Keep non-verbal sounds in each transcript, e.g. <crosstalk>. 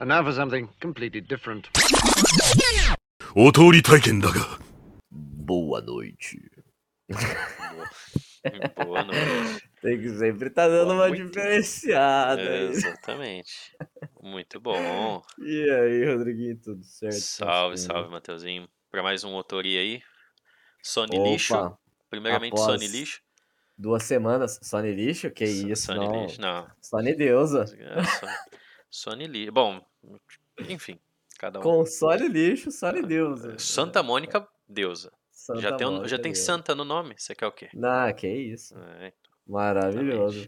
And now for something completely different. お通り体験だが Boa noite. <laughs> Boa noite. Tem que sempre estar dando Boa uma noite. diferenciada. aí. Exatamente. Muito bom. E aí, Rodriguinho, tudo certo? Salve, Tá salve, Mateuzinho. Para mais um autoria aí. Sony Opa, Lixo. Primeiramente, após Sony Lixo. Duas semanas. Sony lixo? Que So- isso, Sony não. Lixo. Não. Sony deusa. é Sony, Sony Lixo. Bom, enfim. Cada um. Console lixo, Sony deusa. Santa Mônica, deusa. Santa já tem, Mônica já tem. Santa no nome? Você quer o quê? Ah, que isso. É, Maravilhoso.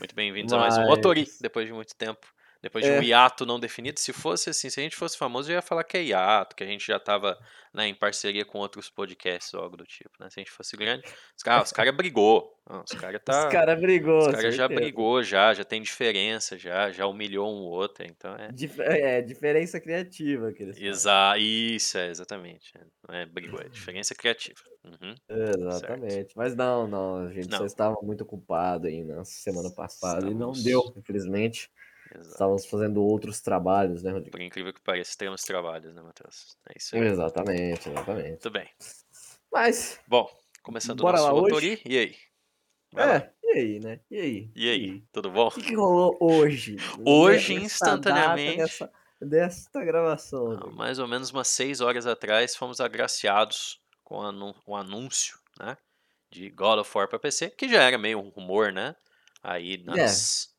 Muito bem-vindos a mais um Otori, Mas- depois de muito tempo. Depois de É. um hiato não definido. Se fosse assim, se a gente fosse famoso, eu ia falar que é hiato, que a gente já tava né, em parceria com outros podcasts ou algo do tipo, né? Se a gente fosse grande. Os caras os cara brigou. Não, os caras tá. Os caras brigou, os cara já brigou, já, já tem diferença, já, já humilhou um outro, então é. Dif- É, diferença criativa que eles. Exa isso, é, exatamente. é, Não é brigou, é diferença criativa. Uhum, Exatamente. Mas não, não, a gente Não. só estava muito ocupado aí na semana passada e não Estamos- deu, infelizmente. Exato. Estávamos fazendo outros trabalhos, né, Rodrigo? Por incrível que pareça, temos trabalhos, né, Matheus? É isso aí. Exatamente, exatamente. Muito bem. Mas, Bom, começando o nosso lá hoje? Otori, e aí? Vai lá. é, e aí, né? E aí? E aí, tudo bom? O que, que rolou hoje? Hoje, Nessa instantaneamente. Dessa, desta gravação. Rodrigo? mais ou menos umas seis horas atrás, fomos agraciados com o anúncio, né? De God of War para PC, que já era meio um rumor, né? Aí É.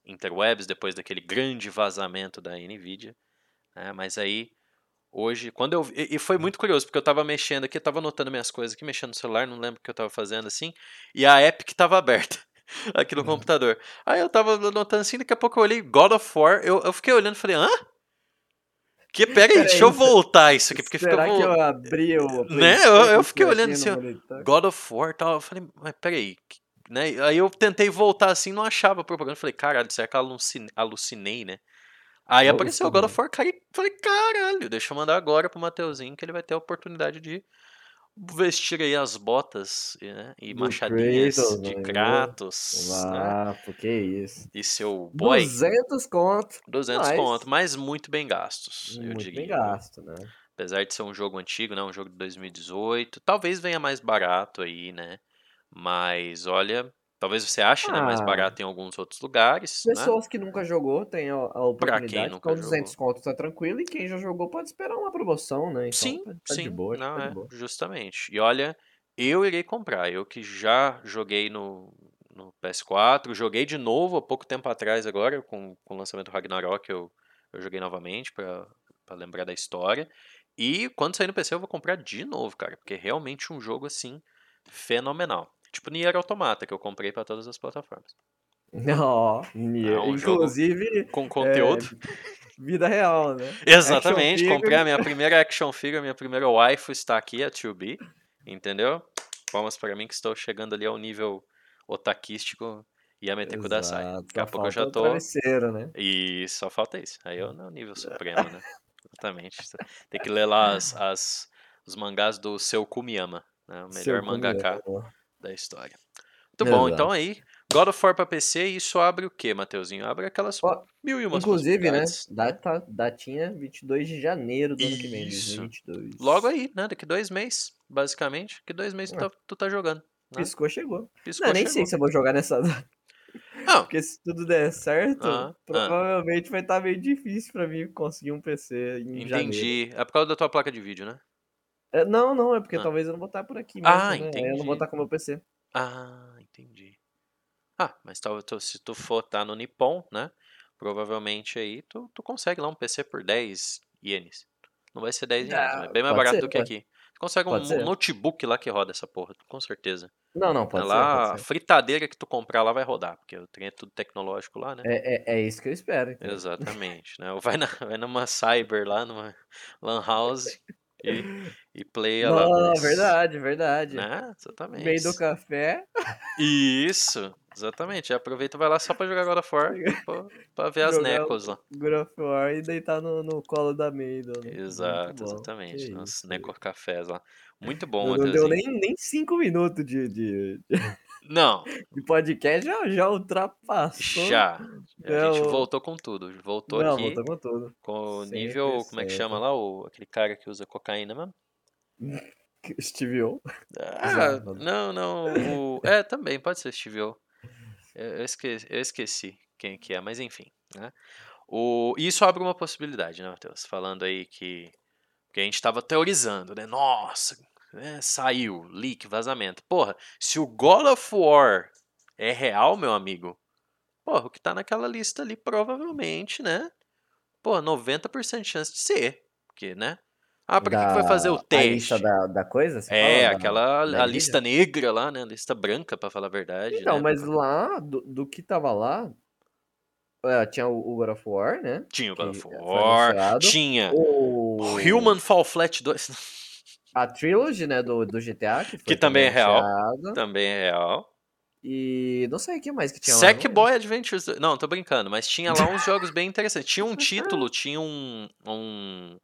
interwebs, depois daquele grande vazamento da Nvidia. Né? Mas aí, hoje, quando eu. vi- E, foi muito curioso, porque eu tava mexendo aqui, eu tava anotando minhas coisas aqui, mexendo no celular, não lembro o que eu tava fazendo assim, e a Epic tava aberta. <laughs> Aqui no Uhum. computador. Aí eu tava anotando assim, daqui a pouco eu olhei God of War, eu, eu fiquei olhando e falei, hã? Que, pera aí, deixa eu voltar isso aqui, porque fica. Será vo- que eu abri o. Né? Eu- eu fiquei olhando assim? God of War e tal. Eu falei, mas peraí. que- Né? Aí eu tentei voltar assim, não achava propaganda. Falei, caralho, será que eu alucine- alucinei, né? Aí apareceu o God of War, cara, e falei, caralho, deixa eu mandar agora pro Mateuzinho que ele vai ter a oportunidade de vestir aí as botas né? e Do machadinhas Kratos, de né? Kratos né? Ah, porque isso. e seu boy. 200 conto. 200 mas- conto, mas muito bem gastos, eu Muito diria. bem gasto, né? Apesar de ser um jogo antigo, né? Um jogo de 2018. Talvez venha mais barato aí, né? Mas olha, talvez você ache né, mais Ah. barato em alguns outros lugares. Né? Pessoas que nunca jogou têm a, a oportunidade. nunca com 200 conto tá tranquilo. E quem já jogou pode esperar uma promoção, né? Então, Sim, tá, tá sim. boa, não, tá é, justamente. E olha, eu irei comprar. Eu que já joguei no, no PS4, joguei de novo há pouco tempo atrás agora, com, com o lançamento do Ragnarok, eu, eu joguei novamente pra lembrar da história. E quando sair no PC eu vou comprar de novo, cara, porque é realmente um jogo assim fenomenal. Tipo Nier Automata, que eu comprei pra todas as plataformas. <laughs> Ó, Nier. É um Inclusive, Com conteúdo. <laughs> vida real, né? Exatamente, comprei a minha primeira action figure, minha primeira waifu está aqui, a 2B, entendeu? Palmas para mim que estou chegando ali ao nível otaquístico e a meter Kudasai. Exato, Daqui a pouco eu já tô... né? E só falta isso, aí eu no nível supremo, né? Exatamente. Tem que ler lá as, as- os mangás do Seu Kumiyama, né? o melhor Seu mangaka Kumiyama. Da história. Muito bom, então aí, God of War pra PC, isso abre o que, Mateuzinho? Abre aquelas Ó, mil e umas Inclusive, né? Data, datinha 22 de janeiro do ano que vem, Isso. 2022. Logo aí, né? Daqui dois meses, basicamente. Daqui dois meses tu É. tá, tu tá jogando. Né? Piscou, chegou. Piscou, Não, nem chegou. sei se eu vou jogar nessa data. Não, Porque se tudo der certo, Ah, ah. provavelmente vai estar meio difícil pra mim conseguir um PC em janeiro. entendi. É por causa da tua placa de vídeo, né? É, não, não, é porque Ah. talvez eu não vou estar por aqui Ah, mesmo, né? Aí Eu não entendi. vou estar com o meu PC. Ah, entendi. Ah, mas se tu for tá no Nippon, né? Provavelmente aí tu, tu consegue lá um PC por 10 ienes. Não vai ser 10 ienes, Ah, mas bem mais barato ser, do que pode- aqui. Tu consegue um pode ser. notebook lá que roda essa porra, com certeza. Não, não, É pode ser, lá, a pode ser. fritadeira que tu comprar lá vai rodar, porque o trem é tudo tecnológico lá, né? É, é, é isso que eu espero. entendeu? Exatamente, né? Ou vai, na, <laughs> vai numa cyber lá, numa lan house <laughs> e, <laughs> e play a lá. Não, mas- verdade, verdade. Né? Exatamente. Meio do café. Isso, exatamente. E aproveita e vai lá só pra jogar God of War, <laughs> pra, pra ver as necos lá. God of War e deitar no, no colo da Maiden. né? Exato, exatamente. Nos necor cafés lá. Muito bom, Não, não deu nem, nem cinco minutos de, de, Não, de podcast já, já ultrapassou. já. A gente Não. voltou com tudo. Voltou Não, aqui voltou com tudo. com o nível. Como é que 100%. chama lá? O, aquele cara que usa cocaína mesmo? <laughs> Steve O. Ah, não, não. O... É, também, pode ser Steve O. Eu, esqueci, eu esqueci quem que é, mas enfim. Né? O... Isso abre uma possibilidade, né, Matheus? Falando aí que. Que a gente estava teorizando, né? Nossa, né, saiu, leak, vazamento. Porra, se o God of War é real, meu amigo, porra, o que tá naquela lista ali provavelmente, né? Porra, 90% de chance de ser. Porque, né? Ah, pra que, que vai fazer o A teste? lista da, da coisa? É, fala? Da- aquela da a lista negra lá, né? A lista branca, pra falar a verdade. Então, né? mas lá, do, do que tava lá, é, tinha o, God of War, né? Tinha o God of War, tinha O... Human Fall Flat 2, <laughs> A trilogy, né, do, do GTA, que Que também é real. anunciada. também é real. E não sei o que mais que tinha lá. não lembro. Sackboy Adventures 2. Não, tô brincando, mas tinha lá uns jogos bem interessantes. Tinha um título, tinha um. um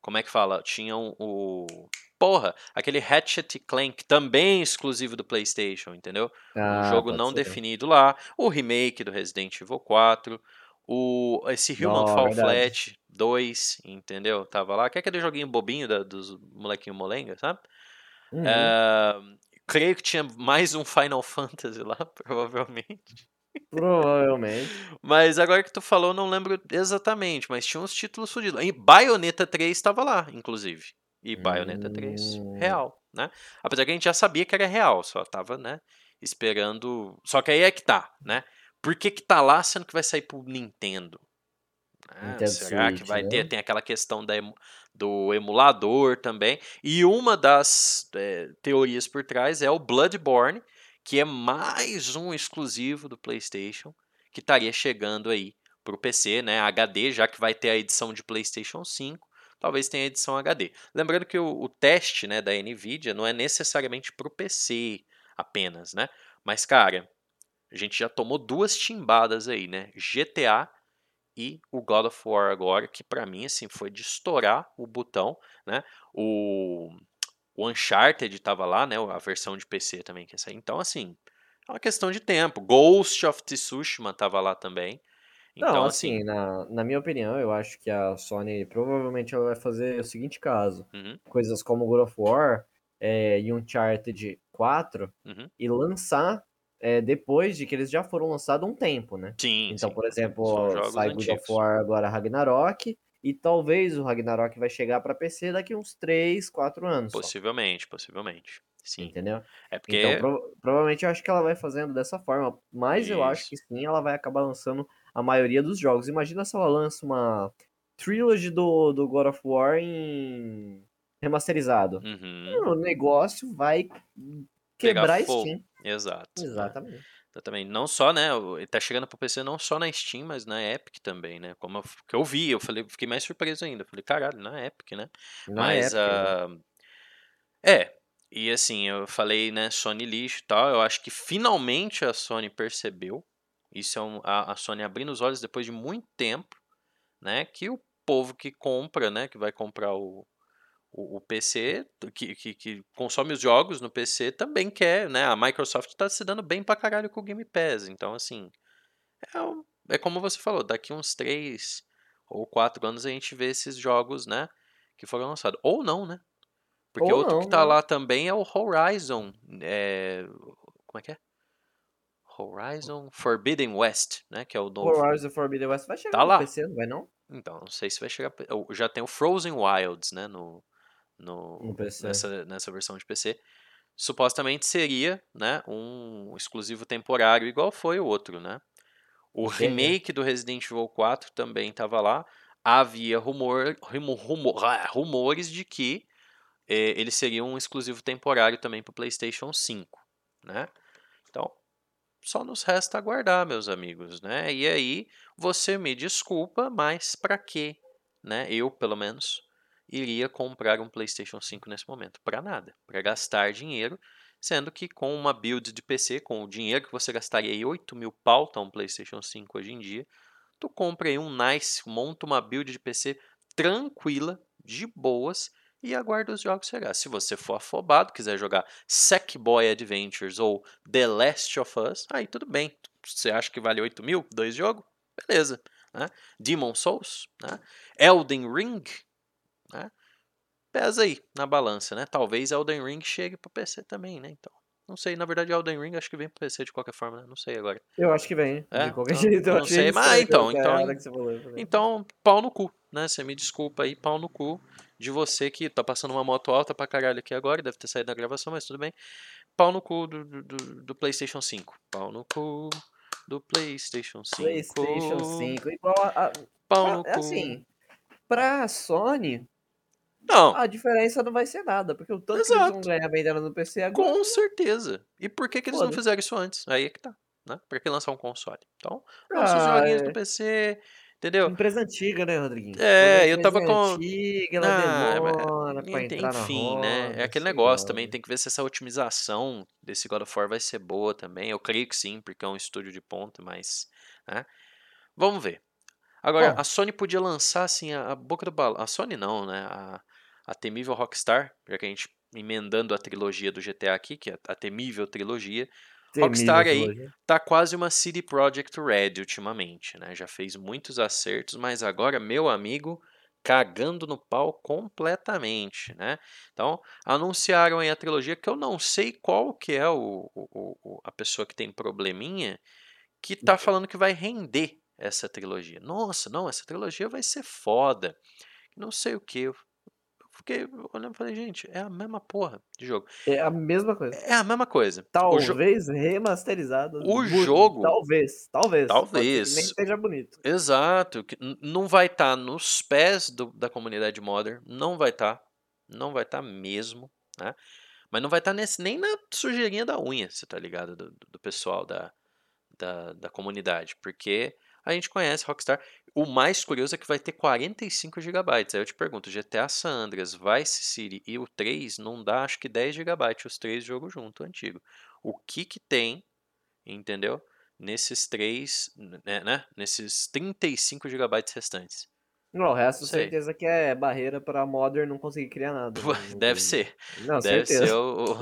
como é que fala? Tinha um. O, porra, aquele Hatchet Clank, também exclusivo do PlayStation, entendeu? um Ah, jogo pode não ser. definido lá. O remake do Resident Evil 4. O, esse Human Não, Fall verdade. Flat 2, entendeu? Tava lá. Que é aquele joguinho bobinho da- dos molequinho molenga, sabe? Uhum. Ah, creio que tinha mais um Final Fantasy lá, <laughs> provavelmente. Provavelmente. Mas agora que tu falou, não lembro exatamente, mas tinha uns títulos fodidos. E Bayonetta 3 estava lá, inclusive. E Bayonetta 3, Hum. real, né? Apesar que a gente já sabia que era real, só tava, né, esperando... Só que aí é que tá, né? Por que que tá lá, sendo que vai sair pro Nintendo? Ah, será que Switch, vai né? ter? Tem aquela questão da do emulador também. E uma das eh, teorias por trás é o Bloodborne, que é mais um exclusivo do PlayStation, que estaria chegando aí para o PC, né? HD, já que vai ter a edição de PlayStation 5, talvez tenha a edição HD. Lembrando que o, o teste né, da Nvidia não é necessariamente para o PC apenas, né? Mas, cara, a gente já tomou duas timbadas aí, né? GTA e o God of War agora, que pra mim assim foi de estourar o botão, né? O, o Uncharted tava lá, né? A versão de PC também que ia sair. Então assim, é uma questão de tempo. Ghost of Tsushima tava lá também. Então Não, assim, assim, na, na minha opinião, eu acho que a Sony provavelmente ela vai fazer o seguinte caso. uhum, Coisas como God of War é, e Uncharted 4 uhum. e lançar é, depois de que eles já foram lançados há um tempo, né? sim, Então, sim. por exemplo, sai God of War agora Ragnarok e talvez o Ragnarok vai chegar pra PC daqui uns 3, 4 anos. só, Possivelmente, possivelmente. Sim. entendeu? É porque Então, prova- provavelmente eu acho que ela vai fazendo dessa forma, mas eu acho Isso. que sim, ela vai acabar lançando a maioria dos jogos. Imagina se ela lança uma trilogy do, do God of War em remasterizado. Uhum, O negócio vai quebrar a fogo. Steam. exato. né? Exatamente. também não só, né, o- ele tá chegando pro PC não só na Steam, mas na Epic também, né? Como eu, que eu vi, eu falei, fiquei mais surpreso ainda. Eu falei, caralho, na Epic, né? Na mas época, né? ah, é, e assim, eu falei, né, Sony lixo e tal, eu acho que finalmente a Sony percebeu. Isso é um, a, a Sony abrindo os olhos depois de muito tempo, né, que o povo que compra, né, que vai comprar o, o, PC, que, que, que consome os jogos no PC, também quer, né? A Microsoft tá se dando bem pra caralho com o Game Pass. Então, assim, é, é como você falou, daqui uns 3 ou 4 anos a gente vê esses jogos, né? Que foram lançados. Ou não, né? Porque Ou outro não, que tá né? lá também é o Horizon. É, como é que é? Horizon Forbidden West, né? Que é o novo. Horizon Forbidden West vai chegar Tá no lá. PC, não vai não? Então, não sei se vai chegar. Já tem o Frozen Wilds, né? No, no, No. Nessa, nessa versão de PC. Supostamente seria, né? Um exclusivo temporário, igual foi o outro, né? O Entendi. remake do Resident Evil 4 também estava lá. Havia rumor, rumo- rumo- ah, rumores de que eh, ele seria um exclusivo temporário também para o PlayStation 5, né? Então, só nos resta aguardar, meus amigos, né? E aí, você me desculpa, mas para quê, né? Eu, pelo menos, iria comprar um PlayStation 5 nesse momento? Para nada, para gastar dinheiro, sendo que com uma build de PC, com o dinheiro que você gastaria aí 8 mil pau, um PlayStation 5 hoje em dia, tu compra aí um nice, monta uma build de PC tranquila, de boas, e aguardo os jogos chegar. Se você for afobado, quiser jogar Sackboy Adventures ou The Last of Us, aí tudo bem. Você acha que vale 8 mil? Dois jogos? Beleza. Né? Demon Souls, né? Elden Ring? Pesa aí na balança, né? Talvez Elden Ring chegue para PC também, né? Então, não sei, na verdade Elden Ring acho que vem para PC de qualquer forma, né? Não sei agora. Eu acho que vem, É? de qualquer Não- jeito. Eu não sei, mas então, então- a falou, falei, Então, pau no cu, né? Você me desculpa aí, pau no cu de você que tá passando uma moto alta pra caralho aqui agora, deve ter saído da gravação, mas tudo bem. Pau no cu do, do, do- PlayStation 5. Pau no cu do PlayStation 5. PlayStation 5, igual a, a- Pau a- no cu. é assim, pra Sony, Não, a diferença não vai ser nada, porque o tanto que eles vão Exato. ganhar vendendo no PC agora, com certeza. E por que, que eles não fizeram isso antes? Aí é que tá, né? Pra que lançar um console? Então, Ah, joguinhos é. do PC, entendeu? empresa antiga, né, Rodriguinho? É, eu tava é com- antiga, ela Ah, mas- demora pra Ent- entrar Enfim, né? roda, É aquele negócio lá. também, tem que ver se essa otimização desse God of War vai ser boa também. Eu creio que sim, porque é um estúdio de ponta, mas. né? Vamos ver. Agora, Bom. a Sony podia lançar assim a, a boca do balão. A Sony não, né? A, a temível Rockstar, já que a gente emendando a trilogia do GTA aqui, que é a temível trilogia, Rockstar Temível aí. trilogia. tá quase uma CD Projekt Red ultimamente, né? Já fez muitos acertos, mas agora, meu amigo, cagando no pau completamente, né? Então, anunciaram aí a trilogia que eu não sei qual que é o, o- o- a pessoa que tem probleminha que tá falando que vai render essa trilogia. Nossa, não, essa trilogia vai ser foda. Não sei o que. Eu fiquei olhando e falei, gente, é a mesma porra de jogo. É a mesma coisa. É a mesma coisa. O jo- Talvez remasterizado. O bonito. jogo- Talvez, talvez. Talvez. nem esteja bonito. Exato, não vai estar nos pés do- da comunidade modder, não vai estar, não vai estar mesmo, né? Mas não vai estar nem na sujeirinha da unha, você tá ligado? Do, do- do pessoal da, da, da comunidade, porque a gente conhece Rockstar. O mais curioso é que vai ter 45 GB. Aí eu te pergunto, GTA San Andreas, Vice City e o 3 não dá acho que 10 GB os três jogos junto, antigo. O que que tem, entendeu? Nesses três, né, né? Nesses 35 GB restantes. Não, o resto, Sei. certeza que é barreira pra modder não conseguir criar nada. Né? <laughs> Deve ser. Não, Deve certeza. ser o,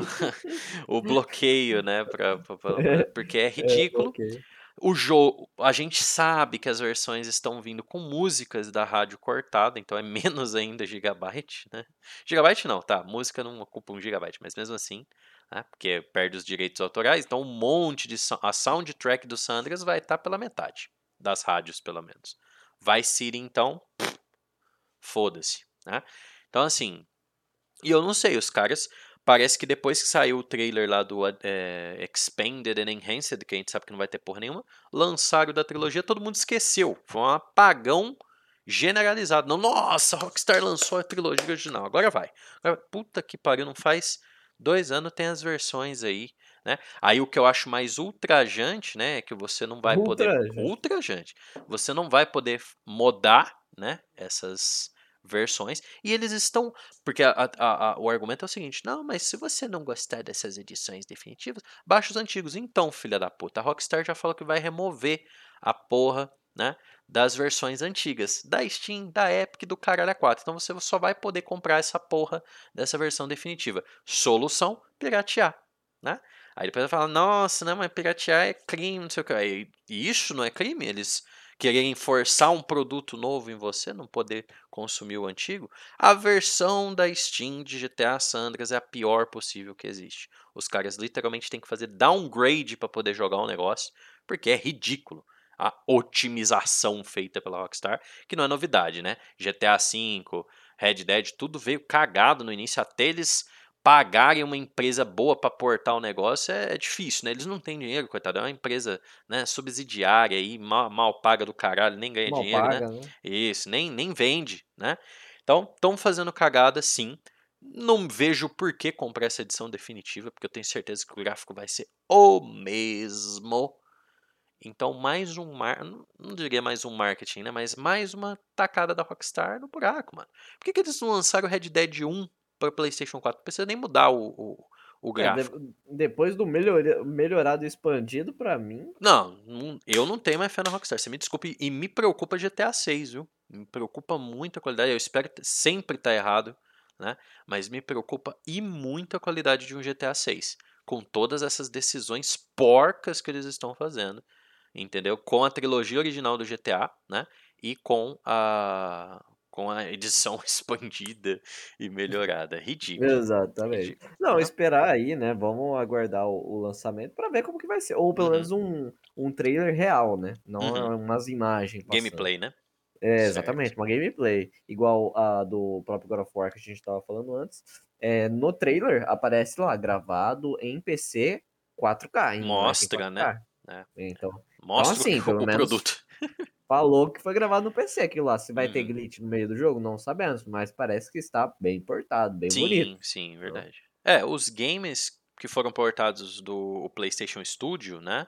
o, <laughs> o bloqueio, né? Pra, pra- pra- pra- <laughs> porque é ridículo. ok. O jogo, a gente sabe que as versões estão vindo com músicas da rádio cortada, então é <laughs> menos ainda gigabyte, né? Gigabyte não, tá? Música não ocupa um gigabyte, mas mesmo assim, né? Porque perde os direitos autorais, então um monte de a soundtrack do Sandras vai estar pela metade das rádios, pelo menos. Vai City, então, foda-se, né? Então assim, e eu não sei, os caras Parece que depois que saiu o trailer lá do eh, Expanded and Enhanced, que a gente sabe que não vai ter porra nenhuma, lançaram da trilogia, todo mundo esqueceu. Foi um apagão generalizado. Não, nossa, Rockstar lançou a trilogia original, agora vai. Agora, puta que pariu, não faz dois anos, tem as versões aí, né? Aí o que eu acho mais ultrajante, né, é que você não vai poder... Ultrajante. Ultrajante. Você não vai poder modar, né, essas versões, e eles estão porque a- a- a- o argumento é o seguinte: não, mas se você não gostar dessas edições definitivas, baixa os antigos. Então, filha da puta, a Rockstar já falou que vai remover a porra, né? Das versões antigas, da Steam, da Epic, do Caralho 4. Então você só vai poder comprar essa porra dessa versão definitiva. Solução: piratear, né? Aí depois vai falar, nossa, né, mas piratear é crime, não sei o que. Aí, isso não é crime? Eles quererem forçar um produto novo em você, não poder consumir o antigo? A versão da Steam de GTA San Andreas é a pior possível que existe. Os caras literalmente têm que fazer downgrade para poder jogar um negócio, porque é ridículo a otimização feita pela Rockstar, que não é novidade, né? GTA V, Red Dead, tudo veio cagado no início, até eles pagarem uma empresa boa para portar o negócio é, é difícil, né? Eles não têm dinheiro, coitado, é uma empresa né, subsidiária aí, mal, mal paga do caralho, nem ganha Mal dinheiro, né? paga, né? Isso, nem, nem vende, né? Então, estão fazendo cagada sim. Não vejo por que comprar essa edição definitiva, porque eu tenho certeza que o gráfico vai ser o mesmo. Então, mais um mar... não não diria mais um marketing, né? Mas mais uma tacada da Rockstar no buraco, mano. Por que, que eles não lançaram o Red Dead 1 para PlayStation 4? Não precisa nem mudar o, o, o É, gráfico. de- depois do melhora- melhorado e expandido, pra mim, Não, não- eu não tenho mais fé na Rockstar. Você me desculpe. E me preocupa GTA 6, viu? Me preocupa muito a qualidade. Eu espero sempre estar errado. né? Mas me preocupa e muito a qualidade de um GTA 6, com todas essas decisões porcas que eles estão fazendo, entendeu? Com a trilogia original do GTA, né? E com a com a edição <laughs> expandida e melhorada. Ridículo. Exatamente. ridículo. Não, Aham. esperar aí, né? Vamos aguardar o, o lançamento pra ver como que vai ser. Ou pelo Uhum. menos um, um trailer real, né? Não Uhum. umas imagens passando. Gameplay, né? É, Certo. exatamente, uma gameplay. Igual a do próprio God of War que a gente tava falando antes. É, no trailer aparece lá, gravado em PC 4K. em Mostra, imagem né? 4K. É. Então, Mostra assim, <laughs> o, o menos- produto. <laughs> falou que foi gravado no PC aquilo lá. Se vai ter Uhum. glitch no meio do jogo, não sabemos, mas parece que está bem portado, bem bonito. Sim, sim, verdade. É, os games que foram portados do PlayStation Studio, né?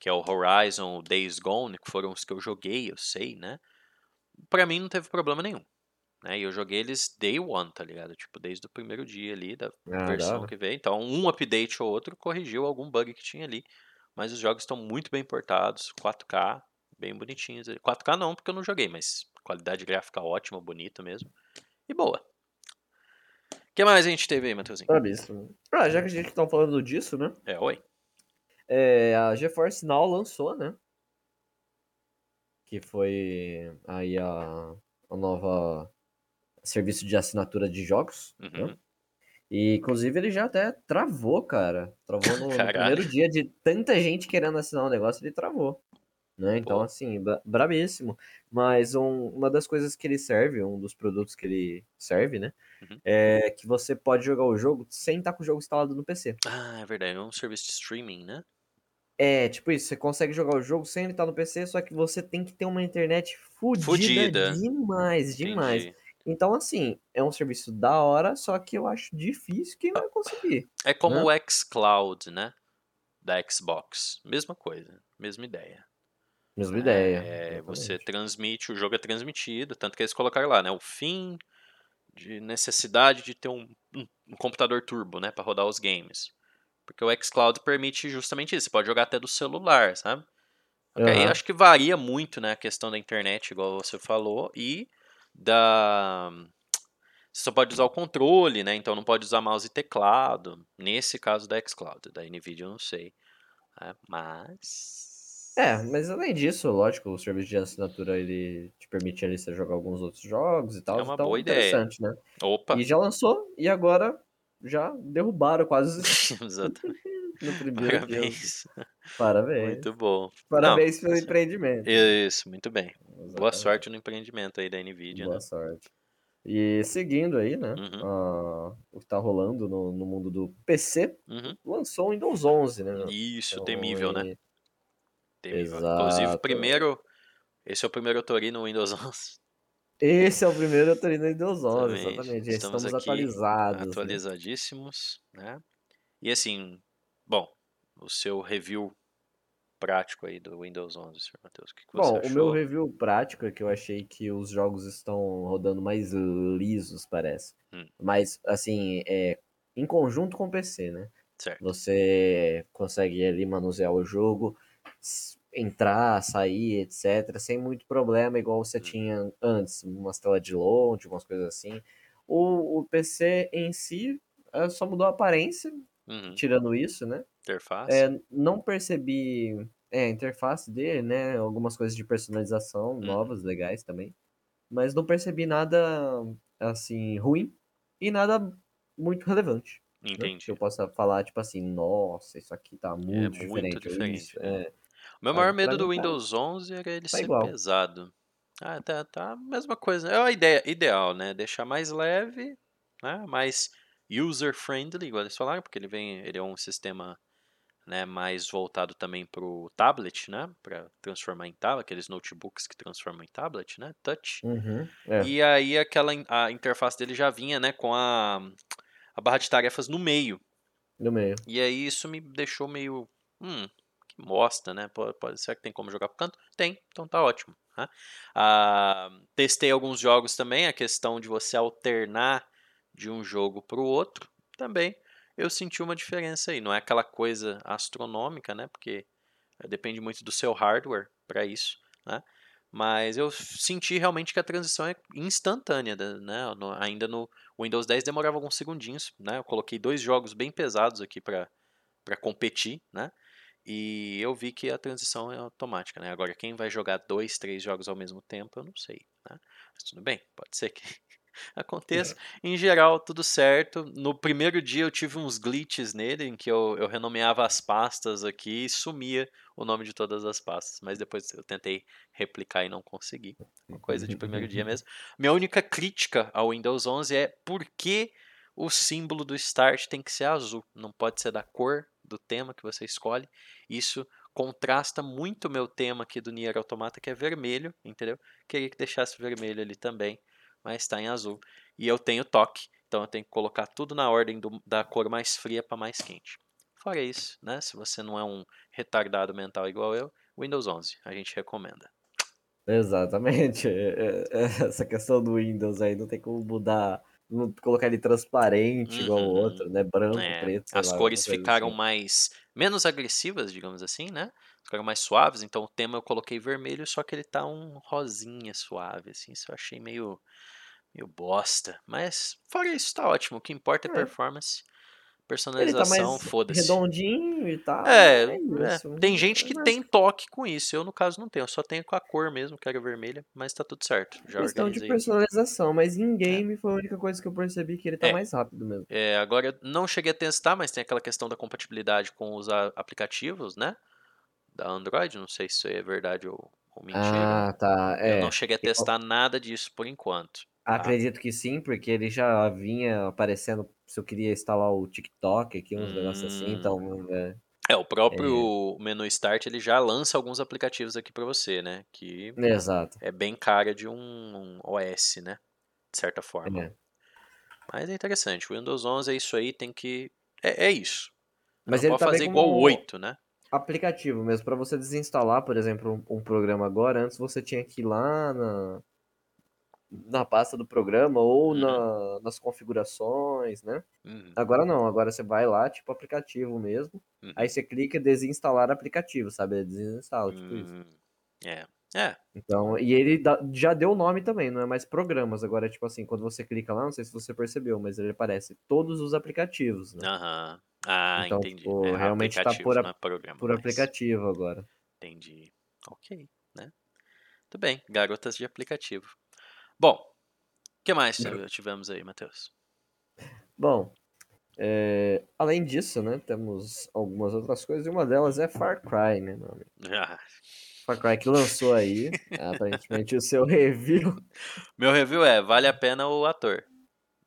Que é o Horizon, o Days Gone, que foram os que eu joguei, eu sei, né? Pra mim não teve problema nenhum. Né? E eu joguei eles day one, tá ligado? Tipo, desde o primeiro dia ali da Ah, versão hora. que veio. Então, um update ou outro corrigiu algum bug que tinha ali. Mas os jogos estão muito bem portados, 4K, bem bonitinhos. 4K não, porque eu não joguei, mas qualidade gráfica ótima, bonita mesmo. E boa. O que mais a gente teve aí, Matheusinho? Brabíssimo. Ah, já que a gente tá falando disso, né? É, oi. É, a GeForce Now lançou, né? Que foi aí a, a nova serviço de assinatura de jogos. né? Uhum. E inclusive ele já até travou, cara. Travou no, no <laughs> primeiro dia de tanta gente querendo assinar o negócio, ele travou. Né? Então, assim, bra- brabíssimo. Mas um- uma das coisas que ele serve, um dos produtos que ele serve, né? Uhum. É que você pode jogar o jogo sem estar com o jogo instalado no PC. Ah, é verdade. É um serviço de streaming, né? É, tipo isso, você consegue jogar o jogo sem ele estar no PC, só que você tem que ter uma internet fudida, Fudida. demais, demais. Entendi. Então, assim, é um serviço da hora, só que eu acho difícil quem vai conseguir. É como Né? o xCloud, né? Da Xbox. Mesma coisa, mesma ideia. Mesma ideia. É, você transmite, o jogo é transmitido, tanto que eles colocaram lá, né? O fim de necessidade de ter um, um- um computador turbo, né? Pra rodar os games. Porque o xCloud permite justamente isso. Você pode jogar até do celular, sabe? Ok, Aham. Acho que varia muito, né? A questão da internet, igual você falou, e da. Você só pode usar o controle, né? Então não pode usar mouse e teclado. Nesse caso da xCloud, da Nvidia eu não sei. né, Mas. É, mas além disso, lógico, o serviço de assinatura ele te permite ali você jogar alguns outros jogos e tal. É uma então, boa ideia. interessante, né? Opa! E já lançou, e agora já derrubaram quase <laughs> Exatamente. <laughs> no primeiro dia. Parabéns. Parabéns. Muito bom. Parabéns Não, pelo certo. empreendimento. Isso, muito bem. Boa Exatamente. sorte no empreendimento aí da Nvidia, Boa né? sorte. E seguindo aí, né? Uhum. ah, o que tá rolando no, no mundo do PC, Uhum. lançou o Windows 11, né? Isso, Então, temível, né? E- Temível. Inclusive, Exato. primeiro. Esse é o primeiro Tori no Windows <laughs> 11. Esse é o primeiro Atorino Windows 11, Exatamente. exatamente. Estamos estamos atualizados. né? Atualizadíssimos, né? E assim, bom, o seu review prático aí do Windows 11, Sr. Matheus, o que, que você Bom, achou? o meu review prático é que eu achei que os jogos estão rodando mais lisos, parece. Hum. Mas, assim, é, em conjunto com o PC, né? Certo. Você consegue ali manusear o jogo, entrar, sair, etc., sem muito problema, igual você Hum. tinha antes, umas telas de load, umas coisas assim. O, o PC em si é, só mudou a aparência, Uhum. tirando isso, né? Interface. É, não percebi é, a interface dele, né? Algumas coisas de personalização Uhum. novas, legais também. Mas não percebi nada assim ruim e nada muito relevante. né? Entendi. Que eu possa falar, tipo assim, nossa, isso aqui tá muito, muito diferente. ou diferente, isso, né? é. O meu maior medo do tá- Windows 11 era ele tá ser igual. pesado. Ah, tá, tá a mesma coisa. É a ideia ideal, né? Deixar mais leve, né? Mais user-friendly, igual eles falaram, porque ele vem, ele é um sistema né, mais voltado também para o tablet, né? Para transformar em tablet, aqueles notebooks que transformam em tablet, né? Touch. Uhum, é. E aí aquela a interface dele já vinha, né, com a, a barra de tarefas no meio. No meio. E aí isso me deixou meio. Hum, bosta, né? Pode, pode, será que tem como jogar pro canto? Tem, então tá ótimo. né? Ah, testei alguns jogos também, a questão de você alternar de um jogo pro outro também. Eu senti uma diferença aí. Não é aquela coisa astronômica, né? Porque depende muito do seu hardware para isso, né? Mas eu senti realmente que a transição é instantânea, né? No- ainda no Windows 10 demorava alguns segundinhos, né? Eu coloquei dois jogos bem pesados aqui para para competir, né? E eu vi que a transição é automática, né? Agora, quem vai jogar dois, três jogos ao mesmo tempo, eu não sei, né? Mas tudo bem, pode ser que <laughs> aconteça. Em geral, tudo certo. No primeiro dia eu tive uns glitches nele, em que eu, eu renomeava as pastas aqui e sumia o nome de todas as pastas. Mas depois eu tentei replicar e não consegui. Uma coisa de primeiro dia mesmo. Minha única crítica ao Windows 11 é por que o símbolo do Start tem que ser azul. Não pode ser da cor do tema que você escolhe. Isso contrasta muito meu tema aqui do Nier Automata, que é vermelho, entendeu? Queria que deixasse vermelho ali também, mas está em azul. E eu tenho toque, então eu tenho que colocar tudo na ordem do- da cor mais fria para mais quente. Fora isso, né? Se você não é um retardado mental igual eu, Windows 11, a gente recomenda. Exatamente. <laughs> Essa questão do Windows aí não tem como mudar, não colocar ele transparente igual o Uhum. outro, né? Branco, É, preto, as lá, cores ficaram assim. mais menos agressivas, digamos assim, né? Ficaram mais suaves, então o tema eu coloquei vermelho, só que ele tá um rosinha suave, assim, isso eu achei meio meio bosta, mas fora isso tá ótimo, o que importa é É. performance, Tá personalização, mais foda-se. redondinho e tal. É, é é, tem gente que tem toque com isso, eu no caso não tenho, eu só tenho com a cor mesmo, que era vermelha, mas tá tudo certo, já questão de organizei. personalização, mas em game foi a única coisa que eu percebi que ele tá É. mais rápido mesmo. É, agora eu não cheguei a testar, mas tem aquela questão da compatibilidade com os aplicativos, né? Da Android, não sei se isso é verdade ou, ou mentira. Ah, tá. Eu É. não cheguei a Eu testar nada disso por enquanto. tá? acredito que sim, porque ele já vinha aparecendo se eu queria instalar o TikTok aqui, uns negócios assim, Hum. então. É, É, o próprio menu Start ele já lança alguns aplicativos aqui pra você, né? Que exato. é bem cara de um, OS, né? De certa forma. É. Mas é interessante. O Windows 11 é isso aí, tem que. É, é isso. Mas não ele pode tá fazer bem igual o como 8, né? aplicativo mesmo. Pra você desinstalar, por exemplo, um, um programa agora, antes você tinha que ir lá na, na pasta do programa ou Uhum. na- nas configurações, né? Uhum, Agora não, agora você vai lá, tipo aplicativo mesmo. uhum. Aí você clica desinstalar aplicativo, sabe? Desinstala, tipo isso. Hum, É. É. Então, e ele dá- já deu o nome também, não é mais programas. Agora, é tipo assim, quando você clica lá, não sei se você percebeu, mas ele aparece todos os aplicativos, né? Aham. Ah, Então, entendi. tipo, É, realmente tá por a- é programa Por aplicativo agora. Entendi. Ok, né? Tudo bem, garotas de aplicativo. Bom, o que mais tive- tivemos aí, Matheus? Bom, é, além disso, né, temos algumas outras coisas, e uma delas é Far Cry, né, meu amigo? Ah, Far Cry que lançou aí, <laughs> aparentemente, o seu review. meu review é, vale a pena o ator.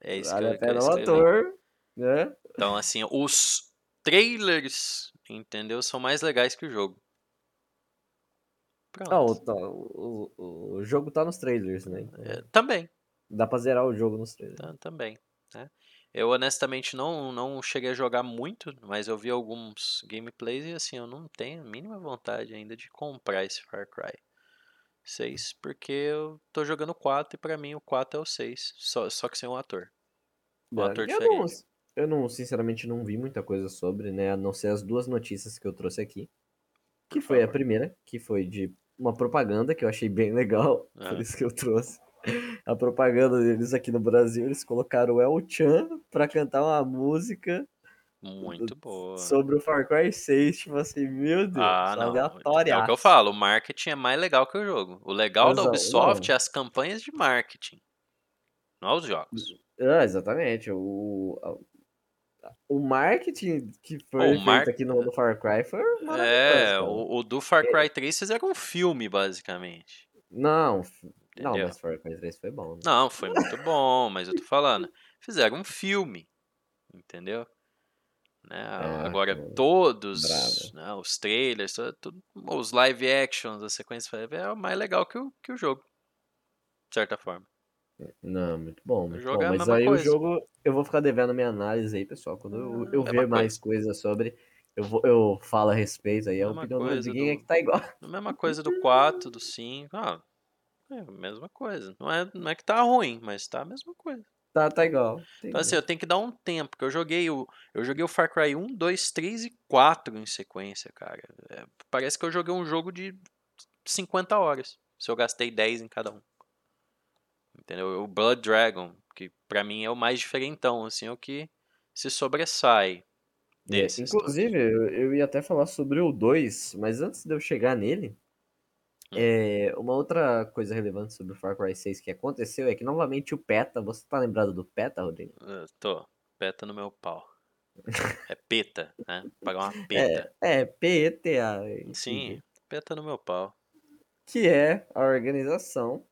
É isso Vale que, a eu, eu pena o escrevi. ator, né? Então, assim, os trailers, entendeu? São mais legais que o jogo. Pronto. Ah, o, tá, o, o- o jogo tá nos trailers, né? Então, É, também. dá pra zerar o jogo nos trailers. Tá- Também, né? Eu honestamente não, não cheguei a jogar muito, mas eu vi alguns gameplays e assim, eu não tenho a mínima vontade ainda de comprar esse Far Cry 6, porque eu tô jogando o 4 e pra mim o 4 é o 6, só, só que sem o ator. Um É, ator eu, não, diferente. eu não, sinceramente, não vi muita coisa sobre, né? A não ser as duas notícias que eu trouxe aqui. Que Por foi a primeira, que foi de uma propaganda que eu achei bem legal, Ah. por isso que eu trouxe. A propaganda deles aqui no Brasil, eles colocaram o El Chan pra cantar uma música Muito boa. sobre o Far Cry 6, tipo assim, meu Deus, Ah, não. aleatória. É o que eu falo, o marketing é mais legal que o jogo. O legal da Exato, Ubisoft não. é as campanhas de marketing, não os jogos. Ah, exatamente. O, o marketing que foi o feito mar- aqui no, no Far Cry foi maravilhoso, É, o, o do Far Cry 3 fizeram um filme, basicamente. Não, não, Entendeu? mas Far Cry 3 foi bom. né? Não, foi muito bom, mas eu tô falando. Fizeram um filme, entendeu? Né, Ah, Agora, todos né, os trailers, tudo, os live actions, as sequências é mais legal que o, que o jogo, de certa forma. Não, muito bom, muito bom. é Mas aí coisa. o jogo, eu vou ficar devendo minha análise aí, pessoal. Quando eu, eu Ah, ver mais coisas sobre, eu, vou, eu falo a respeito aí. A Mesma opinião do coisa Rodriguinho é que tá igual. A <laughs> mesma coisa do 4, do 5. Ah, é a mesma coisa. Não é, não é que tá ruim, mas tá a mesma coisa. Tá, tá igual. Então assim, eu tenho que dar um tempo, porque eu joguei o eu joguei o Far Cry 1, 2, 3 e 4 em sequência, cara. É, parece que eu joguei um jogo de 50 horas. se eu gastei 10 em cada um. Entendeu? O Blood Dragon, que pra mim é o mais diferentão, assim, é o que se sobressai É, desses. inclusive, eu, eu ia até falar sobre o 2, mas antes de eu chegar nele, Hum. é, uma outra coisa relevante sobre o Far Cry 6 que aconteceu é que novamente o PETA, você tá lembrado do PETA, Rodrigo? Eu tô, peta no meu pau. <laughs> É peta, né? Pagar uma É, peta. é, PETA, Sim, peta no meu pau. que é a organização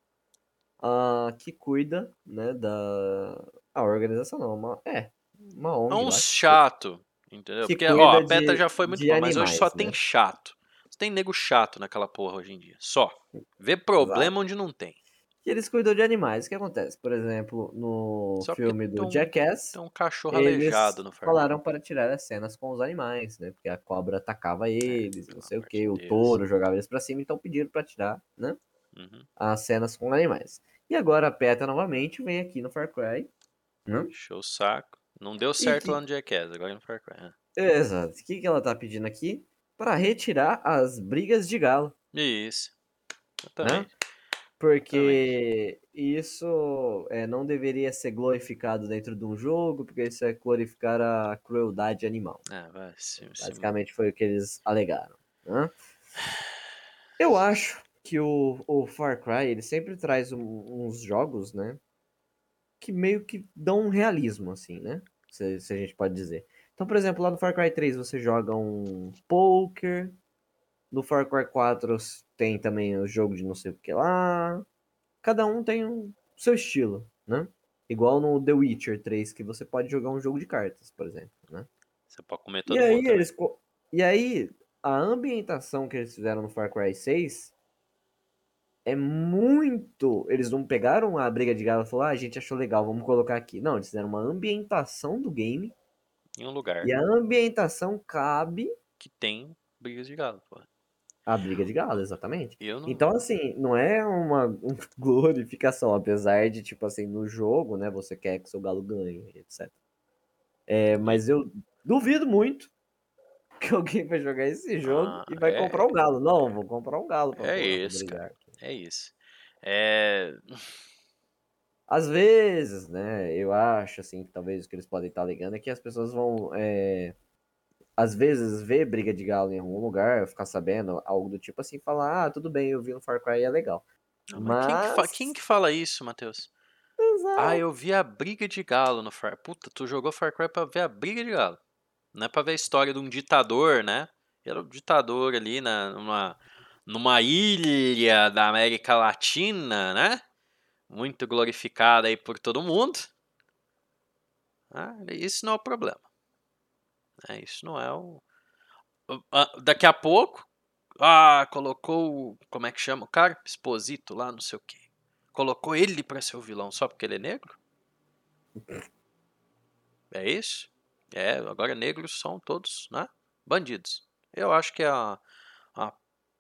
ah, que cuida, né, da... A organização não, uma... é, uma É ONG um lá, que, chato, entendeu? que Porque, ó, a peta de, já foi muito bom, mas hoje só animais, tem né? chato. Só tem nego chato naquela porra hoje em dia. Só. Vê Exato. problema onde não tem. Que eles cuidam de animais. O que acontece? Por exemplo, no Só filme do um, Jackass, tem um cachorro eles aleijado no falaram para tirar as cenas com os animais, né? Porque a cobra atacava eles, não Pelo sei o que, o touro jogava eles pra cima, então pediram pra tirar, né? Uhum. As cenas com animais. E agora a PETA novamente vem aqui no Far Cry, né? Encheu o saco. Não deu certo que, lá no Jackass, agora no Far Cry. exato. O que que ela tá pedindo aqui? Para retirar as brigas de galo, É. Isso. né? Exatamente. Exatamente. Porque isso é, não deveria ser glorificado dentro de um jogo, porque isso é glorificar a crueldade animal. Ah, vai se... Basicamente foi o que eles alegaram. Né? <sighs> Eu acho que o, o Far Cry ele sempre traz um- uns jogos, né? Que meio que dão um realismo, assim, né? Se, se a gente pode dizer. Então, por exemplo, lá no Far Cry 3 você joga um poker. No Far Cry 4 tem também o jogo de não sei o que lá. Cada um tem o seu estilo, né? Igual no The Witcher 3, que você pode jogar um jogo de cartas, por exemplo, né? Você pode comer E todo aí mundo também. eles. E aí, a ambientação que eles fizeram no Far Cry 6 é muito. Eles não pegaram a briga de galo e falaram, ah, a gente achou legal, vamos colocar aqui. Não, eles fizeram uma ambientação do game. Em um lugar E a ambientação cabe que tem brigas de galo, pô. à briga de galo, exatamente. Eu não. Então, assim, não é uma, uma <laughs> glorificação, apesar de, tipo assim, no jogo, né, você quer que seu galo ganhe, etc. É, mas eu duvido muito <laughs> que alguém vai jogar esse jogo Ah, e vai é, comprar um galo. Não, vou comprar um galo pra, é isso, cara. É isso. É. Às vezes, né, eu acho, assim, que talvez o que eles podem estar alegando é que as pessoas vão, é, às vezes, ver briga de galo em algum lugar, ficar sabendo, algo do tipo assim, falar, ah, tudo bem, eu vi no Far Cry e é legal. Não, mas quem que, fa- Mas, quem que fala isso, Matheus? Ah, exato, eu vi a briga de galo no Far. Puta, tu jogou Far Cry pra ver a briga de galo. Não é pra ver a história de um ditador, né? Era um ditador ali na, numa, numa ilha da América Latina, né? Muito glorificada aí por todo mundo. Ah, isso não é o problema. né? Isso não é o. Ah, Daqui a pouco, ah, colocou. Como é que chama o cara? Exposito lá, não sei o quê. Colocou ele pra ser o vilão só porque ele é negro? É isso? É, agora negros são todos, né? Bandidos. Eu acho que é a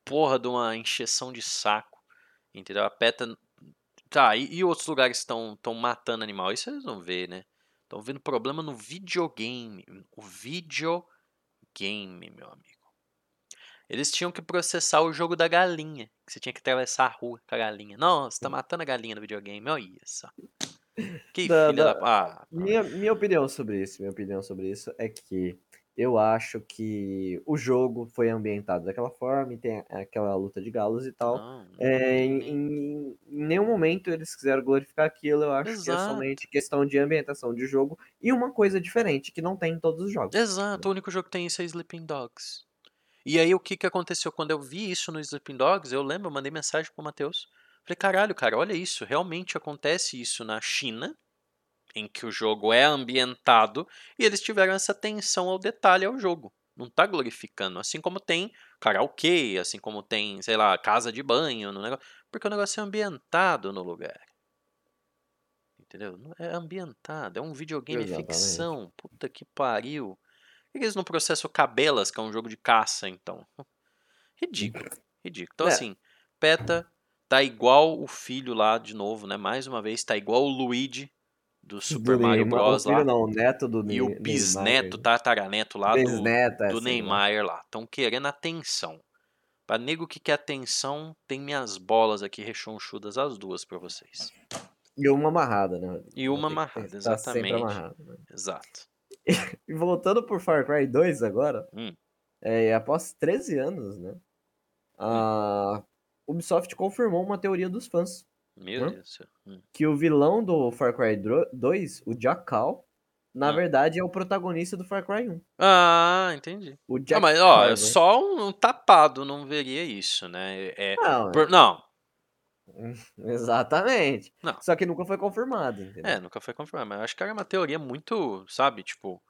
porra de uma encheção de saco. Entendeu? A PETA. Tá, e, e outros lugares estão matando animal? Isso eles não vê, né? Estão vendo problema no videogame. O videogame, meu amigo. Eles tinham que processar o jogo da galinha. Que você tinha que atravessar a rua com a galinha. Não, você tá matando a galinha no videogame. Olha isso. Que Da- filha da. da- Ah, Minha, minha opinião sobre isso, minha opinião sobre isso é que eu acho que o jogo foi ambientado daquela forma e tem aquela luta de galos e tal. não. É, em, em- em nenhum momento eles quiseram glorificar aquilo, eu acho que é Exato. somente questão de ambientação de jogo e uma coisa diferente que não tem em todos os jogos. Exato, o único jogo que tem isso é Sleeping Dogs. E aí o que, que aconteceu quando eu vi isso no Sleeping Dogs? Eu lembro, eu mandei mensagem pro Matheus. Falei, caralho, cara, olha isso. Realmente acontece isso na China, em que o jogo é ambientado, e eles tiveram essa atenção ao detalhe ao jogo. Não tá glorificando. Assim como tem karaokê, assim como tem, sei lá, casa de banho no negócio. Porque o negócio é ambientado no lugar. Entendeu? É ambientado. É um videogame Exatamente. ficção. Puta que pariu. Por que eles não processam Cabelas, que é um jogo de caça, então? Ridículo. Ridículo. Então, É. assim, PETA tá igual o filho lá, de novo, né? Mais uma vez, tá igual o Luigi do Super Do Mario Neymar- Bros. filho lá. não, o neto do E o bisneto, tataraneto lá do, Bisneto, é, do sei lá. Neymar lá. Estão querendo atenção. Pra nego que quer atenção, tem minhas bolas aqui rechonchudas, as duas pra vocês. E uma amarrada, né? E uma amarrada, sempre exatamente. amarrado, né? Exato. <laughs> E voltando por Far Cry 2 agora, Hum. é, após 13 anos, né? A Ubisoft confirmou uma teoria dos fãs. Meu? Deus do céu. Hum. Que o vilão do Far Cry dro- 2, o Jackal, na Ah. verdade é o protagonista do Far Cry 1. Ah, entendi. O Ah, mas ó, Carver. só um, um tapado não veria isso, né? É, Não, por- não, <laughs> exatamente. Não. Só que nunca foi confirmado, entendeu? é, nunca foi confirmado. Mas eu acho que era uma teoria muito, sabe, tipo,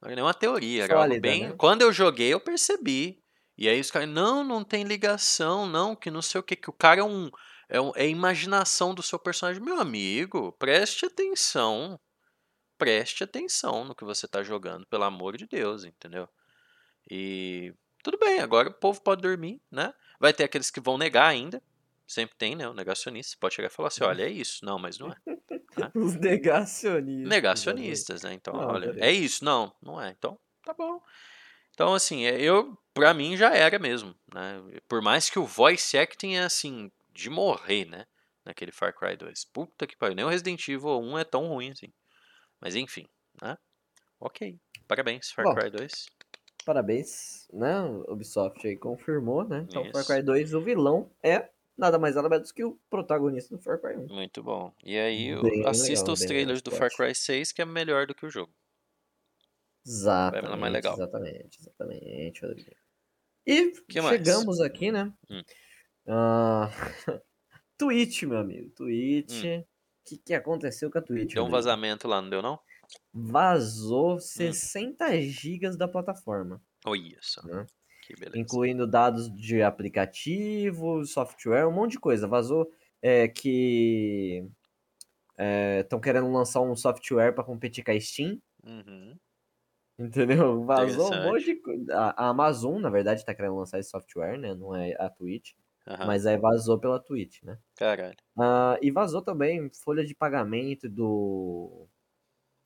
não era nem uma teoria, era algo Sólida, bem. né? Quando eu joguei, eu percebi. E aí os caras, não, não tem ligação, não, que não sei o que, que o cara é um. É, é a imaginação do seu personagem. Meu amigo, preste atenção. Preste atenção no que você tá jogando, pelo amor de Deus, entendeu? E tudo bem, agora o povo pode dormir, né? Vai ter aqueles que vão negar ainda. Sempre tem, né? O negacionista. Você pode chegar e falar assim: olha, é isso. Não, mas não é. <laughs> Os negacionistas. Negacionistas, né? Então, Não, olha, é isso. Não, não é. Então, tá bom. Então, assim, é- eu, pra mim já era mesmo, né? Por mais que o voice acting é assim, de morrer, né? Naquele Far Cry 2. Puta que pariu. Nem o Resident Evil 1 é tão ruim assim. Mas enfim, né? Ok. Parabéns, Far Bom. Cry 2. Parabéns, né? O Ubisoft aí confirmou, né? Então, Far Isso. Cry 2, o vilão é nada mais nada menos que o protagonista do Far Cry 1. Muito bom. E aí, Bem assista legal, os trailers do Far. Cry 6, que é melhor do que o jogo. Exatamente, mais legal. exatamente, exatamente, Rodrigo. E Que mais? chegamos aqui, né? Hum. Ah, <laughs> Twitch, meu amigo. Twitch. O que, que aconteceu com a Twitch? Hum. Deu um vazamento lá, não deu não? Vazou 60 gigas da plataforma, Olha só. né? Que beleza. incluindo dados de aplicativo, software, um monte de coisa. Vazou é, que estão querendo lançar um software para competir com a Steam, Uhum. entendeu? Vazou um monte de coisa. A a Amazon, na verdade, está querendo lançar esse software, né? Não é a Twitch, Aham. mas aí vazou pela Twitch, né? Caralho. Ah, e vazou também folha de pagamento do,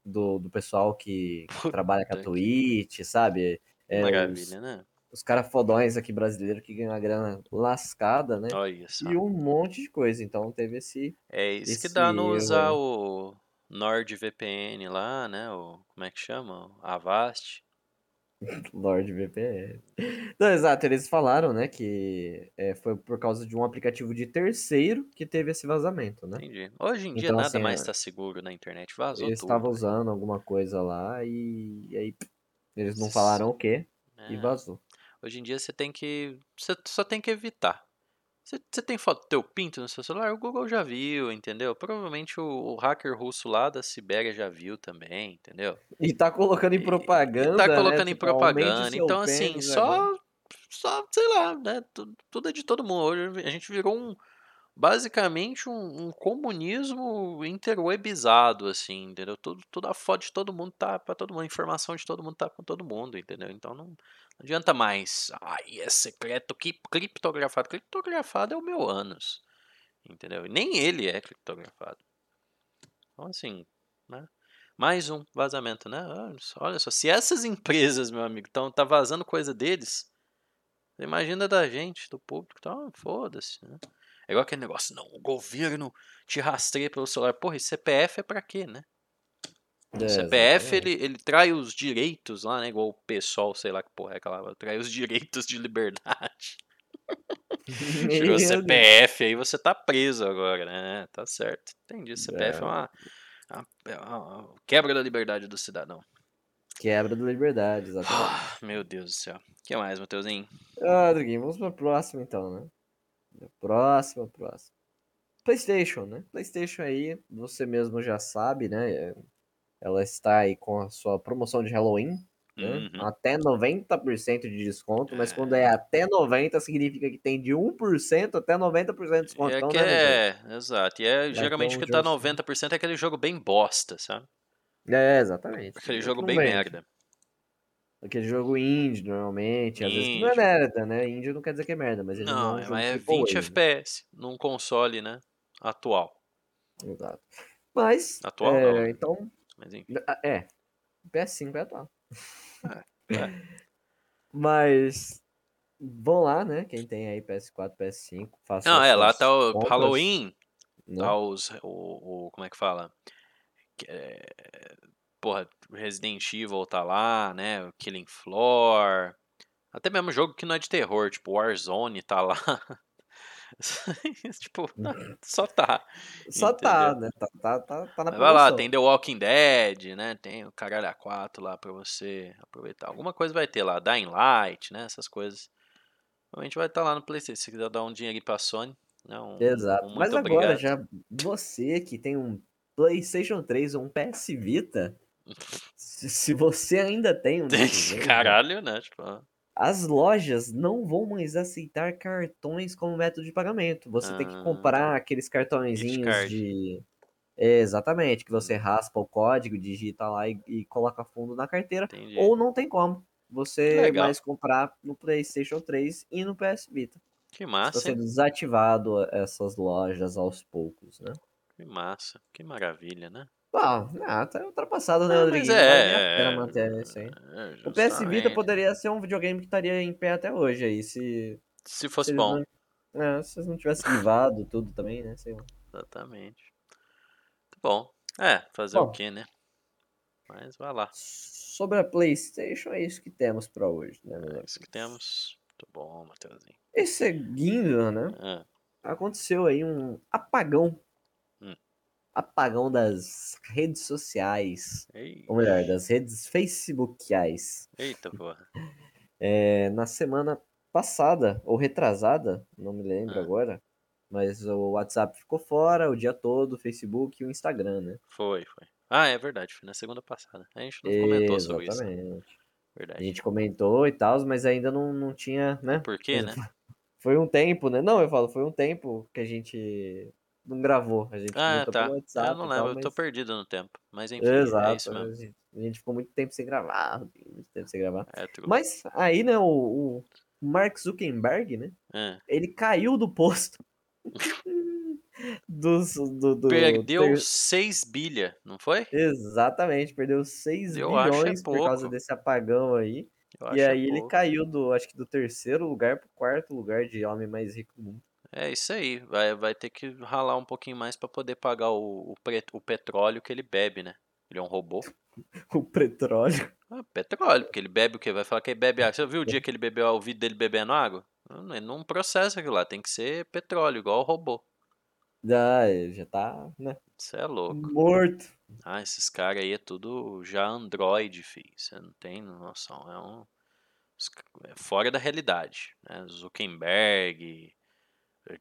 do, do pessoal que trabalha com a que- Twitch, sabe? É, os- Maravilha, né? os caras fodões aqui brasileiros que ganham uma grana lascada, né? Olha só. E um monte de coisa. Então teve esse É isso que esse dá no usar o NordVPN lá, né? O, como é que chama? Avast. <laughs> Lord VPN. Não, exato, eles falaram, né, que é, foi por causa de um aplicativo de terceiro que teve esse vazamento, né? Entendi. Hoje em dia Então, nada assim, mais é, está seguro na internet. Vazou Eles estavam usando alguma coisa lá e, e aí eles não falaram o quê e É. vazou. Hoje em dia você tem que. Você só tem que evitar. Você, tem foto do teu pinto no seu celular? O Google já viu, entendeu? Provavelmente o, o hacker russo lá da Sibéria já viu também, entendeu? E tá colocando em E- propaganda, E tá né? colocando em Tipo, propaganda. Então, assim, agora. só. Só, sei lá, né? Tudo, tudo é de todo mundo. Hoje a gente virou um. Basicamente um, um comunismo interwebizado, assim, entendeu? Tudo, tudo a foto de todo mundo tá pra todo mundo, a informação de todo mundo tá com todo mundo, entendeu? Então não, não adianta mais. Ai, é secreto, que criptografado. Criptografado é o meu ânus, entendeu? E nem ele é criptografado. Então, assim, né? Mais um vazamento, né? Olha só, olha só, se essas empresas, meu amigo, estão tá vazando coisa deles, imagina da gente, do público, então foda-se, né? É igual aquele negócio, não, o governo te rastreia pelo celular. Porra, e CPF é pra quê, né? O É, CPF, exatamente. ele, ele trai os direitos lá, né? Igual o pessoal, sei lá que porra é aquela, trai os <laughs> direitos de liberdade. <laughs> Tirou o. CPF, aí você tá preso agora, né? Tá certo. Entendi. CPF é É. uma, uma- é uma quebra da liberdade do cidadão. Quebra da liberdade, exatamente. Ah, meu Deus do céu. O que mais, Mateuzinho? Ah, Driguinho, vamos pra próxima então, né? Próxima, próxima. PlayStation, né? PlayStation aí, você mesmo já sabe, né? é, Ela está aí com a sua promoção de Halloween, né? Uhum. Até 90% de desconto, mas É. quando é até 90% significa que tem de 1% até 90% de desconto. É Então, que né, é, exato. E é geralmente então que dá justo. 90% é aquele jogo bem bosta, sabe? É, exatamente. Aquele É que jogo bem merda. Aquele jogo indie, normalmente. Às vezes não é merda, né? Indie não quer dizer que é merda, mas ele não, Não, é um é- jogo mas é AAA, 20 né? FPS num console, né? Atual. Exato. Mas, Atual é, não, né? então, Mas enfim. é, PS5 é atual. É, é. <laughs> Mas, vão lá, né? Quem tem aí PS4, PS5, faça Não, é, lá tá o compras, Halloween, tá os, o, o- como é que fala? É- porra, Resident Evil tá lá, né? Killing Floor. Até mesmo jogo que não é de terror, tipo Warzone tá lá. <laughs> tipo, só tá. Só tá, entendeu? né? Tá, tá, tá, tá na vai lá, tem The Walking Dead, né? Tem o Caralho A4 lá pra você aproveitar. Alguma coisa vai ter lá, Dying Light, né? Essas coisas. Provavelmente vai estar lá no PlayStation. Se quiser dar um dinheiro aí pra Sony, né? Um, Exato. um Mas agora, obrigado. já você que tem um PlayStation 3 ou um PS Vita, se, você ainda tem um <laughs> né, Caralho, né? Tipo, ah, as lojas não vão mais aceitar cartões como método de pagamento. Você tem que Ah, comprar aqueles cartõezinhos de. É, exatamente, que você raspa o código, digita lá e, e coloca fundo na carteira. Entendi. Ou não tem como. Você Legal. mais comprar no PlayStation 3 e no PS Vita. Que Está massa, sendo hein? desativado essas lojas aos poucos, né? Que massa. Que maravilha, né? Ah, ah, tá ultrapassado, né, Ah, Não vale nem é, é, manter isso aí. é, O PS Vita poderia ser um videogame que estaria em pé até hoje aí, se, Se se fosse eles bom. não, é, se não tivessem livado tudo também, né? Sei lá. Exatamente. Muito bom. É, fazer o Bom. quê, né? Mas vai lá. Sobre a PlayStation, é isso que temos pra hoje, né, É isso que temos. Muito bom, Matheusinho. E seguindo, né? Ah, Aconteceu aí um apagão. Apagão das redes sociais. ei, Ou melhor, das redes facebookiais. eita porra. <laughs> É, na semana passada, ou retrasada, não me lembro Ah. agora, mas o WhatsApp ficou fora o dia todo, o Facebook e o Instagram, né? Foi, foi. Ah, é verdade. Foi na segunda passada. A gente não comentou sobre isso. né? Exatamente. A Verdade. gente comentou e tal, mas ainda não, não tinha, né? Por quê, né? <laughs> Foi um tempo, né? Não, eu falo, foi um tempo que a gente não gravou. A gente Ah, tá. pelo WhatsApp Eu não lembro, tal, eu tô mas... perdido no tempo. Mas enfim, é Exato, isso mesmo. a gente, a gente ficou muito tempo sem gravar, muito tempo sem gravar. É, tu... Mas aí, né, o, o Mark Zuckerberg, né? é. Ele caiu do posto. <laughs> dos, do, do Perdeu ter- 6 bilha, não foi? Exatamente, perdeu 6 Eu é bilhões por causa desse apagão aí. Eu E é aí ele pouco. caiu do, acho que do terceiro lugar pro quarto lugar de homem mais rico do mundo. É isso aí. Vai, vai ter que ralar um pouquinho mais pra poder pagar o, o, pre- o petróleo que ele bebe, né? Ele é um robô. <laughs> O petróleo. Ah, petróleo, porque ele bebe o quê? Vai falar que ele bebe água. Você viu o dia que ele bebeu o vídeo dele bebendo água? Não, ele não processa aquilo lá. Tem que ser petróleo, igual o robô. Ah, ele já tá, né? Você é louco. Morto. Ah, esses caras aí é tudo já Android, filho. Você não tem noção. É um. é fora da realidade. Né? Zuckerberg,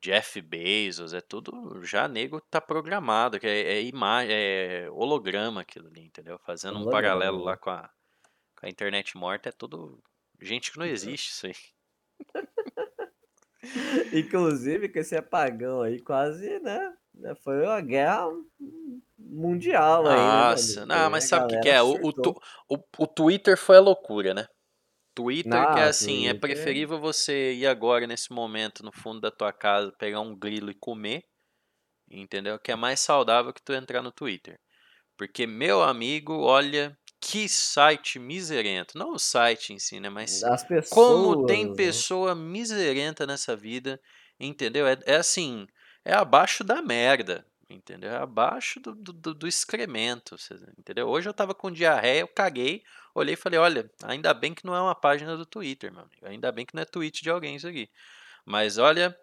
Jeff Bezos, é tudo. Já nego tá programado, que é, é imagem, é holograma aquilo ali, entendeu? Fazendo um Holograma, paralelo né? lá com a, com a internet morta, é tudo. Gente que não existe isso aí. <laughs> Inclusive, com esse apagão aí, quase, né? né, Foi uma guerra mundial aí, né, Nossa, mano? não, mas sabe o que, que é? O, o, o Twitter foi a loucura, né? Twitter que é Ah, assim, é Twitter. preferível você ir agora nesse momento no fundo da tua casa, pegar um grilo e comer, entendeu? Que é mais saudável que tu entrar no Twitter. Porque, meu amigo, olha que site miserento. Não o site em si, né? Mas As pessoas. como tem né? pessoa miserenta nessa vida, entendeu? É, é assim, é abaixo da merda, entendeu? É abaixo do, do, do- excremento, entendeu? Hoje eu tava com diarreia, eu caguei, olhei e falei, olha, ainda bem que não é uma página do Twitter, meu amigo. Ainda bem que não é tweet de alguém isso aqui. Mas olha,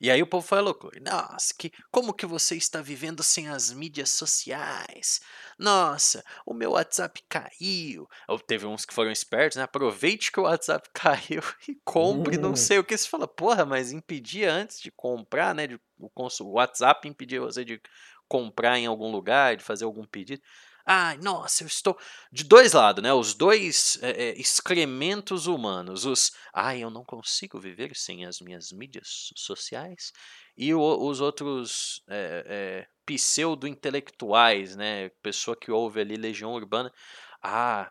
e aí o povo foi louco. Nossa, que, como que você está vivendo sem as mídias sociais? Nossa, o meu WhatsApp caiu. Ou Teve uns que foram espertos, né? Aproveite que o WhatsApp <laughs> caiu e compre, não Hum. sei o que. Você fala, porra, mas impedia antes de comprar, né? De, o, o WhatsApp impedia você de comprar em algum lugar, de fazer algum pedido. Ai, nossa, eu estou. De dois lados, né? Os dois é, é, excrementos humanos. Os. Ai, eu não consigo viver sem as minhas mídias sociais. E o- os outros é, pseudo-intelectuais, né? Pessoa que ouve ali Legião Urbana. Ah,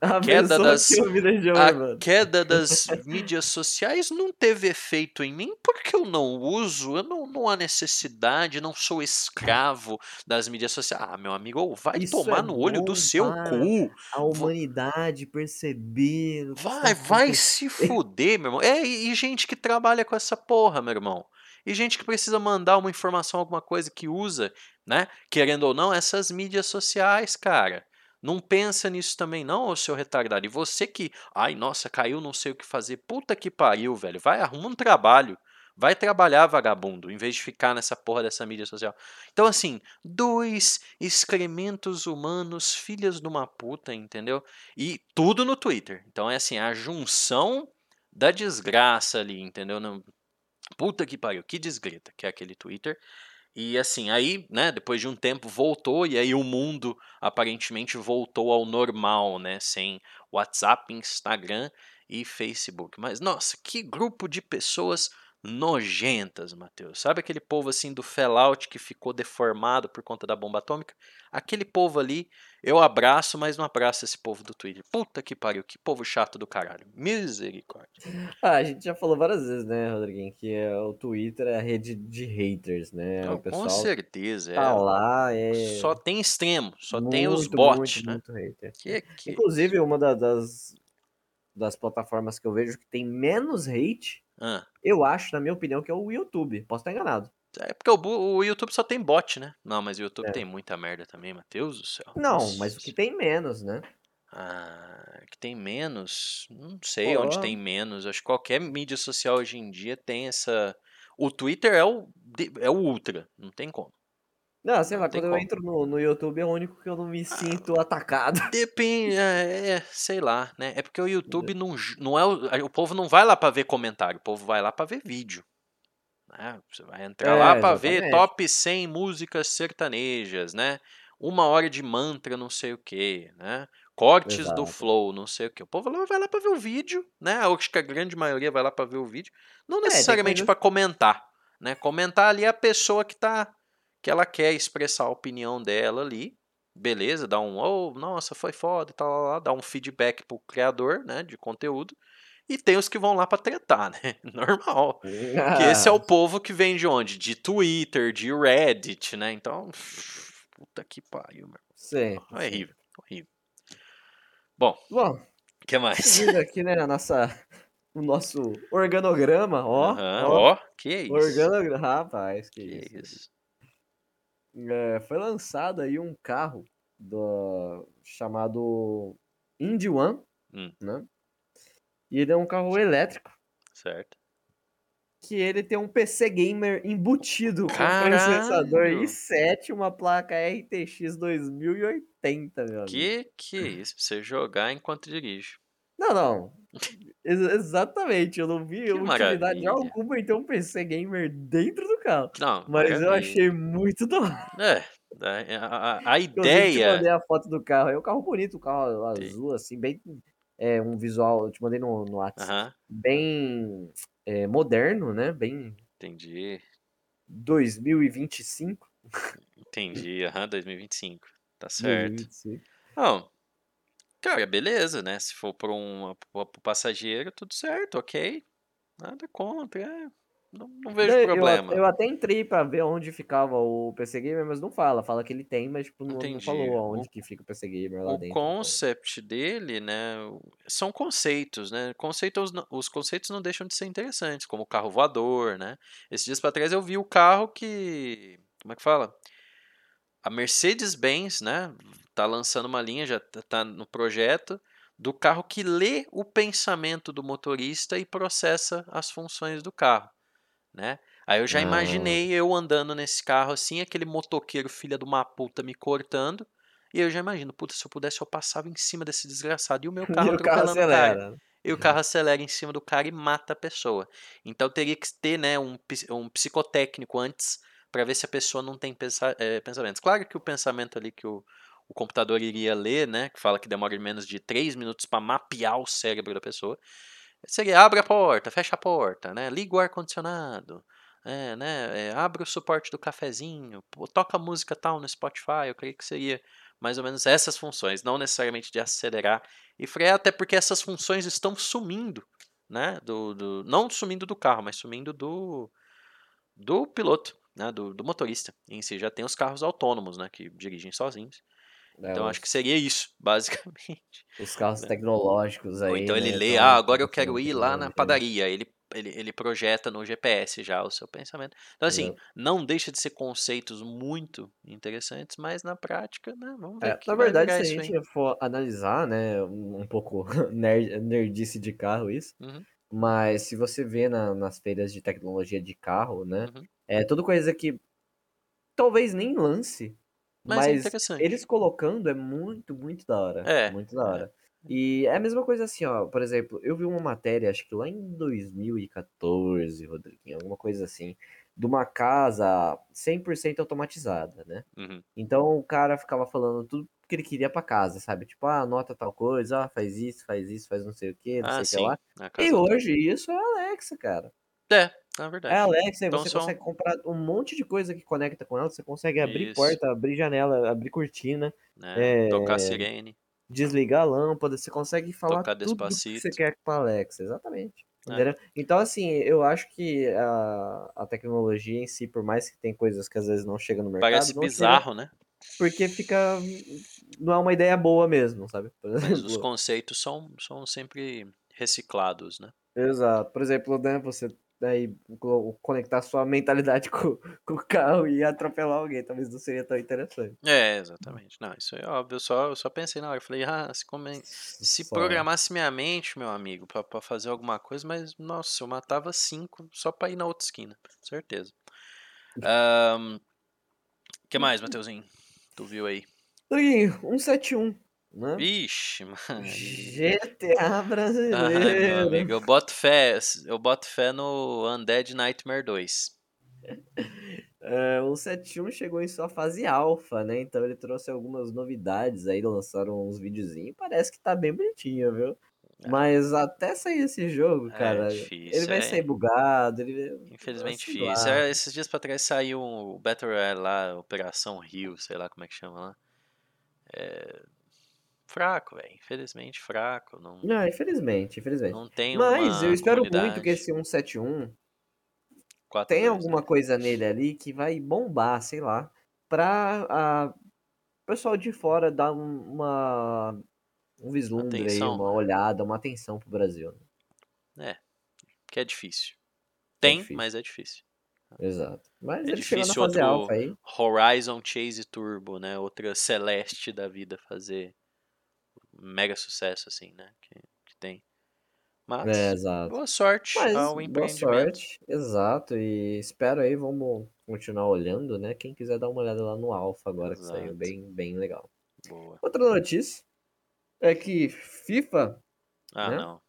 A queda pessoa das- a mano. queda <laughs> das mídias sociais não teve efeito em mim porque eu não uso, eu não, não há necessidade, não sou escravo das mídias sociais. Ah, meu amigo, vai Isso tomar é no olho do seu cu. A humanidade perceber. o que Vai, vai se <laughs> fuder, meu irmão. É, e, e gente que trabalha com essa porra, meu irmão. E gente que precisa mandar uma informação, alguma coisa que usa, né? Querendo ou não, essas mídias sociais, cara. Não pensa nisso também, não, ô seu retardado. E você que, ai, nossa, caiu, não sei o que fazer. Puta que pariu, velho. Vai, arruma um trabalho. Vai trabalhar, vagabundo, em vez de ficar nessa porra dessa mídia social. Então, assim, dois excrementos humanos, filhas de uma puta, entendeu? E tudo no Twitter. Então, é assim, a junção da desgraça ali, entendeu? Puta que pariu, que desgrita, que é aquele Twitter. E assim, aí, né, depois de um tempo voltou, e aí o mundo aparentemente voltou ao normal, né? Sem WhatsApp, Instagram e Facebook. Mas, nossa, que grupo de pessoas nojentas, Matheus. Sabe aquele povo assim do Fallout que ficou deformado por conta da bomba atômica? Aquele povo ali, eu abraço, mas não abraço esse povo do Twitter. Puta que pariu, que povo chato do caralho. Misericórdia. Ah, a gente já falou várias vezes, né, Rodriguinho, que é, o Twitter é a rede de haters, né? Não, o pessoal com certeza, tá é. lá, é Só tem extremo, só tem os muito, bots, muito, né? muito hater. Que, que... Inclusive, uma da- das, das plataformas que eu vejo que tem menos hate, Ah, eu acho, na minha opinião, que é o YouTube. Posso estar enganado. É porque o, o YouTube só tem bot, né? Não, mas o YouTube É. tem muita merda também, Matheus do céu. Não, Nossa mas o que tem menos, né? Ah, que tem menos. Não sei onde Pô. tem menos. Acho que qualquer mídia social hoje em dia tem essa. O Twitter é o, é o ultra, não tem como. Não, sei lá, Não quando eu como. entro no, no YouTube é o único que eu não me sinto atacado. <laughs> Depende, é, é, sei lá, né? É porque o YouTube não, não é. O, o povo não vai lá pra ver comentário, o povo vai lá pra ver vídeo. Né? Você vai entrar É, lá pra ver top 100 músicas sertanejas, né? Uma hora de mantra, não sei o que, né? Cortes do Exato. flow, não sei o que. O povo lá vai lá pra ver o vídeo, né? Eu acho que a grande maioria vai lá pra ver o vídeo. Não É, necessariamente coisas- pra comentar, né? Comentar ali é a pessoa que tá. que ela quer expressar a opinião dela ali, beleza, dá um, oh, nossa, foi foda e tal, dá um feedback pro criador, né, de conteúdo. E tem os que vão lá pra tretar, né? <laughs> Normal. Que esse é o povo que vem de onde? De Twitter, de Reddit, né? Então, puta que pariu, meu. Sim. É horrível, horrível. Bom, Bom, o que mais? seguindo <laughs> aqui, né, a nossa, o nosso organograma, ó. Aham, ó, Ó, que isso? organograma, rapaz, que, Que isso. isso? É, foi lançado aí um carro do, chamado Indy One, Hum. né? E ele é um carro elétrico Certo. que ele tem um PC gamer embutido com Caralho! processador i7 e uma placa RTX 2080, meu amigo. Que que é isso? Pra você jogar enquanto dirige. Não, não. Ex- exatamente, eu não vi Que utilidade maravilha. alguma em ter um PC gamer dentro do carro. Não, Mas eu achei muito <laughs> hora. É, a, a- a te ideia. mandei a foto do carro. É um carro bonito, um carro azul, assim, bem. É um visual, eu te mandei no, no WhatsApp. Bem é, moderno, né? Bem entendi. 2025. Entendi. Aham, 2025. Tá certo. 2025. Não, cara, beleza, né? Se for para um pro passageiro, tudo certo, ok. Nada contra, é. Não, não vejo eu- problema. Eu, até entrei pra ver onde ficava o PC Gamer, mas não fala. Fala que ele tem, mas tipo, não, não falou aonde O- que fica o PC Gamer lá O dentro. concept dele, né, o- são conceitos, né? Conceitos, os conceitos não deixam de ser interessantes, como o carro voador, né? Esses dias para trás eu vi o carro que, como é que fala? A Mercedes-Benz, né, tá lançando uma linha, já tá- tá no projeto do carro que lê o pensamento do motorista e processa as funções do carro, né? Aí eu já Ah. imaginei eu andando nesse carro assim, aquele motoqueiro filha de uma puta me cortando, e eu já imagino, puta, se eu pudesse eu passava em cima desse desgraçado e o meu <laughs> carro E o carro o cara. acelera. E o carro acelera em cima do cara e mata a pessoa. Então teria que ter, né, um, um psicotécnico antes para ver se a pessoa não tem pensa- eh, pensamentos. Claro que o pensamento ali que o, o computador iria ler, né, que fala que demora menos de 3 minutos para mapear o cérebro da pessoa, seria abre a porta, fecha a porta, né, liga o ar-condicionado, é, né, é, abre o suporte do cafezinho, toca música tal no Spotify, eu creio que seria mais ou menos essas funções, não necessariamente de acelerar e frear, até porque essas funções estão sumindo, né, do, do não sumindo do carro, mas sumindo do, do piloto, né, do, do motorista em si. Já tem os carros autônomos, né, que dirigem sozinhos. É, Então os, acho que seria isso, <laughs> basicamente. os carros tecnológicos aí. Ou então ele né, lê, tão- ah, agora eu quero ir lá na funcionando, padaria. Ele, ele, ele projeta no GPS já o seu pensamento. Então, assim, não deixa de ser conceitos muito interessantes, mas na prática, né? Vamos ver É, na verdade, se a isso aí. gente for analisar, né, um um pouco <laughs> nerd, nerdice de carro isso, Uhum, mas se você vê na- nas feiras de tecnologia de carro, né, uhum. é tudo coisa que talvez nem lance, Mas é mas interessante. eles colocando é muito, muito da hora, É, muito da é. hora. E é a mesma coisa assim, ó, por exemplo, eu vi uma matéria, acho que lá em 2014, Rodriguinho, alguma coisa assim, de uma casa 100% automatizada, né? Uhum. Então o cara ficava falando tudo que ele queria pra casa, sabe? Tipo, ah, anota tal coisa, ah, faz isso, faz isso, faz não sei o que, não Ah, sei o que lá. E hoje isso é Alexa, cara. É, na É verdade. Alexa, e Então você consegue comprar um monte de coisa que conecta com ela. Você consegue abrir Isso. porta, abrir janela, abrir cortina? Tocar é, sirene. desligar a lâmpada. Você consegue falar Tocar tudo do que você quer com a Alexa. Exatamente. É. Então, assim, eu acho que a, a tecnologia em si, por mais que tem coisas que às vezes não chegam no mercado, Parece não chega bizarro, né? porque fica. Não é uma ideia boa mesmo, sabe? Mas os conceitos são, são sempre reciclados, né? Exato. Por exemplo, né, você daí co- conectar sua mentalidade <laughs> com, com o carro e atropelar alguém, talvez não seria tão interessante. É, exatamente. Não, isso é óbvio. Eu só, eu só pensei na hora. Eu falei, ah, se, come... se Só. programasse minha mente, meu amigo, pra, pra fazer alguma coisa, mas, nossa, eu matava cinco só pra ir na outra esquina. Certeza. <laughs> O que mais, Mateuzinho? Tu viu aí? Rodriguinho, 171, né? Vixe, mano. GTA Ai, brasileiro. amigo, eu boto fé, eu boto fé no Undead Nightmare 2. É, o 171 chegou em sua fase alfa, né? Então ele trouxe algumas novidades aí, lançaram uns videozinhos. Parece que tá bem bonitinho, viu? Mas até sair esse jogo, É cara, ele difícil, vai é. sair bugado, ele Infelizmente difícil. É, Esses dias pra trás saiu o Battle Royale lá, Operação Rio, sei lá como é que chama lá. É... Fraco, velho. Infelizmente fraco. Não, Não, infelizmente, infelizmente. não tem Mas eu espero muito que comunidade. esse 171 4-2, tenha né? alguma coisa nele ali que vai bombar, sei lá, pra a pessoal de fora dar um- uma um vislumbre aí, Atenção, uma né? olhada, uma atenção pro Brasil. né? É, que é difícil. Tem, difícil. mas é difícil. Exato. Mas É difícil outro aí. Horizon Chase Turbo, né? Outra Celeste da vida fazer mega sucesso assim, né? Que, que tem. Mas É, exato. boa sorte Mas ao boa empreendimento. sorte, exato. E espero aí, vamos continuar olhando, né? Quem quiser dar uma olhada lá no Alpha agora, que saiu Exato. bem, bem legal. Boa. Outra notícia é que FIFA, Ah, né? não.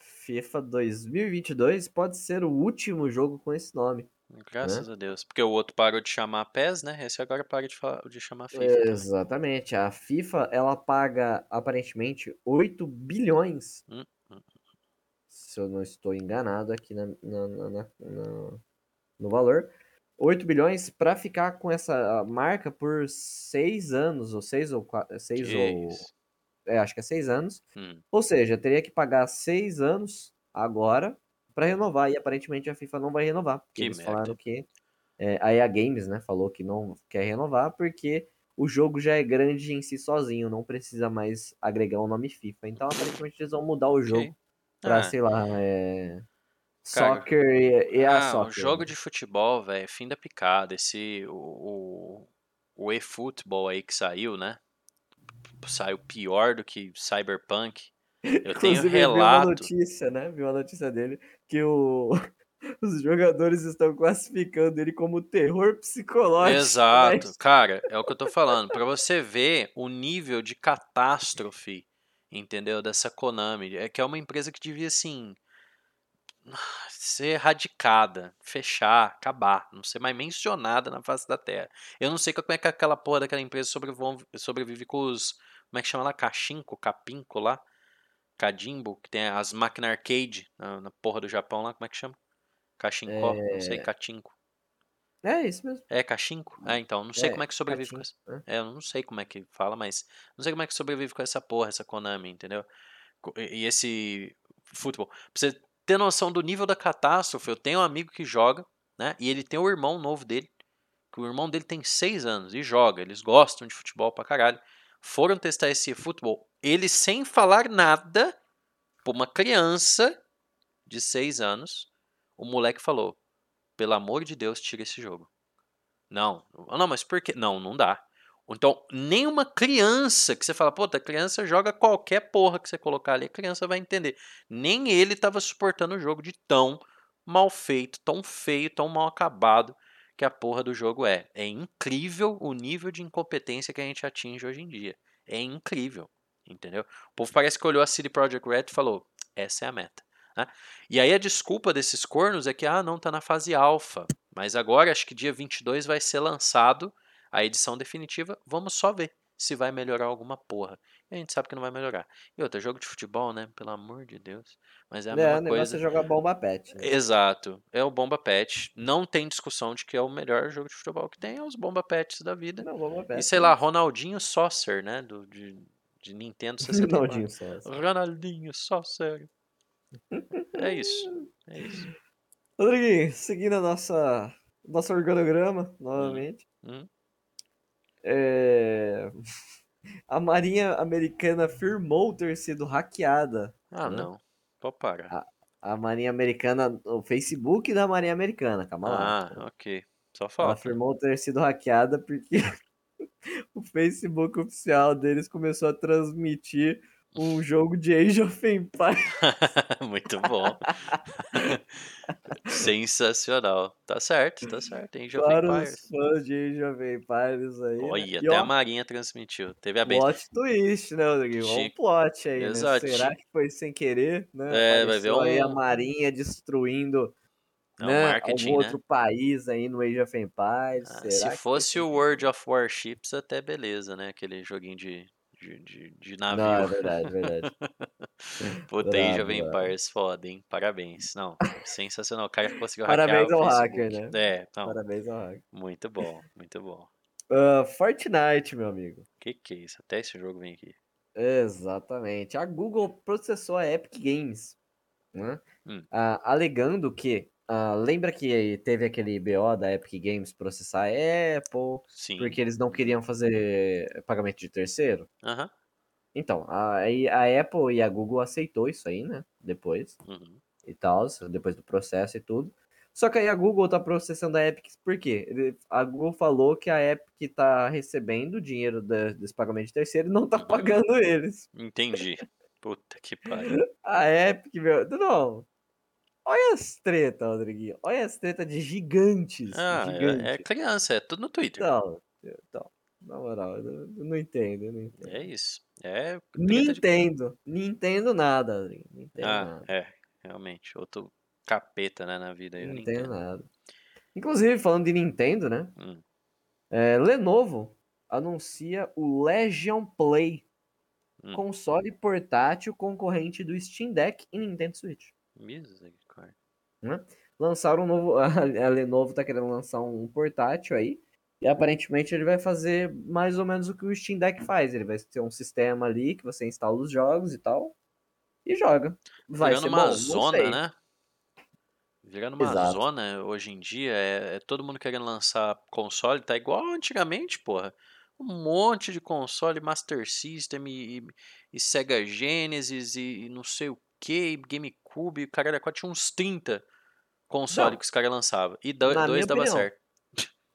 FIFA 2022 pode ser o último jogo com esse nome. Graças a Deus. Porque o outro parou de chamar PES, né? Esse agora para de, falar, de chamar FIFA. também. Exatamente. A FIFA, ela paga aparentemente 8 bilhões, Hum, hum. se eu não estou enganado aqui na, na- na- no valor, 8 bilhões para ficar com essa marca por 6 anos, ou 6 ou 4, 6 Que ou é, acho que é 6 anos. Hum, Ou seja, teria que pagar 6 anos agora para renovar e aparentemente a FIFA não vai renovar, porque Que eles merda. falaram que é, a EA Games, né, falou que não quer renovar porque o jogo já é grande em si sozinho, não precisa mais agregar o nome FIFA. Então, aparentemente eles vão mudar o jogo pra, Ah, sei lá, é... Cara, Soccer e, e a ah, o Soccer. jogo de futebol, velho, fim da picada. Esse, o, o, o eFootball aí que saiu, né? Saiu pior do que Cyberpunk. Eu tenho Inclusive, vi uma relato. notícia, né? Vi uma notícia dele que o... <laughs> os jogadores estão classificando ele como terror psicológico. Exato, mas- cara, é o que eu tô falando. Pra você ver o nível de catástrofe, entendeu? Dessa Konami. É que é uma empresa que devia, assim, ser erradicada, fechar, acabar, não ser mais mencionada na face da Terra. Eu não sei como é que aquela porra daquela empresa sobrevive, sobrevive com os. Como é que chama lá? Cachinco, Capinco lá? Cadimbo, que tem as máquinas arcade na, na porra do Japão lá, como é que chama? Cachincó, não sei, catinco. É isso mesmo. É cachinco? É, então, não sei É, como é que sobrevive com Catinco, essa. né? É, eu não sei como é que fala, mas não sei como é que sobrevive com essa porra, essa Konami, entendeu? E esse futebol. Pra você ter noção do nível da catástrofe, eu tenho um amigo que joga, né? E ele tem o irmão novo dele, que o irmão dele tem seis anos e joga. Eles gostam de futebol pra caralho. Foram testar esse futebol. Ele sem falar nada, pra uma criança de seis anos, o moleque falou: pelo amor de Deus, tira esse jogo. Não, não, mas por quê? Não, não dá. Então, nenhuma criança que você fala, pô, a criança joga qualquer porra que você colocar ali, a criança vai entender. Nem ele estava suportando o jogo de tão mal feito, tão feio, tão mal acabado que a porra do jogo é. É incrível o nível de incompetência que a gente atinge hoje em dia. É incrível, entendeu? O povo parece que olhou a CD Projekt Red e falou, essa é a meta. né? E aí a desculpa desses cornos é que, ah, não, tá na fase alfa. Mas agora, acho que dia 22 vai ser lançado a edição definitiva. Vamos só ver se vai melhorar alguma porra. E a gente sabe que não vai melhorar. E outra, jogo de futebol, né? Pelo amor de Deus. Mas é a É, mesma o negócio coisa. é jogar bomba pet. né? Exato. É o Bomba Pet. Não tem discussão de que é o melhor jogo de futebol que tem. É os Bomba Pets da vida. Não, bomba pet. E sei lá, Ronaldinho Saucer, né? Do, de, de Nintendo <laughs> 64. Ronaldinho só. assim. Ronaldinho Saucer. É isso. É isso. Rodriguinho, seguindo a nossa, nosso organograma, novamente. Hum. É, <laughs> A Marinha Americana afirmou ter sido hackeada. Ah, Né? não. Pode parar. A Marinha Americana, o Facebook da Marinha Americana, calma lá. Ah, ok. Só Ela falta. afirmou ter sido hackeada porque o Facebook oficial deles começou a transmitir um jogo de Age of Empires. <laughs> Muito bom. <laughs> Sensacional. Tá certo, tá certo. Age of para Empires. os fãs de Age of Empires aí. né? Olha, E, até ó, a Marinha transmitiu. Teve a bem. Plot twist, né, Rodrigo? Olha um plot aí, né? Exato, Será chique. que foi sem querer, né? É, vai ver Apareceu aí a um- Marinha destruindo É um né, marketing, algum né? outro país aí no Age of Empires. Ah, se que fosse sem o? World of Warships, até beleza, né? Aquele joguinho de, de, de, de Não, é navio. verdade, verdade. <laughs> Puta, Age of. Empires, foda, hein? Parabéns. Não, sensacional. O cara que conseguiu Parabéns hackear o ao hacker, né? É, não, Parabéns ao hack. muito bom, muito bom. Ah, Fortnite, meu amigo. Que que é isso? Até esse jogo vem aqui. Exatamente. A Google processou a Epic Games, né? Hum. Ah, alegando que. Ah, lembra que teve aquele BO da Epic Games processar a Apple, Sim. porque eles não queriam fazer pagamento de terceiro? Aham. Então, aí a Apple e a Google aceitou isso aí, né? Depois uhum. e tal, depois do processo e tudo. Só que aí a Google tá processando a Epic, por quê? A Google falou que a Epic tá recebendo o dinheiro da- desse pagamento de terceiro e não tá pagando eles. Entendi. Puta que pariu. <laughs> A Epic, meu. Não. Olha as treta, Rodriguinho. Olha as treta de gigantes. Ah, é, é criança, é tudo no Twitter. Não, então, na moral, eu não, entendo, eu não entendo. É isso. É treta de Nintendo. Nintendo nada, Rodriguinho. Nintendo Ah, nada. é, realmente. Outro capeta, né, na vida aí. Não entendo Nintendo. nada. Inclusive, falando de Nintendo, né? Hum. é, Lenovo anuncia o Legion Play, Hum. console portátil concorrente do Steam Deck e Nintendo Switch. Misericórdia. Lançaram um novo. <laughs> A Lenovo tá querendo lançar um portátil aí. E aparentemente ele vai fazer mais ou menos o que o Steam Deck faz. Ele vai ter um sistema ali que você instala os jogos e tal. E joga. Vai Virando ser uma bom, zona, né? Virando uma Exato. zona hoje em dia, é, é todo mundo querendo lançar console, tá igual antigamente, porra. Um monte de console, Master System e, e- e Sega Genesis e, e não sei o que, GameCube, quase tinha uns 30 console Não. que os caras lançavam. E dois minha dava opinião. certo.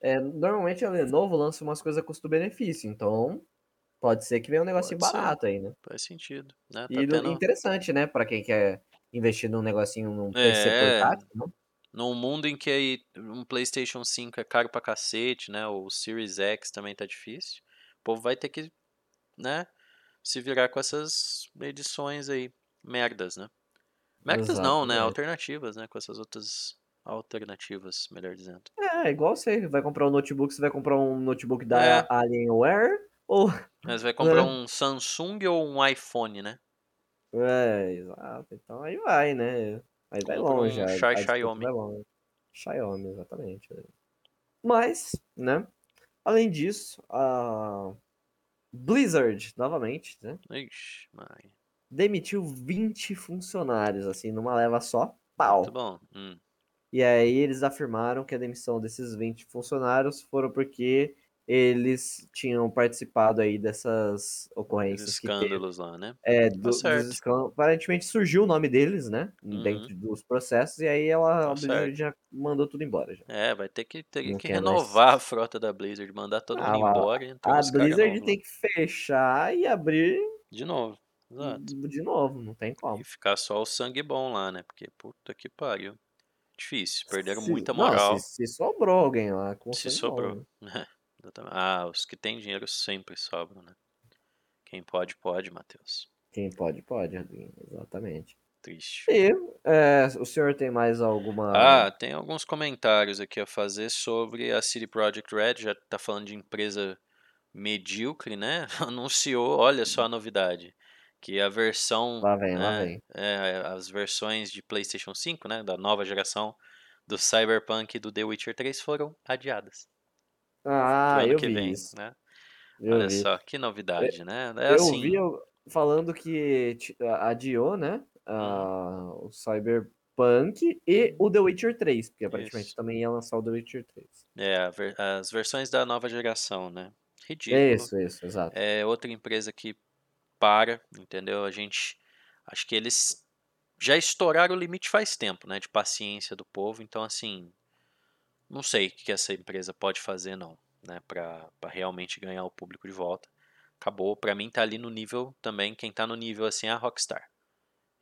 É, normalmente a Lenovo lança umas coisas custo-benefício. Então pode ser que venha um negocinho Pode ser. barato aí, né? Faz sentido, né? Tá E do- tendo... interessante, né? Pra quem quer investir num negocinho num PC É. portátil. né? Num mundo em que um PlayStation 5 é caro pra cacete, né? O Series X também tá difícil. O povo vai ter que, né? Se virar com essas edições aí. Merdas, né? Merdas não, né? Exatamente. Alternativas, né? Com essas outras alternativas, melhor dizendo. É, igual você vai comprar um notebook, você vai comprar um notebook da É. Alienware ou Mas vai comprar <laughs> É. um Samsung ou um iPhone, né? É, exato. Então aí vai, né? Aí vai Compra longe. um Xai disputa Xiaomi. vai longe. Xiaomi, exatamente. Mas, né? Além disso, a Blizzard, novamente, né? Ixi, mãe. Demitiu 20 funcionários, assim, numa leva só. Pau! Muito bom. Hum. E aí eles afirmaram que a demissão desses 20 funcionários foram porque eles tinham participado aí dessas Os ocorrências teve. escândalos lá, né? É, do, dos certo. escândalos. Aparentemente surgiu o nome deles, né? Uhum. Dentro dos processos, e aí ela, Tá já mandou tudo embora. Já. É, vai ter que, ter Não que quer mais. renovar a frota da Blizzard, mandar todo Ah, mundo lá, embora e entrar A Blizzard tem que fechar e abrir De novo. Exato. de novo, não tem como. E ficar só o sangue bom lá, né? Porque, puta que pariu. Difícil. Perderam Se- muita não, moral. se, se sobrou alguém lá, com Se sangue bom, sobrou. né? <laughs> Ah, os que têm dinheiro sempre sobram, né? Quem pode, pode, Matheus. Quem pode, pode, Rodrigo, exatamente. Triste. E é, o senhor tem mais alguma. Ah, tem alguns comentários aqui a fazer sobre a CD Projekt Red, já tá falando de empresa medíocre, né? <laughs> Anunciou, olha só a novidade, que a versão, Lá vem, lá né, vem. é, as versões de PlayStation 5, né, da nova geração do Cyberpunk e do The Witcher 3 foram adiadas Ah, eu que vi vem, isso. né? Eu Olha vi. só, que novidade, né? É Eu assim, vi eu- falando que adiou, né? Ah, o Cyberpunk e o The Witcher 3, porque aparentemente Isso. também ia lançar o The Witcher 3. é, ver- as versões da nova geração, né? Ridículo. Isso, isso, exato. é outra empresa que para, entendeu? A gente acho que eles já estouraram o limite faz tempo, né, de paciência do povo, então assim, não sei o que essa empresa pode fazer não, né, para realmente ganhar o público de volta. Acabou, pra mim tá ali no nível também, quem tá no nível assim é a Rockstar.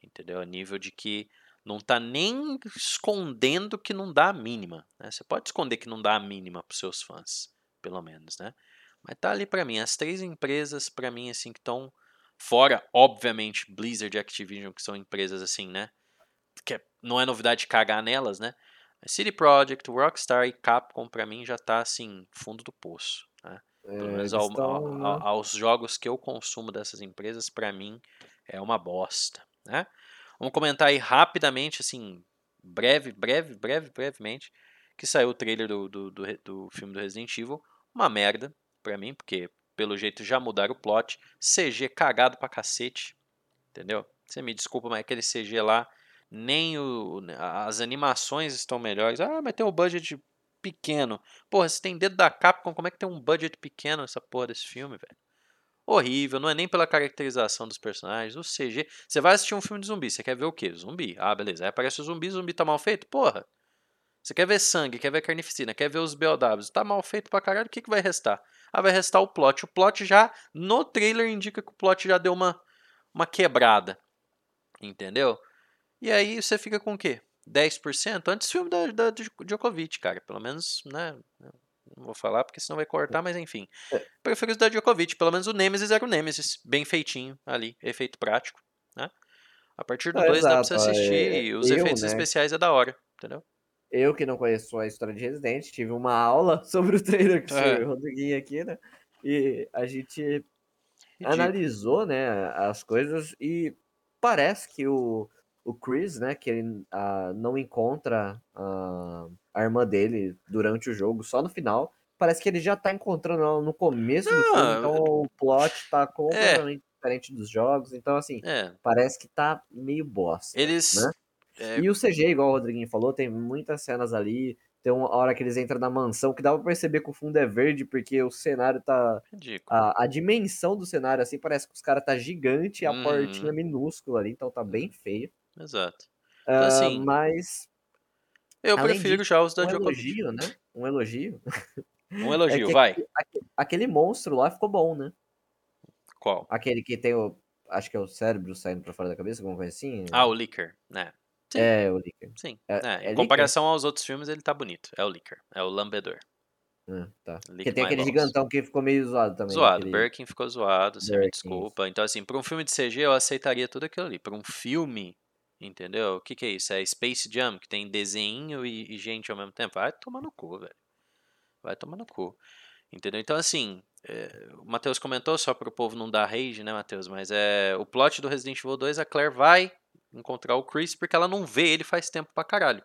Entendeu? A nível de que não tá nem escondendo que não dá a mínima, né? Você pode esconder que não dá a mínima pros seus fãs, pelo menos, né? Mas tá ali pra mim, as três empresas pra mim assim que estão fora, obviamente, Blizzard e Activision, que são empresas assim, né? Que é- não é novidade cagar nelas, né? Mas CD Projekt, Rockstar e Capcom pra mim já tá assim, fundo do poço, né? Pelo É, menos eles ao- tão, ao- né? ao- aos jogos que eu consumo dessas empresas, pra mim é uma bosta, né? Vamos comentar aí rapidamente, assim, breve, breve, breve, brevemente, que saiu o trailer do, do, do, do filme do Resident Evil. Uma merda pra mim, porque pelo jeito já mudaram o plot. CG cagado pra cacete, entendeu? Você me desculpa, mas aquele CG lá, nem o, as animações estão melhores. Ah, mas tem um budget pequeno. Porra, se tem dedo da Capcom, como é que tem um budget pequeno nessa porra desse filme, velho? Horrível, não é nem pela caracterização dos personagens, o CG. Você vai assistir um filme de zumbi, você quer ver o quê? Zumbi. Ah, beleza. Aí aparece o zumbi, o zumbi tá mal feito? Porra. Você quer ver sangue, quer ver carnificina, quer ver os BOWs, tá mal feito pra caralho, o que, que vai restar? Ah, vai restar o plot. O plot já, no trailer, indica que o plot já deu uma, uma quebrada. Entendeu? E aí você fica com o quê? 10%? Antes do filme da, da Djokovic, cara. Pelo menos, né? Não vou falar porque senão vai cortar, mas enfim. Prefiro os da Djokovic. Pelo menos o Nemesis era o Nemesis. Bem feitinho ali. Efeito prático. Né? A partir do É, 2 dá pra você assistir é, e os eu, efeitos né? especiais é da hora. Entendeu? Eu que não conheço a história de Resident, tive uma aula <laughs> sobre o trailer o É. senhor Rodriguinho aqui, né? E a gente Ridículo. analisou, né, as coisas e parece que o, o Chris, né, que ele ah, não encontra a, a irmã dele durante o jogo, só no final. Parece que ele já tá encontrando ela no começo do filme, então o plot tá É. completamente diferente dos jogos. Então, assim, É. parece que tá meio bosta. Eles. né? É, E o CG, igual o Rodriguinho falou, tem muitas cenas ali. Tem uma hora que eles entram na mansão que dá pra perceber que o fundo é verde, porque o cenário tá. ridículo. A, a dimensão do cenário, assim, parece que os caras tá gigante e a Uhum. portinha minúscula ali, então tá bem feio. Exato. Ah, assim, mas Eu prefiro disso, já os da um Djokovic. elogio, né? Um elogio. Um <laughs> É elogio, que vai. aquele, aque- aquele monstro lá ficou bom, né? Qual? Aquele que tem o. Acho que é o cérebro saindo pra fora da cabeça, alguma coisa assim. Ah, o Licker, né? Sim. É, o Licker. Sim. É- É, é em Licker? comparação aos outros filmes, ele tá bonito. É o Licker. É o lambedor. Ah, tá. Porque tem aquele balls. gigantão que ficou meio zoado também. Zoado. aquele- Birkin ficou zoado, você me Birkin, desculpa. Então, assim, pra um filme de CG, eu aceitaria tudo aquilo ali. Pra um filme, entendeu? O que que é isso? É Space Jam, que tem desenho e, e gente ao mesmo tempo. Vai tomar no cu, velho. Vai tomar no cu. Entendeu? Então, assim, é, o Matheus comentou, só para o povo não dar rage, né, Matheus? Mas é o plot do Resident Evil 2, a Claire vai encontrar o Chris porque ela não vê ele faz tempo pra caralho.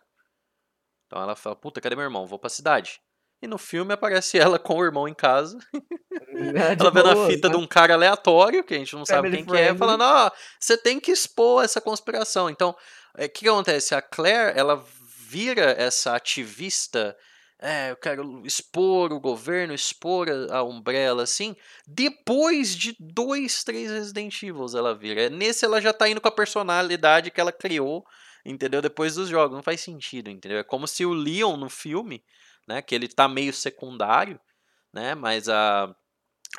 Então ela fala, puta, cadê meu irmão? Vou pra cidade. E no filme aparece <laughs> ela com o irmão em casa, <laughs> É, ela vendo a boas, fita né? de um cara aleatório, que a gente não sabe Family quem que é, falando, ó, você tem que expor essa conspiração. Então, é, o que, que acontece? A Claire, ela vira essa ativista, é, eu quero expor o governo, expor a, a Umbrella, assim, depois de dois, três Resident Evil ela vira. Nesse ela já tá indo com a personalidade que ela criou, entendeu? Depois dos jogos. Não faz sentido, entendeu? É como se o Leon no filme, né, que ele tá meio secundário, né, mas a...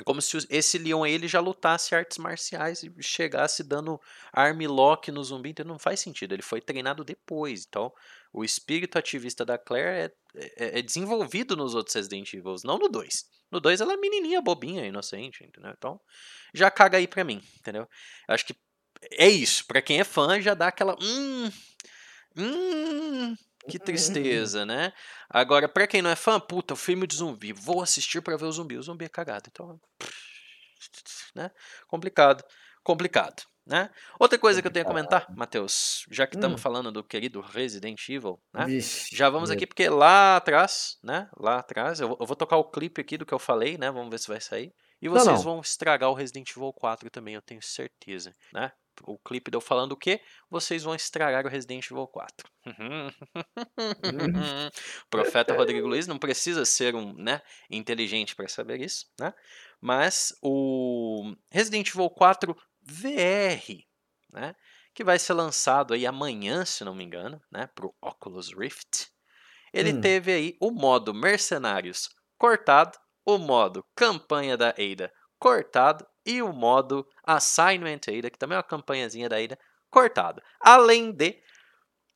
Como se esse Leon ele já lutasse artes marciais e chegasse dando armlock no zumbi, então não faz sentido. Ele foi treinado depois. Então, o espírito ativista da Claire é, é- é desenvolvido nos outros Resident Evil, não no 2. No 2 ela é menininha, bobinha, inocente, entendeu? Então, já caga aí pra mim, entendeu? Eu acho que é isso. Pra quem é fã, já dá aquela. Hum. Hum. Que tristeza, né? Agora, pra quem não é fã, puta, o filme de zumbi. Vou assistir pra ver o zumbi. O zumbi é cagado. Então. Né? Complicado. Complicado. Né? Outra coisa que eu tenho a comentar, Matheus, já que estamos Hum. falando do querido Resident Evil, né? Vixe, Já vamos aqui, porque lá atrás, né? Lá atrás, eu vou, eu vou tocar o clipe aqui do que eu falei, né? Vamos ver se vai sair. E Não, vocês não. vão estragar o Resident Evil 4 também, eu tenho certeza, né? O clipe de eu falando o quê? Vocês vão estragar o Resident Evil 4. <laughs> Profeta Rodrigo Luiz não precisa ser um, né, inteligente para saber isso, né? Mas o Resident Evil 4 VR, né, que vai ser lançado aí amanhã, se não me engano, né, pro Oculus Rift. Ele Hum. teve aí o modo Mercenários cortado, o modo Campanha da Ada cortado e o modo Assignment Ada, que também é uma campanhazinha da Ada, cortado. Além de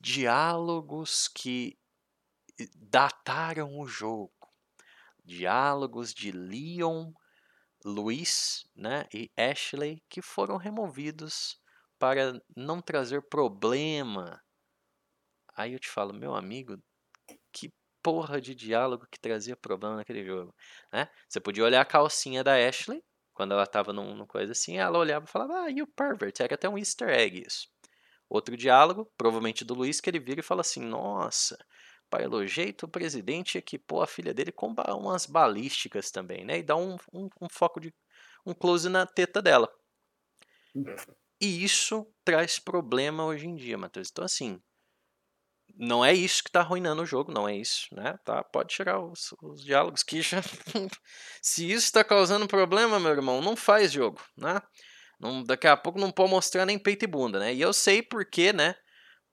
diálogos que dataram o jogo. Diálogos de Leon, Luiz né, e Ashley que foram removidos para não trazer problema. Aí eu te falo, meu amigo, que porra de diálogo que trazia problema naquele jogo. Né? Você podia olhar a calcinha da Ashley, quando ela tava num, num coisa assim, ela olhava e falava, ah, you pervert, era até um easter egg isso. Outro diálogo, provavelmente do Luiz, que ele vira e fala assim: Nossa, pelo jeito o presidente equipou a filha dele com umas balísticas também, né? E dá um, um, um foco de. um close na teta dela. E isso traz problema hoje em dia, Matheus. Então, assim. Não é isso que tá arruinando o jogo, não é isso, né? Tá, pode tirar os, os diálogos que já. <laughs> Se isso tá causando problema, meu irmão, não faz jogo, né? Não, daqui a pouco não pode mostrar nem peito e bunda, né? E eu sei porque, né?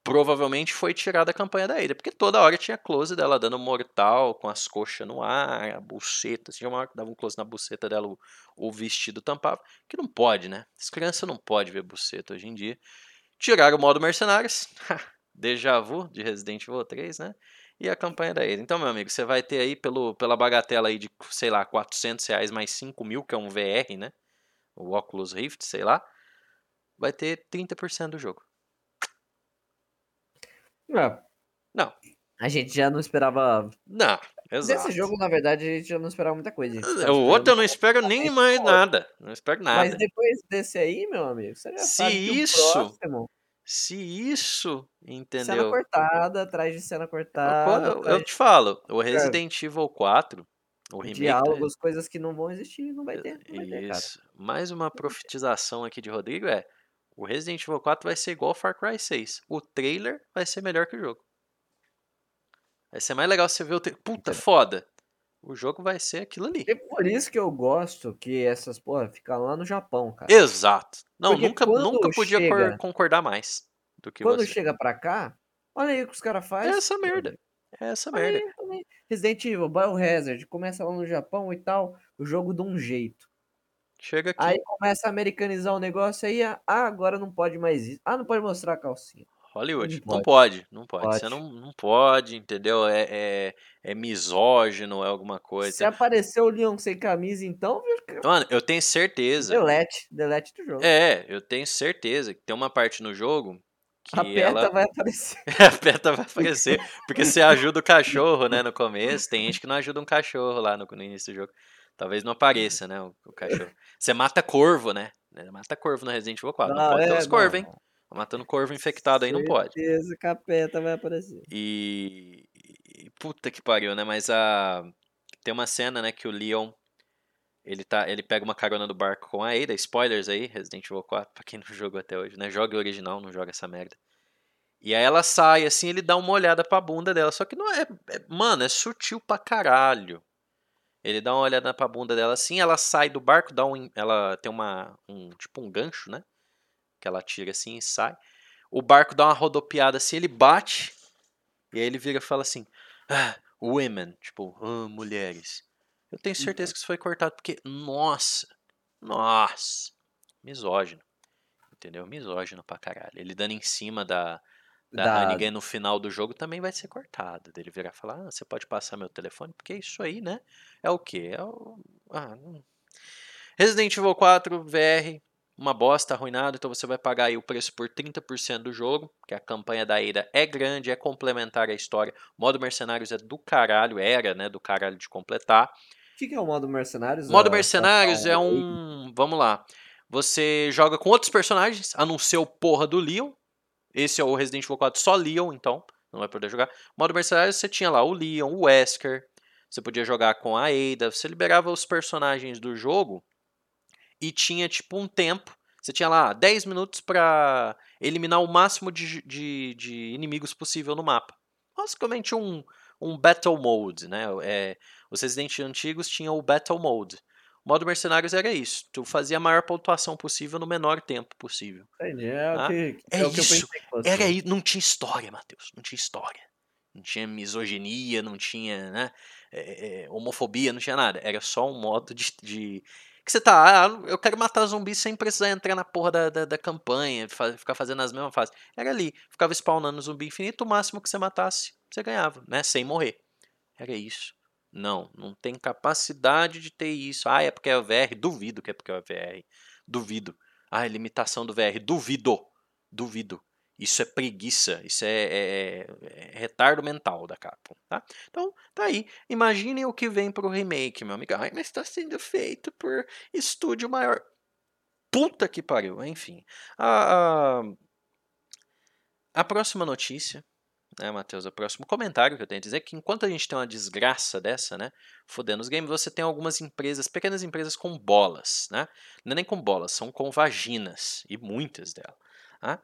Provavelmente foi tirada a campanha da Ada, porque toda hora tinha close dela dando mortal, com as coxas no ar, a buceta. Tinha uma hora que dava um close na buceta dela, o, o vestido tampava. Que não pode, né? As crianças não podem ver buceta hoje em dia. Tiraram o modo mercenários, <laughs> déjà vu de Resident Evil 3, né? E a campanha da Ada. Então, meu amigo, você vai ter aí pelo, pela bagatela aí de, sei lá, 400 reais mais 5 mil, que é um VR, né? o Oculus Rift, sei lá, vai ter 30% do jogo. É. Não. A gente já não esperava. Não, exato. Desse jogo, na verdade, a gente já não esperava muita coisa. tava O outro eu não espero nem mais nada. Não espero nada. Mas depois desse aí, meu amigo, você já Se sabe que isso- o próximo, Se isso, cena entendeu? cortada, atrás de cena cortada, eu- eu te falo, o Resident Evil 4, o remake. diálogos, coisas que não vão existir, não vai ter. Não vai ter, cara. Isso. Mais uma profetização aqui de Rodrigo é: o Resident Evil 4 vai ser igual ao Far Cry 6. O trailer vai ser melhor que o jogo. Vai ser mais legal você ver o trailer. Puta, Então. foda. O jogo vai ser aquilo ali. É por isso que eu gosto que essas, porra, ficam lá no Japão, cara. Exato. Não, Porque nunca, nunca podia chega- concordar mais do que Quando você. chega pra cá, olha aí o que os caras É fazem. essa merda. É essa Olha merda. aí. Resident Evil, Biohazard, começa lá no Japão e tal, o jogo de um jeito. Chega aqui. Aí começa a americanizar o negócio aí, ah, agora não pode mais isso. Ah, não pode mostrar a calcinha. Hollywood. Não Não pode, não pode. Você Pode. não, não pode, entendeu? É, é, é misógino, é alguma Se coisa. apareceu o Leon sem camisa, então, Mano, eu tenho certeza. delete, delete do jogo. É, eu tenho certeza que tem uma parte no jogo que a peta ela. vai aparecer. <laughs> a peta vai aparecer. Porque você ajuda o cachorro, né, no começo. Tem gente que não ajuda um cachorro lá no, no início do jogo. Talvez não apareça, né, o, o cachorro. Você mata corvo, né? Mata corvo no Resident Evil 4. Não, Não, pode ter é, os corvos, hein? Não. Matando corvo infectado aí não pode. Certeza que a peta vai aparecer. E, e- puta que pariu, né? Mas a tem uma cena, né, que o Leon ele tá, ele pega uma carona do barco com a Ada, spoilers aí, Resident Evil 4, pra quem não <laughs> jogou até hoje, né? Joga o original, não joga essa merda. E aí ela sai assim, ele dá uma olhada pra bunda dela, só que não é, é- mano, é sutil pra caralho. Ele dá uma olhada pra bunda dela assim, ela sai do barco, dá um, ela tem uma um tipo um gancho, né? Que ela tira assim e sai. O barco dá uma rodopiada assim, ele bate e aí ele vira e fala assim: ah, women, tipo, ah, mulheres. Eu tenho certeza que isso foi cortado porque, nossa, nossa, misógino. Entendeu? Misógino pra caralho. Ele dando em cima da, da, Da- Hannigan no final do jogo também vai ser cortado. Dele virar e falar: ah, você pode passar meu telefone? Porque isso aí, né? É o quê? É o. Ah, não. Resident Evil 4 VR, uma bosta arruinado, então você vai pagar aí o preço por 30% do jogo, que a campanha da Ada é grande, é complementar à história. O modo Mercenários é do caralho, era, né, do caralho de completar. O que, que é o modo Mercenários? Modo Ah, Mercenários tá, é um, vamos lá. Você joga com outros personagens, a não ser o porra do Leon. Esse é o Resident Evil 4 só Leon, então, não vai poder jogar. Modo Mercenários você tinha lá o Leon, o Wesker, você podia jogar com a Ada, você liberava os personagens do jogo e tinha tipo um tempo. Você tinha lá 10 minutos pra eliminar o máximo de, de, de inimigos possível no mapa. Basicamente um, um Battle Mode, né? É, os Resident antigos tinham o Battle Mode. O modo Mercenários era isso. Tu fazia a maior pontuação possível no menor tempo possível. Entendi, é, o que, é é o que eu isso, pensei que fosse. Era aí, não tinha história, Matheus. Não tinha história. Não tinha misoginia, não tinha né, é, é, homofobia, não tinha nada. Era só um modo de. de- que você tá, ah, eu quero matar zumbis sem precisar entrar na porra da, da, da campanha, ficar fazendo as mesmas fases. Era ali, ficava spawnando zumbi infinito, o máximo que você matasse, você ganhava, né? Sem morrer. Era isso. Não, não tem capacidade de ter isso. Ah, é porque é o VR? Duvido que é porque é o VR. Duvido. Ah, é limitação do VR. Duvido. Duvido. Isso é preguiça, isso é, é- é retardo mental da Capcom, tá? Então, tá aí. Imaginem o que vem pro remake, meu amigo. Ai, mas está sendo feito por estúdio maior. Puta que pariu, enfim. A, a, a próxima notícia, né, Matheus? O próximo comentário que eu tenho a dizer é que enquanto a gente tem uma desgraça dessa, né? Fodendo os games, você tem algumas empresas, pequenas empresas com bolas, né? Não é nem com bolas, são com vaginas. E muitas delas. Tá?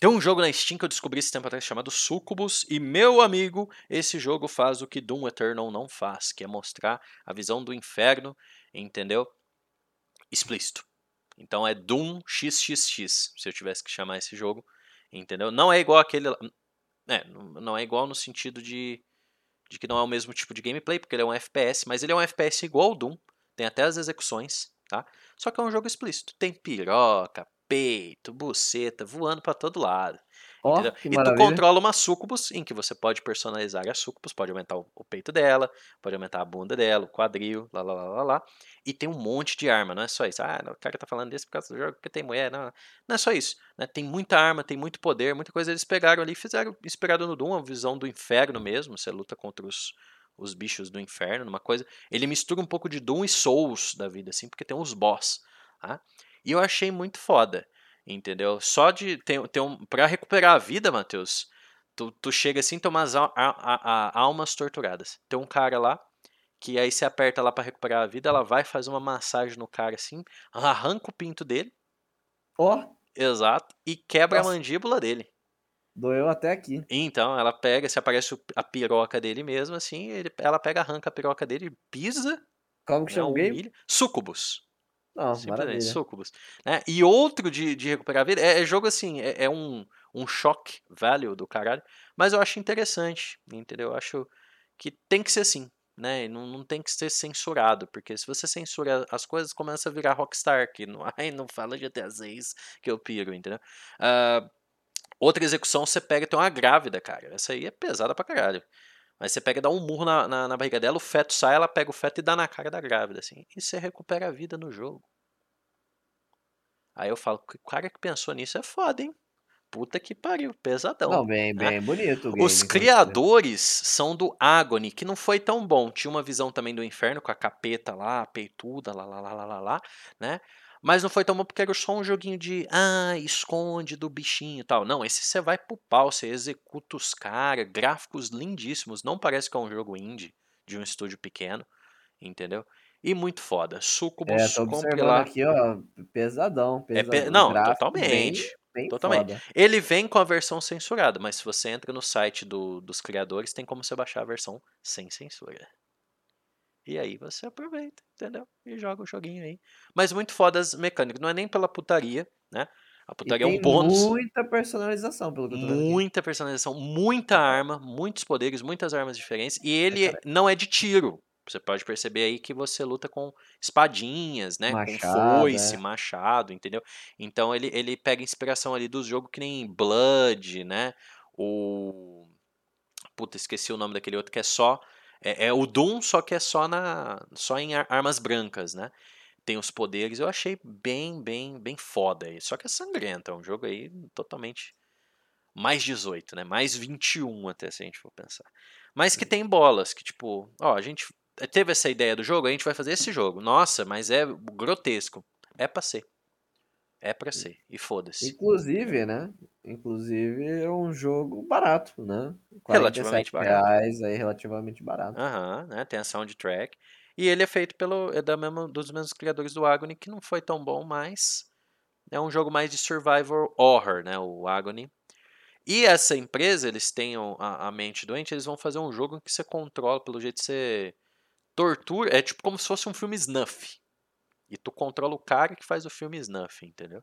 Tem um jogo na Steam que eu descobri esse tempo atrás chamado Sucubus, e meu amigo, esse jogo faz o que Doom Eternal não faz, que é mostrar a visão do inferno, entendeu? Explícito. Então é Doom XXX, se eu tivesse que chamar esse jogo, entendeu? Não é igual aquele. É, não não é igual no sentido de, de que não é o mesmo tipo de gameplay, porque ele é um FPS, mas ele é um FPS igual ao Doom, tem até as execuções, tá? Só que é um jogo explícito. Tem piroca, peito, buceta, voando pra todo lado. Que E tu maravilha. controla uma sucubus em que você pode personalizar a sucubus, pode aumentar o, o peito dela, pode aumentar a bunda dela, o quadril, lá, lá, lá, lá, lá. E tem um monte de arma, não é só isso. Ah, o cara tá falando desse por causa do jogo porque tem mulher. Não, não é só isso. Né? Tem muita arma, tem muito poder, muita coisa eles pegaram ali e fizeram, inspirado no Doom, a visão do inferno mesmo. Você luta contra os, os bichos do inferno, uma coisa. Ele mistura um pouco de Doom e Souls da vida, assim, porque tem os boss. Tá? E eu achei muito foda. Entendeu? Só de. Tem, tem um, pra recuperar a vida, Matheus, tu, tu chega assim e tem umas a- a- a- almas torturadas. Tem um cara lá, que aí você aperta lá pra recuperar a vida, ela vai fazer uma massagem no cara assim, arranca o pinto dele, Ó, exato, e quebra Nossa. a mandíbula dele. doeu até aqui. Então ela pega, se aparece a piroca dele mesmo, assim, ele- ela pega, arranca a piroca dele, pisa, Como que né, chama o game? Sucubus. Não, Simplesmente. Sucubus. Né? E outro de, de recuperar a vida, é, é jogo assim, é, é um, um choque value do caralho, mas eu acho interessante, entendeu? Eu acho que tem que ser assim, né? E Não, não tem que ser censurado, porque se você censura as coisas, começa a virar Rockstar, que não, <laughs> ai, não fala GTA 6 que eu piro, entendeu? Ah, outra execução, você pega e tem uma grávida, cara. Essa aí é pesada pra caralho. Mas você pega e dá um murro na, na, na barriga dela, o feto sai, ela pega o feto e dá na cara da grávida, assim. E você recupera a vida no jogo. Aí eu falo, o cara que pensou nisso é foda, hein? Puta que pariu, pesadão. Não, bem, né? bem bonito game. Os criadores são do Agony, que não foi tão bom. Tinha uma visão também do inferno com a capeta lá, a peituda, lá, lá, lá, lá, lá, lá, né? Mas não foi tão bom porque era só um joguinho de ah, esconde do bichinho e tal. Não, esse você vai pro pau, você executa os caras, gráficos lindíssimos. Não parece que é um jogo indie de um estúdio pequeno, entendeu? E muito foda. Sucubus, É, tô lá. aqui, ó, pesadão, É pe- pesadão. Não, Gráfico totalmente. Bem, bem Totalmente. foda. Ele vem com a versão censurada, mas se você entra no site do- dos criadores, tem como você baixar a versão sem censura. E aí você aproveita, entendeu? E joga o joguinho aí. Mas muito foda as mecânicas. Não é nem pela putaria, né? A putaria é um tem bônus. muita personalização, pelo que eu tô vendo. Muita personalização, muita arma, muitos poderes, muitas armas diferentes. E ele cara. não é de tiro. Você pode perceber aí que você luta com espadinhas, né? Machado, com foice, é. machado, entendeu? Então ele, ele pega inspiração ali dos jogos que nem Blood, né? O. Puta, esqueci o nome daquele outro que é só. É, é o Doom, só que é só na. só em ar- armas brancas, né? Tem os poderes. Eu achei bem, bem, bem foda aí. Só que é sangrento. É um jogo aí totalmente mais 18, né? Mais 21 até se a gente for pensar. Mas que tem bolas, que tipo, ó, a gente teve essa ideia do jogo, a gente vai fazer esse jogo. Nossa, mas é grotesco. É pra ser. É pra ser. E foda-se. Inclusive, né? Inclusive é um jogo barato, né? Relativamente 47 barato. reais aí, relativamente barato. Aham, né? Tem a soundtrack. E ele é feito pelo é da mesma, dos mesmos criadores do Agony, que não foi tão bom, mas é um jogo mais de survival horror, né? O Agony. E essa empresa, eles têm a, a mente doente, eles vão fazer um jogo que você controla, pelo jeito você tortura, é tipo como se fosse um filme snuff. E tu controla o cara que faz o filme snuff, entendeu?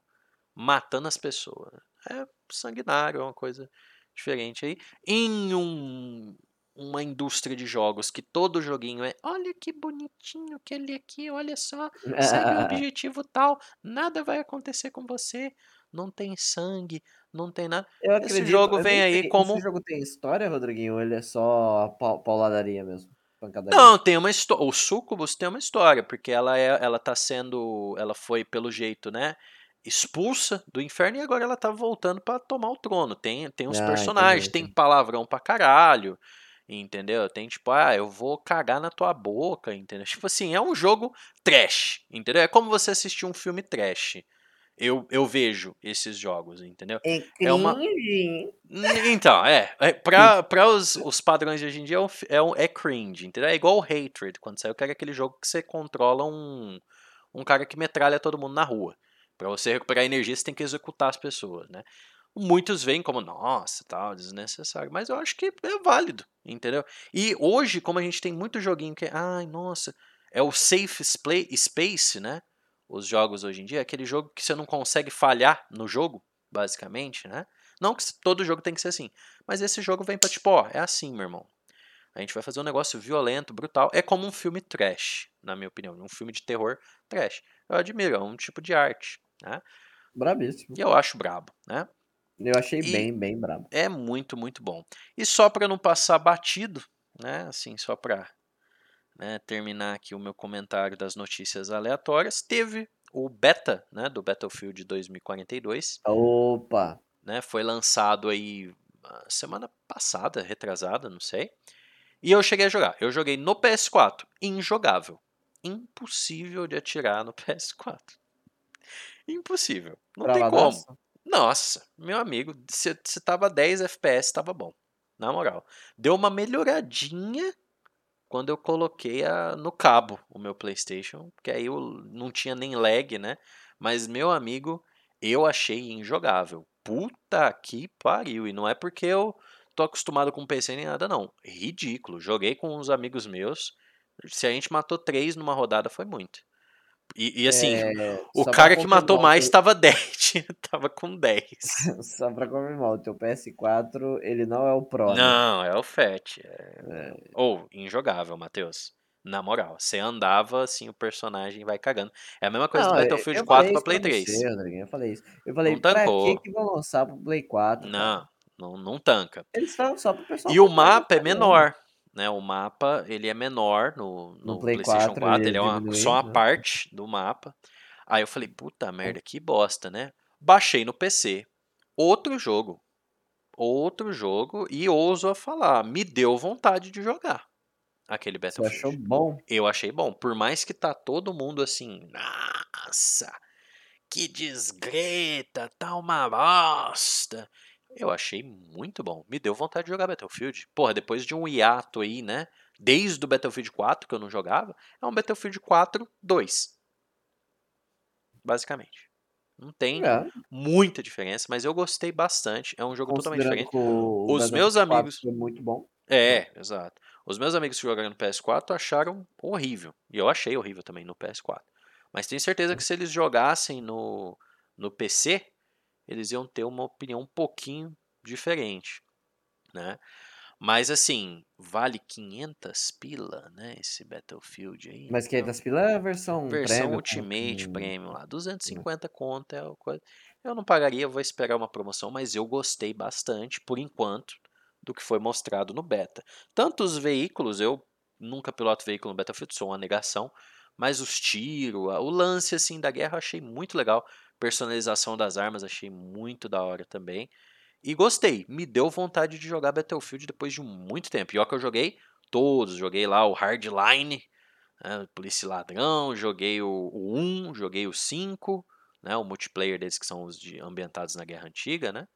Matando as pessoas. É sanguinário, é uma coisa diferente aí. Em um, uma indústria de jogos que todo joguinho é olha que bonitinho aquele aqui, olha só, segue o <laughs> objetivo tal, nada vai acontecer com você, não tem sangue, não tem nada. Eu Esse acredito, jogo vem aí sei, como- Esse jogo tem história, Rodriguinho? Ou ele é só pau- pauladaria mesmo? Pancadaria? Não, tem uma história. O Sucubus tem uma história, porque ela é, ela tá sendo, ela foi pelo jeito, né, expulsa do inferno e agora ela tá voltando pra tomar o trono. Tem, tem uns Ah, personagens, entendi, tem entendi. palavrão pra caralho, entendeu? Tem tipo, ah, eu vou cagar na tua boca, entendeu? Tipo assim, é um jogo trash, entendeu? É como você assistir um filme trash. Eu, eu vejo esses jogos, entendeu? É É uma- cringe. Então, é. é pra <laughs> pra os, os padrões de hoje em dia é, um é, um- é cringe, entendeu? É igual o Hatred, quando saiu, que era aquele jogo que você controla um, um cara que metralha todo mundo na rua. Pra você recuperar energia, você tem que executar as pessoas, né? Muitos veem como, nossa, tal, desnecessário. Mas eu acho que é válido, entendeu? E hoje, como a gente tem muito joguinho que, ai, nossa, é o safe splay- space, né? Os jogos hoje em dia, é aquele jogo que você não consegue falhar no jogo, basicamente, né? Não que todo jogo tem que ser assim. Mas esse jogo vem pra tipo, ó, é assim, meu irmão. A gente vai fazer um negócio violento, brutal. É como um filme trash, na minha opinião. Um filme de terror trash. Eu admiro, é um tipo de arte, né? Brabíssimo. E eu acho brabo, né? Eu achei E- bem, bem brabo. É muito, muito bom. E só pra não passar batido, né? Assim, só pra né, terminar aqui o meu comentário das notícias aleatórias, teve o beta, né, do Battlefield 2042, Opa! né? Foi lançado aí ah, semana passada, retrasada, não sei. E eu cheguei a jogar. Eu joguei no PS4, injogável. Impossível de atirar no <laughs> PS4. Impossível. Não tem como. Nossa, meu amigo, se, se tava 10 FPS, tava bom. Na moral. Deu uma melhoradinha quando eu coloquei a, no cabo o meu PlayStation, porque aí eu não tinha nem lag, né? Mas, meu amigo, eu achei injogável. Puta que pariu. E não é porque eu tô acostumado com PC nem nada, não. Ridículo. Joguei com uns amigos meus. Se a gente matou três numa rodada, foi muito. E, e assim, É, o cara que matou mais o tava <laughs> 10. tava com 10. teu- <laughs> Só pra confirmar, o teu PS4, ele não é o Pro, né? Não, é o Fat. É... Ou, injogável, Matheus. Na moral, você andava assim, o personagem vai cagando. É a mesma coisa Não, do Battlefield eu 4 falei pra Play 3. Você, Rodriguinho, eu falei isso. Eu falei, Não pra tancou. que que vão lançar pro Play 4? Não, cara? não, não tanca. Eles estão só pro pessoal. E o comprar mapa é menor, né? O mapa, ele é menor no, no, No Play PlayStation 4 4, ele ele é uma, só uma né? parte do mapa. Aí eu falei, puta merda, que bosta, né? Baixei no PC. Outro jogo. Outro jogo e ouso a falar, me deu vontade de jogar aquele Você achou Battlefield. bom? Eu achei bom, por mais que tá todo mundo assim, nossa, que desgreta, tá uma bosta. Eu achei muito bom. Me deu vontade de jogar Battlefield. Porra, depois de um hiato aí, né? Desde o Battlefield 4 que eu não jogava, é um Battlefield 4 2. Basicamente. Não tem É, muita diferença, mas eu gostei bastante. É um jogo totalmente diferente. Os meus 4 amigos- foi muito bom. É, exato. Os meus amigos que jogaram no PS4 acharam horrível. E eu achei horrível também no PS4. Mas tenho certeza que se eles jogassem no, no PC, eles iam ter uma opinião um pouquinho diferente, né? Mas assim, vale 500 pila, né, esse Battlefield aí. Mas que Então, das pilas é a versão versão premium, Ultimate com- Premium lá, 250 conto é o coisa. Eu não pagaria, vou esperar uma promoção, mas eu gostei bastante, por enquanto, do que foi mostrado no beta. Tanto os veículos, eu nunca piloto veículo no Battlefield, sou uma negação, mas os tiros, o lance assim da guerra eu achei muito legal. Personalização das armas achei muito da hora também. E gostei, me deu vontade de jogar Battlefield depois de muito tempo. E ó que eu joguei todos, joguei lá o Hardline, né, Polícia Ladrão, joguei o, o 1, joguei o 5, né, o multiplayer deles que são os de, ambientados na Guerra Antiga, né?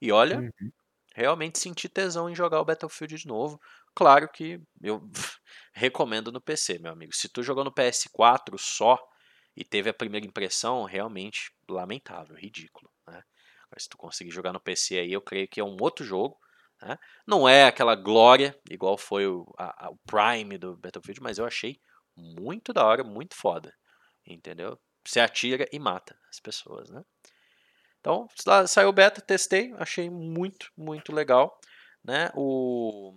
E olha, Uhum. realmente senti tesão em jogar o Battlefield de novo. Claro que eu <laughs> recomendo no PC, meu amigo. Se tu jogou no PS4 só e teve a primeira impressão, realmente lamentável, ridículo, né? Agora, se tu conseguir jogar no PC aí, eu creio que é um outro jogo. né? Não é aquela glória, igual foi o, a- a- o Prime do Battlefield, mas eu achei muito da hora, muito foda. Entendeu? Você atira e mata as pessoas, né? Então, sa- saiu o beta, testei, achei muito, muito legal, né? O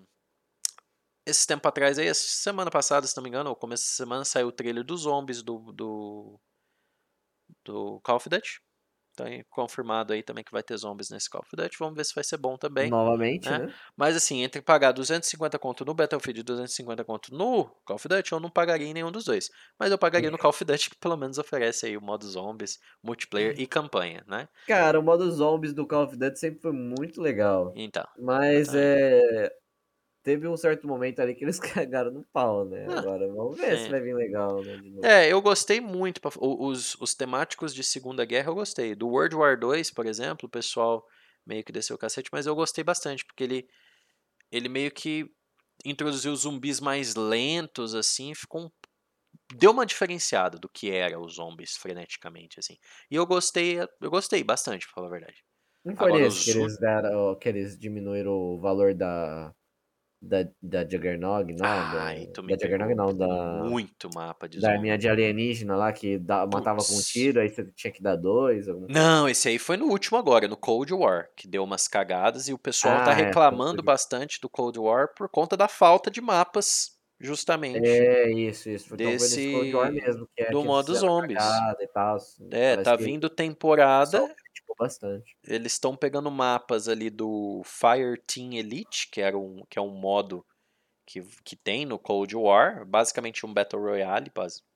esse tempo atrás aí, semana passada, se não me engano, ou começo da semana, saiu o trailer dos zombies do, do, do Call of Duty. Tá aí confirmado aí também que vai ter zombies nesse Call of Duty. Vamos ver se vai ser bom também. Novamente, né? né? Mas assim, entre pagar 250 conto no Battlefield e 250 conto no Call of Duty, eu não pagaria em nenhum dos dois. Mas eu pagaria no Call of Duty, que pelo menos oferece aí o modo zombies, multiplayer e campanha, né? Cara, o modo zombies do Call of Duty sempre foi muito legal. Então, Mas Exatamente. é. Teve um certo momento ali que eles <laughs> cagaram no pau, né? Ah, Agora vamos ver sim. se vai vir legal, né? É, eu gostei muito. pra- Os, os temáticos de Segunda Guerra eu gostei. Do World War II, por exemplo, o pessoal meio que desceu o cacete, mas eu gostei bastante, porque ele, ele meio que introduziu zumbis mais lentos, assim, ficou um- Deu uma diferenciada do que era os zombies freneticamente, assim. E eu gostei, eu gostei bastante, pra falar a verdade. Não foi Agora, que eles deram, que eles diminuíram o valor da. Da, da Juggernog, não? Ai, da, tu me da Juggernog, não, da. Muito mapa de Da arminha de alienígena lá que dá- matava com um tiro, aí você tinha que dar dois. coisa. Não, esse aí foi no último agora, no Cold War, que deu umas cagadas e o pessoal tá Ah, é, reclamando Cold- bastante do Cold War por conta da falta de mapas, justamente. É, isso, isso. Então foi Desse- Cold War mesmo, que é do que modo zombies. tal, É, parece tá vindo temporada, criticou bastante. eles estão pegando mapas ali do Fire Team Elite, que, era um, que é um modo que, que tem no Cold War, basicamente um Battle Royale,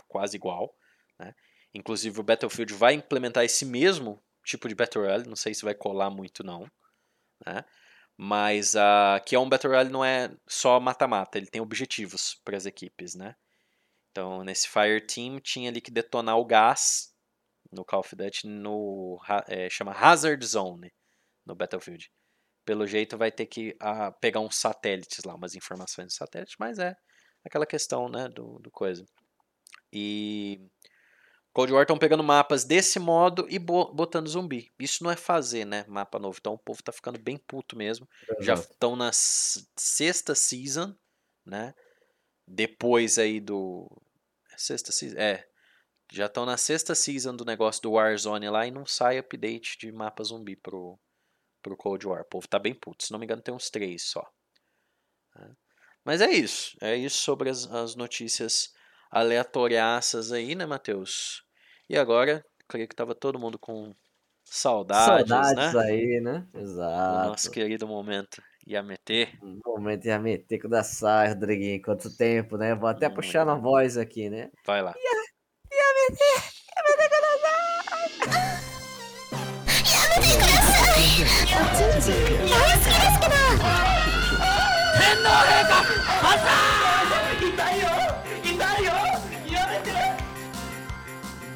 quase, igual. Né? Inclusive o Battlefield vai implementar esse mesmo tipo de Battle Royale, não sei se vai colar muito não. Né? Mas uh, que é um Battle Royale não é só mata-mata, ele tem objetivos para as equipes. Né? Então nesse Fire Team tinha ali que detonar o gás no Call of Duty no é, chama Hazard Zone no Battlefield. Pelo jeito vai ter que ah, pegar uns satélites lá, umas informações dos satélites, mas é aquela questão, né, do, do coisa. E Cold War estão pegando mapas desse modo e bo- botando zumbi. Isso não é fazer, né, mapa novo. Então o povo tá ficando bem puto mesmo. Já estão na sexta season, né? Depois aí do é sexta season, é. Já estão na sexta season do negócio do Warzone lá e não sai update de mapa zumbi pro pro Cold War. O povo tá bem puto. Se não me engano, tem uns três só. né? Mas é isso. É isso sobre as, as notícias aleatoriaças aí, né, Matheus? E agora, creio que tava todo mundo com saudades, Saudades né? aí, né? Do Exato. nosso querido momento IAMT. Um momento de meter com da sai, Rodriguinho. Quanto tempo, né? Vou até Hum, puxar na voz aqui, né? Vai lá.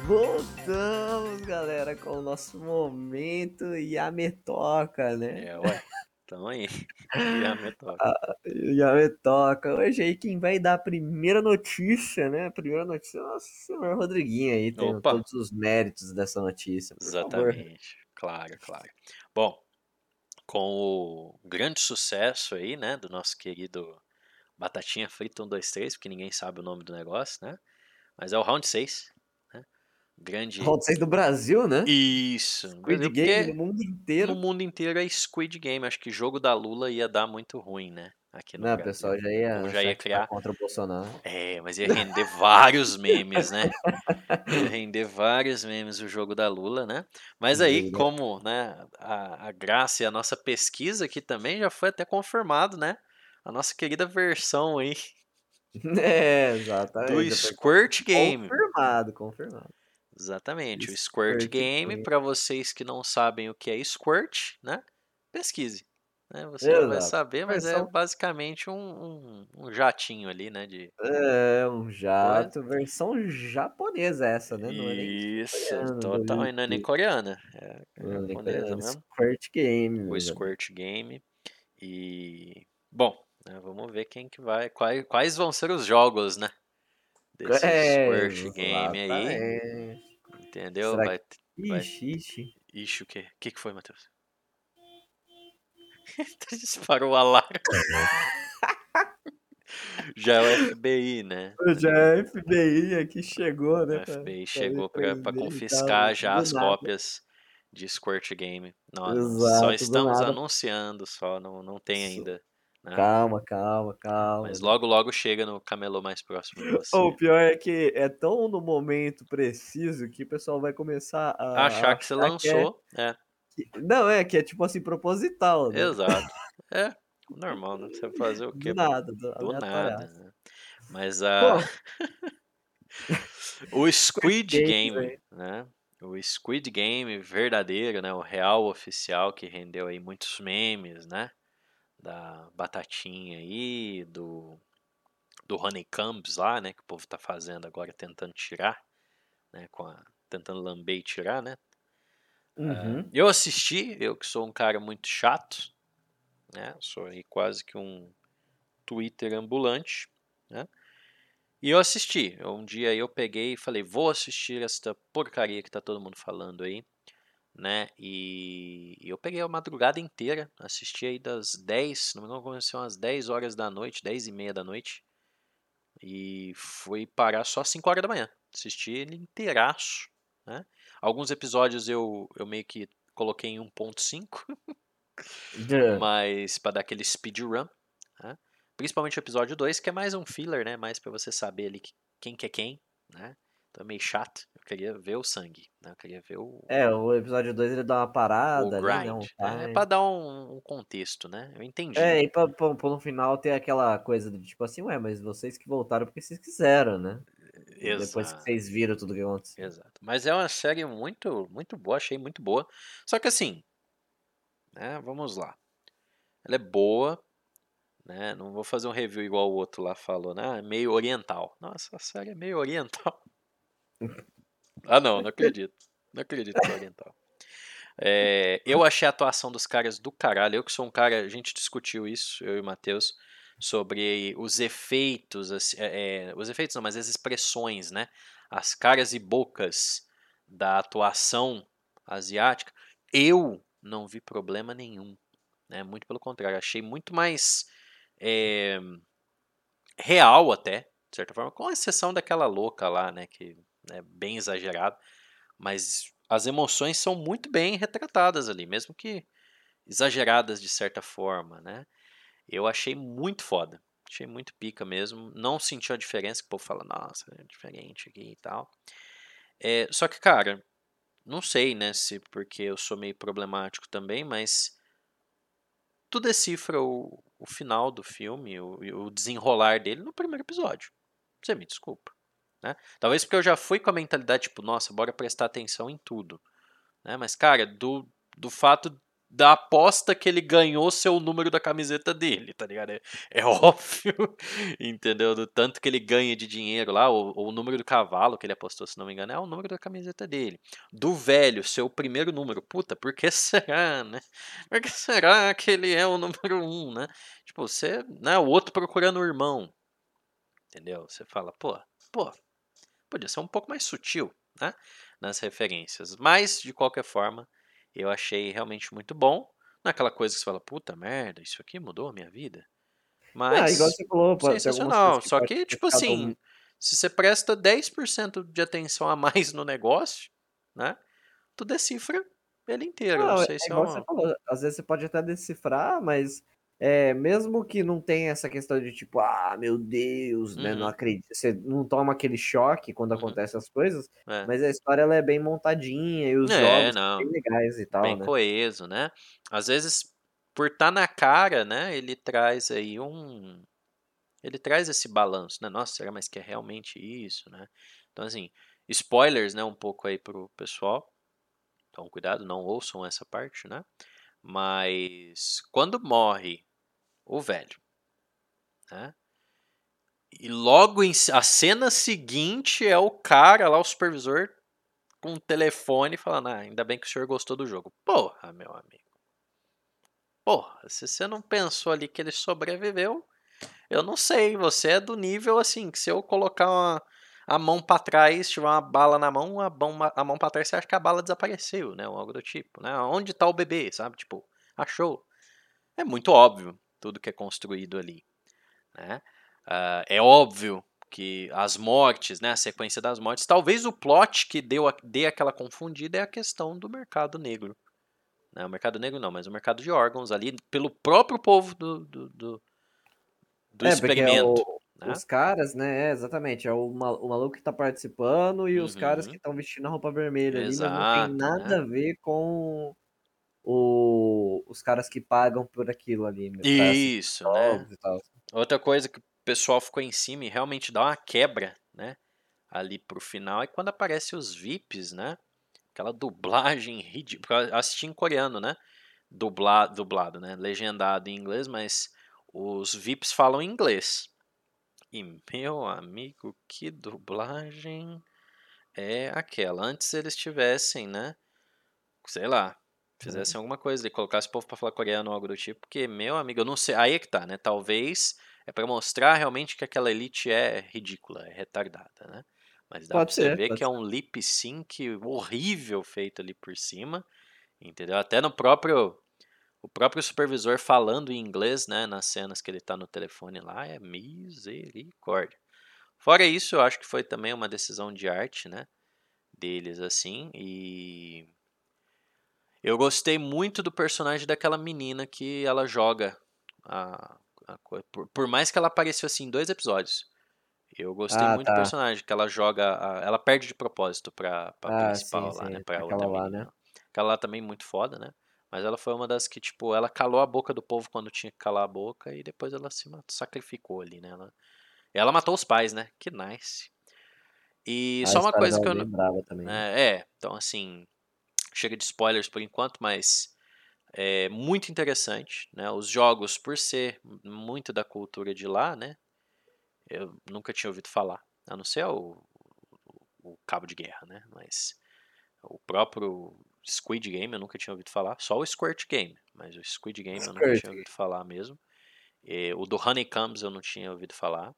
Voltamos, galera, com o nosso momento Yametoca, né? É, ué. Tamo aí. <laughs> E a metoca. Yametoca. Hoje aí quem vai dar a primeira notícia, né? A primeira notícia é o nosso senhor Rodriguinho aí, tem Opa. todos os méritos dessa notícia. Por favor. Exatamente. Claro, claro. Bom, com o grande sucesso aí, né, do nosso querido Batatinha Frita 123, porque ninguém sabe o nome do negócio, né? Mas é o Round 6, né? Grande. Round 6 do Brasil, né? Isso. no Squid Game no mundo no inteiro. mundo inteiro é Squid Game. Acho que jogo da Lula ia dar muito ruim, né? Aqui no Não, o Brasil. pessoal já ia, Ou achar já ia tá criar. contra o Bolsonaro. É, mas ia render vários memes, né? Ia render vários memes o jogo da Lula, né? Mas aí, como né, a, a graça e a nossa pesquisa aqui também já foi até confirmado, né? A nossa querida versão aí <laughs> É, do exatamente. foi Squirt Game. Confirmado, confirmado. Exatamente, o Squirt Squirt Game, para vocês que não sabem o que é Squirt, né? Pesquise. Né? Você já vai Exato. saber, mas é Versão- basicamente um, um, um jatinho ali, né? De... É, um jato, versão japonesa essa, né? Não é nem Isso, coreano, total, do e não é nem coreana. É, é não é japonesa mesmo. Squirt Game. o. Squirt Game. E bom, né, vamos ver quem que vai, quais, quais vão ser os jogos, né? Desse É, Squirt Game aí, exatamente. entendeu? Será Vai, vai- Ixi, ixi. ixi, o quê? O que que foi, Matheus? <laughs> Disparou o alarme. <laughs> Já é o FBI, né? Já é a FBI aqui chegou, O né? pra- FBI pra chegou tal, confiscar já as nada. cópias de Squirt Game. Não, Exato, só estamos anunciando, só não, não tem ainda. Né? Calma, calma, calma. Mas logo, logo chega no camelô mais próximo de você. O pior é que é tão no momento preciso que o pessoal vai começar a Achar que você é- lançou. É, que- Não, é que é tipo assim, proposital, né? exato. <laughs> É, normal, né? Você fazer o quê? Do nada, do, Do nada. né? Mas a. <laughs> O <laughs> Squid Game, né? O Squid Game verdadeiro, né? O real oficial que rendeu aí muitos memes, né? Da batatinha aí, do do honeycombs lá, né? Que o povo tá fazendo agora, tentando tirar, né? Com a, tentando lamber e tirar, né? uhum. Eu assisti, eu que sou um cara muito chato, né? Sou aí quase que um Twitter ambulante, né? E eu assisti. Um dia eu peguei e falei, vou assistir esta porcaria que tá todo mundo falando aí, né? E e eu peguei a madrugada inteira, assisti aí das 10, se não me engano, começou às 10 horas da noite, 10 e meia da noite. E fui parar só às 5 horas da manhã. Assisti ele inteiraço, né? Alguns episódios eu, eu meio que coloquei em 1.5, Já. <laughs> mas para dar aquele speedrun, né? Principalmente o episódio 2, que é mais um filler, né? Mais para você saber ali que- quem que é quem, né? É meio chato. Eu queria ver o sangue, né? Eu queria ver o, É, o episódio 2 ele dá uma o parada ali, né? Um grind. É, para dar um, um contexto, né? Eu entendi. É, e pra, pra- pra no final ter aquela coisa de tipo assim, ué, mas vocês que voltaram porque vocês quiseram, né? Depois que Exato. vocês viram tudo que aconteceu. Exato. Mas é uma série muito, muito boa, achei muito boa. Só que assim, né, vamos lá. Ela é boa, né? Não vou fazer um review igual o outro lá falou, né? ah, é Meio oriental. Nossa, a série é meio oriental. Ah, não, não acredito. Não acredito é oriental. É, eu achei a atuação dos caras do caralho. Eu que sou um cara, a gente discutiu isso, eu e o Matheus, sobre os efeitos, assim, é, é, os efeitos não, mas as expressões, né? As caras e bocas da atuação asiática. Eu não vi problema nenhum, né? Muito pelo contrário, achei muito mais é, real até, de certa forma, com exceção daquela louca lá, né? Que é bem exagerado, mas as emoções são muito bem retratadas ali, mesmo que exageradas de certa forma, né? Eu achei muito foda. Achei muito pica mesmo. Não senti a diferença, que o povo fala, nossa, é diferente aqui e tal. É, só que, cara, não sei, né, se porque eu sou meio problemático também, mas tu decifra o, o final do filme, o, o desenrolar dele no primeiro episódio. Você me desculpa. Né? Talvez porque eu já fui com a mentalidade, tipo, nossa, bora prestar atenção em tudo. Né? Mas, cara, do, do fato da aposta que ele ganhou seu número da camiseta dele, tá ligado? É, é <laughs> óbvio, entendeu? Do tanto que ele ganha de dinheiro lá, ou, ou o número do cavalo que ele apostou, se não me engano, é o número da camiseta dele. Do velho, seu primeiro número. Puta, por que <laughs> será, né? Por que será que ele é o número um, né? Tipo, você, né? O outro procurando o irmão, entendeu? Você fala, pô, pô, podia ser um pouco mais sutil, né? Nas referências. Mas, de qualquer forma eu achei realmente muito bom. Naquela coisa que você fala, puta merda, isso aqui mudou a minha vida. Mas. Ah, igual você falou, algumas sensacional. que Só que, tipo assim, se você presta 10% de atenção a mais no negócio, né? Tu decifra ele inteiro. Não, Não é sei se é uma... você falou, às vezes você pode até decifrar, mas é, mesmo que não tenha essa questão de tipo, ah, meu Deus, né, não Uhum. acredito, você não toma aquele choque quando Uhum. acontecem as coisas, É. mas a história ela é bem montadinha e os É, jogos não. são bem legais e tal, bem né? coeso, né? Às vezes, por estar na cara, né? Ele traz aí um. Ele traz esse balanço, né? Nossa, será mais que é realmente isso, né? Então, assim, spoilers, né? Um pouco aí pro pessoal. Então, cuidado, não ouçam essa parte, né? Mas quando morre o velho, né? E logo em a cena seguinte é o cara lá, o supervisor, com o telefone falando: Ah, ainda bem que o senhor gostou do jogo. Porra, meu amigo. Porra, se você não pensou ali que ele sobreviveu, eu não sei. Você é do nível assim, que se eu colocar uma- a mão pra trás, tiver uma bala na mão, a mão, a mão pra trás, você acha que a bala desapareceu, né? Ou algo do tipo, né? Onde tá o bebê, sabe? Tipo, achou. É muito óbvio tudo que é construído ali, né? Ah, é óbvio que as mortes, né, a sequência das mortes, talvez o plot que deu a- dê aquela confundida é a questão do mercado negro. Né? O mercado negro não, mas o mercado de órgãos ali, pelo próprio povo do, do, do, do É, é experimento. o- né? os caras, né, é, exatamente, é o, ma- o maluco que tá participando e os caras Uhum. que estão vestindo a roupa vermelha ali, mas não Exato, tem nada né? a ver com o, os caras que pagam por aquilo ali, pra assistir Isso, né? Outra coisa que o pessoal ficou em cima e realmente dá uma quebra, né? Ali pro final é quando aparece os VIPs, né? Aquela dublagem ridícula. Assisti em coreano, né? Dubla, dublado, né? Legendado em inglês, mas os VIPs falam inglês. E, meu amigo, que dublagem é aquela? Antes eles tivessem, né? Sei lá, fizessem alguma coisa e colocasse o povo pra falar coreano ou algo do tipo, porque, meu amigo, eu não sei. Aí é que tá, né? Talvez é pra mostrar realmente que aquela elite é ridícula, é retardada, né? Mas dá Pode pra você ser, ver que é um lip sync horrível feito ali por cima, entendeu? Até no próprio o próprio supervisor falando em inglês, né, nas cenas que ele tá no telefone lá, é misericórdia. Fora isso, eu acho que foi também uma decisão de arte, né, deles assim, e eu gostei muito do personagem daquela menina que ela joga a, a por, por mais que ela apareceu assim em dois episódios. Eu gostei Ah, muito do tá. personagem, que ela joga. a- ela perde de propósito pra, pra Ah, principal sim, lá, né? sim, Pra aquela outra lá, menina. né? Aquela lá também muito foda, né? Mas ela foi uma das que, tipo, ela calou a boca do povo quando tinha que calar a boca e depois ela se sacrificou ali, né? Ela, ela matou os pais, né? Que nice. E só uma coisa que eu é não. também, né? É, é, então assim, chega de spoilers por enquanto, mas é muito interessante, né? Os jogos, por ser muito da cultura de lá, né? Eu nunca tinha ouvido falar, a não ser o, o, o Cabo de Guerra, né? Mas o próprio Squid Game eu nunca tinha ouvido falar, só o Squirt Game, mas o Squid Game eu nunca Squirt tinha ouvido falar mesmo. E o do Honeycombs eu não tinha ouvido falar.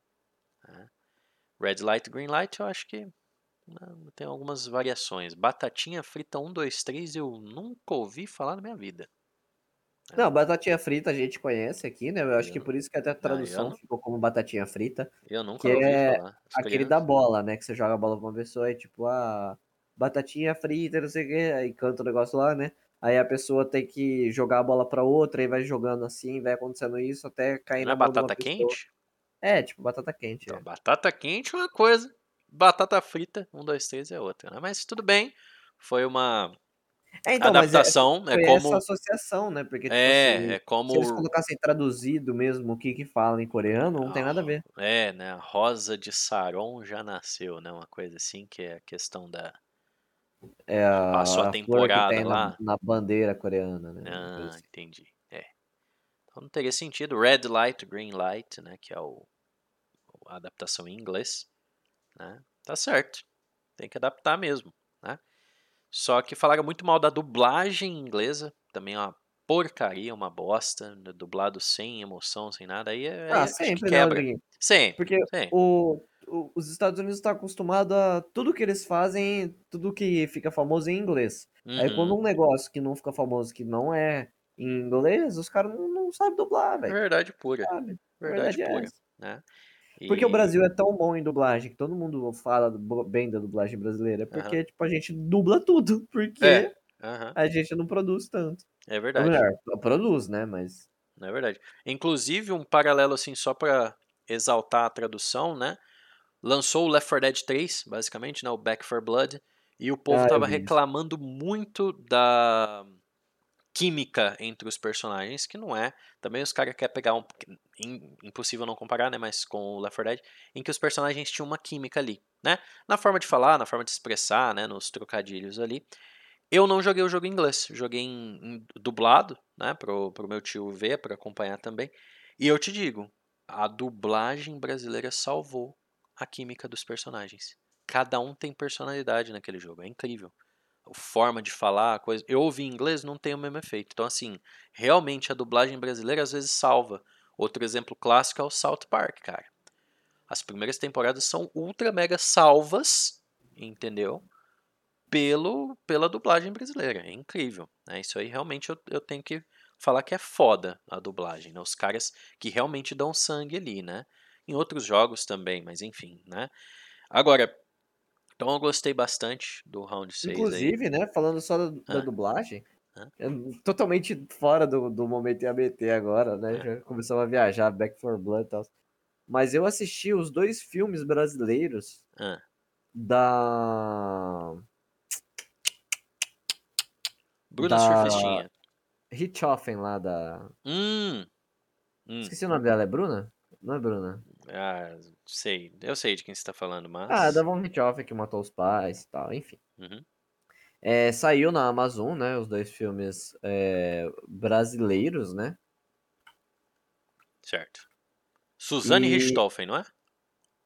né? Red Light, Green Light eu acho que tem algumas variações. Batatinha frita 1, 2, 3 eu nunca ouvi falar na minha vida. Não, batatinha frita a gente conhece aqui, né? Eu acho Eu que não- por isso que até a tradução não- ficou como batatinha frita. Eu nunca Que ouvi é falar. Aquele da bola, né? Que você joga a bola pra uma pessoa e tipo, ah, batatinha frita, não sei o quê, aí canta o negócio lá, né? Aí a pessoa tem que jogar a bola pra outra e vai jogando assim, vai acontecendo isso até cair Não na é de uma batata quente? É, tipo batata quente. Então, é. batata quente é uma coisa, batata frita, 1, 2, 3 é outra, né? Mas tudo bem, foi uma É, então, mas é, adaptação, é, como... essa associação, né? Porque, tipo assim, É, é como... se eles colocassem traduzido mesmo o que que fala em coreano, não tem nada a ver. É, né? A Rosa de Saron já nasceu, né? Uma coisa assim, que é a questão da, É a, Passou a a temporada tem na, lá. na bandeira coreana, né? Ah, Isso. entendi. É. Então não teria sentido. Red light, green light, né? Que é o, a adaptação em inglês. Né? Tá certo. Tem que adaptar mesmo. Né? Só que falaram muito mal da dublagem inglesa. Também é uma porcaria, uma bosta. né, Dublado sem emoção, sem nada. Aí, é, Ah, acho que sempre, né, quebra. Rodriguinho? Sempre. Porque sempre. o, o- os Estados Unidos estão acostumados a tudo que eles fazem, tudo que fica famoso em inglês. Aí quando Uhum. um negócio que não fica famoso, que não é em inglês, os caras não, não sabem dublar, velho. Verdade pura. Sabe? Verdade verdade é pura. Né? Porque o E- Brasil é tão bom em dublagem, que todo mundo fala bem da dublagem brasileira, é porque, tipo, a gente dubla tudo, <laughs> porque É. Aham, a gente não produz tanto. é Ou verdade. melhor, produz, né, mas... Não é verdade. Inclusive, um paralelo assim, só para exaltar a tradução, né? Lançou o Left 4 Dead 3, basicamente, né? O Back 4 Blood. E o povo Ah, tava reclamando muito da química entre os personagens, que não é. Também os caras querem pegar um. im- Impossível não comparar, né? Mas com o Left 4 Dead, em que os personagens tinham uma química ali, né? Na forma de falar, na forma de expressar, né? Nos trocadilhos ali. Eu não joguei o jogo em inglês, joguei em, em dublado, né, pro, pro meu tio ver, para acompanhar também. E eu te digo, a dublagem brasileira salvou a química dos personagens. Cada um tem personalidade naquele jogo, é incrível. Forma de falar, coisa. Eu ouvi em inglês, não tem o mesmo efeito. Então, assim, realmente a dublagem brasileira às vezes salva. Outro exemplo clássico é o South Park, cara. As primeiras temporadas são ultra mega salvas, entendeu? pelo, pela dublagem brasileira. É incrível. Né? Isso aí realmente eu, eu tenho que falar que é foda a dublagem. Né? Os caras que realmente dão sangue ali, né? Em outros jogos também, mas enfim, né? Agora, então eu gostei bastante do Round 6 aí. Inclusive, né, falando só da, da Ah. dublagem, Ah. totalmente fora do, do momento em ABT agora, né? Ah. Já começamos a viajar, Back for Blood e tal. Mas eu assisti os dois filmes brasileiros da Bruna Da- Surfistinha. Richthofen lá da. Hum. Hum. Esqueci o nome dela, é Bruna? Não é Bruna? Ah, sei. Eu sei de quem você tá falando, mas. Ah, da Von Richthofen que matou os pais e tal, enfim. Uhum. É, saiu na Amazon, né? Os dois filmes é, brasileiros, né? Certo. Suzane E- Richthofen, não é?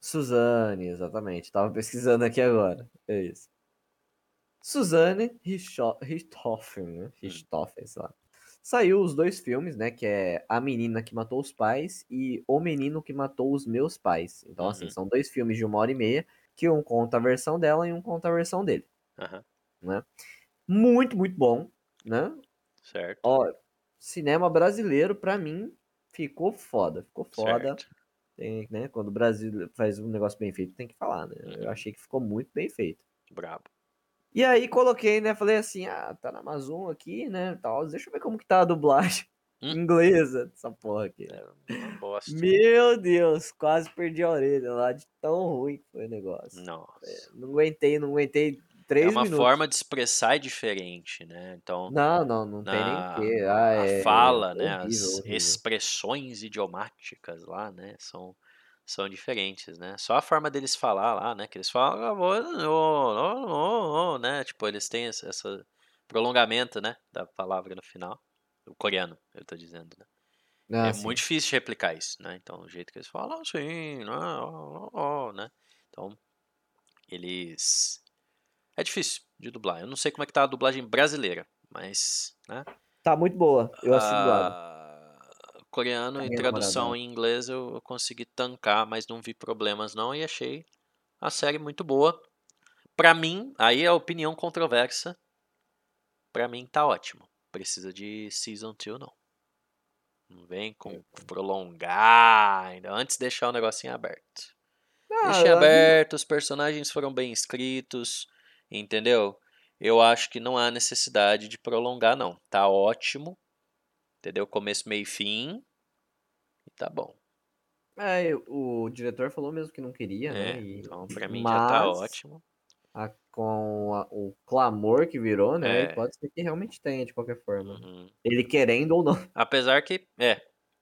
Suzane, exatamente. Tava pesquisando aqui agora. É isso. Suzane Richtho- Richthofen, né? Richthofen, sei lá. Saiu os dois filmes, né? Que é A Menina que Matou os Pais e O Menino que Matou os Meus Pais. Então, assim, Uhum. são dois filmes de uma hora e meia, que um conta a versão dela e um conta a versão dele. Aham. Muito, muito bom, né? Certo. Ó, cinema brasileiro, pra mim, ficou foda. Ficou foda. Certo. Tem, né? Quando o Brasil faz um negócio bem feito, tem que falar, né? Uhum. Eu achei que ficou muito bem feito. Brabo. E aí coloquei, né? Falei assim, ah, tá na Amazon aqui, né? Tal, deixa eu ver como que tá a dublagem Hum. inglesa dessa porra aqui. É. Meu Deus, quase perdi a orelha lá de tão ruim que foi o negócio. Nossa. Não aguentei, não aguentei três É uma minutos. forma de expressar diferente, né? Então, Não, não, não tem na, nem o quê. Ah, a é fala, né? horrível, As horrível. expressões idiomáticas lá, né? São, são diferentes, né? Só a forma deles falar lá, né? Que eles falam, "Ah, oh, oh, oh, oh", né? Tipo, eles têm esse essa prolongamento, né? Da palavra no final. O coreano, eu tô dizendo, né? Ah, é sim. muito difícil de replicar isso, né? Então, o jeito que eles falam, assim, ó, ó, ó, né? Então, eles... É difícil de dublar. Eu não sei como é que tá a dublagem brasileira, mas, né? Tá muito boa. Eu assisti dublado. Coreano a e minha tradução namorada. em inglês eu eu consegui tancar, mas não vi problemas não e achei a série muito boa. Pra mim, aí é a opinião controversa. Pra mim tá ótimo. Precisa de season 2 não. Não vem com prolongar ainda. Antes deixar o negocinho aberto. Ah, Deixei aberto, os personagens foram bem escritos, entendeu? Eu acho que não há necessidade de prolongar, não. Tá ótimo, entendeu? Começo, meio e fim, e tá bom. É, o diretor falou mesmo que não queria, É, né? e- então pra mim já tá mas ótimo. a- com a- o clamor que virou, né? É. Pode ser que realmente tenha, de qualquer forma. Uhum. Ele querendo ou não. <laughs> Apesar que, é,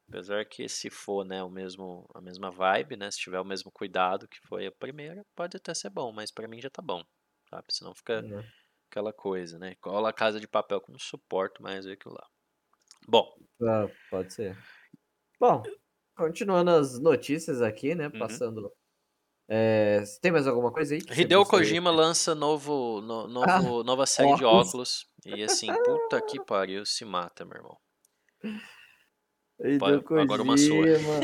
apesar que se for, né, o mesmo, a mesma vibe, né, se tiver o mesmo cuidado que foi a primeira, pode até ser bom, mas pra mim já tá bom, sabe? Senão fica né? aquela coisa, né? Cola a Casa de Papel, que não suporto mais ver aquilo lá. Bom, Ah, pode ser. Bom, continuando as notícias aqui, né? Uhum. Passando. É, tem mais alguma coisa aí? Hideo? Kojima lança novo, no- Ah, novo, nova série de óculos. óculos. E assim, puta que <laughs> pariu, se mata, meu irmão. Hideo Pode- agora uma sua. Kojima,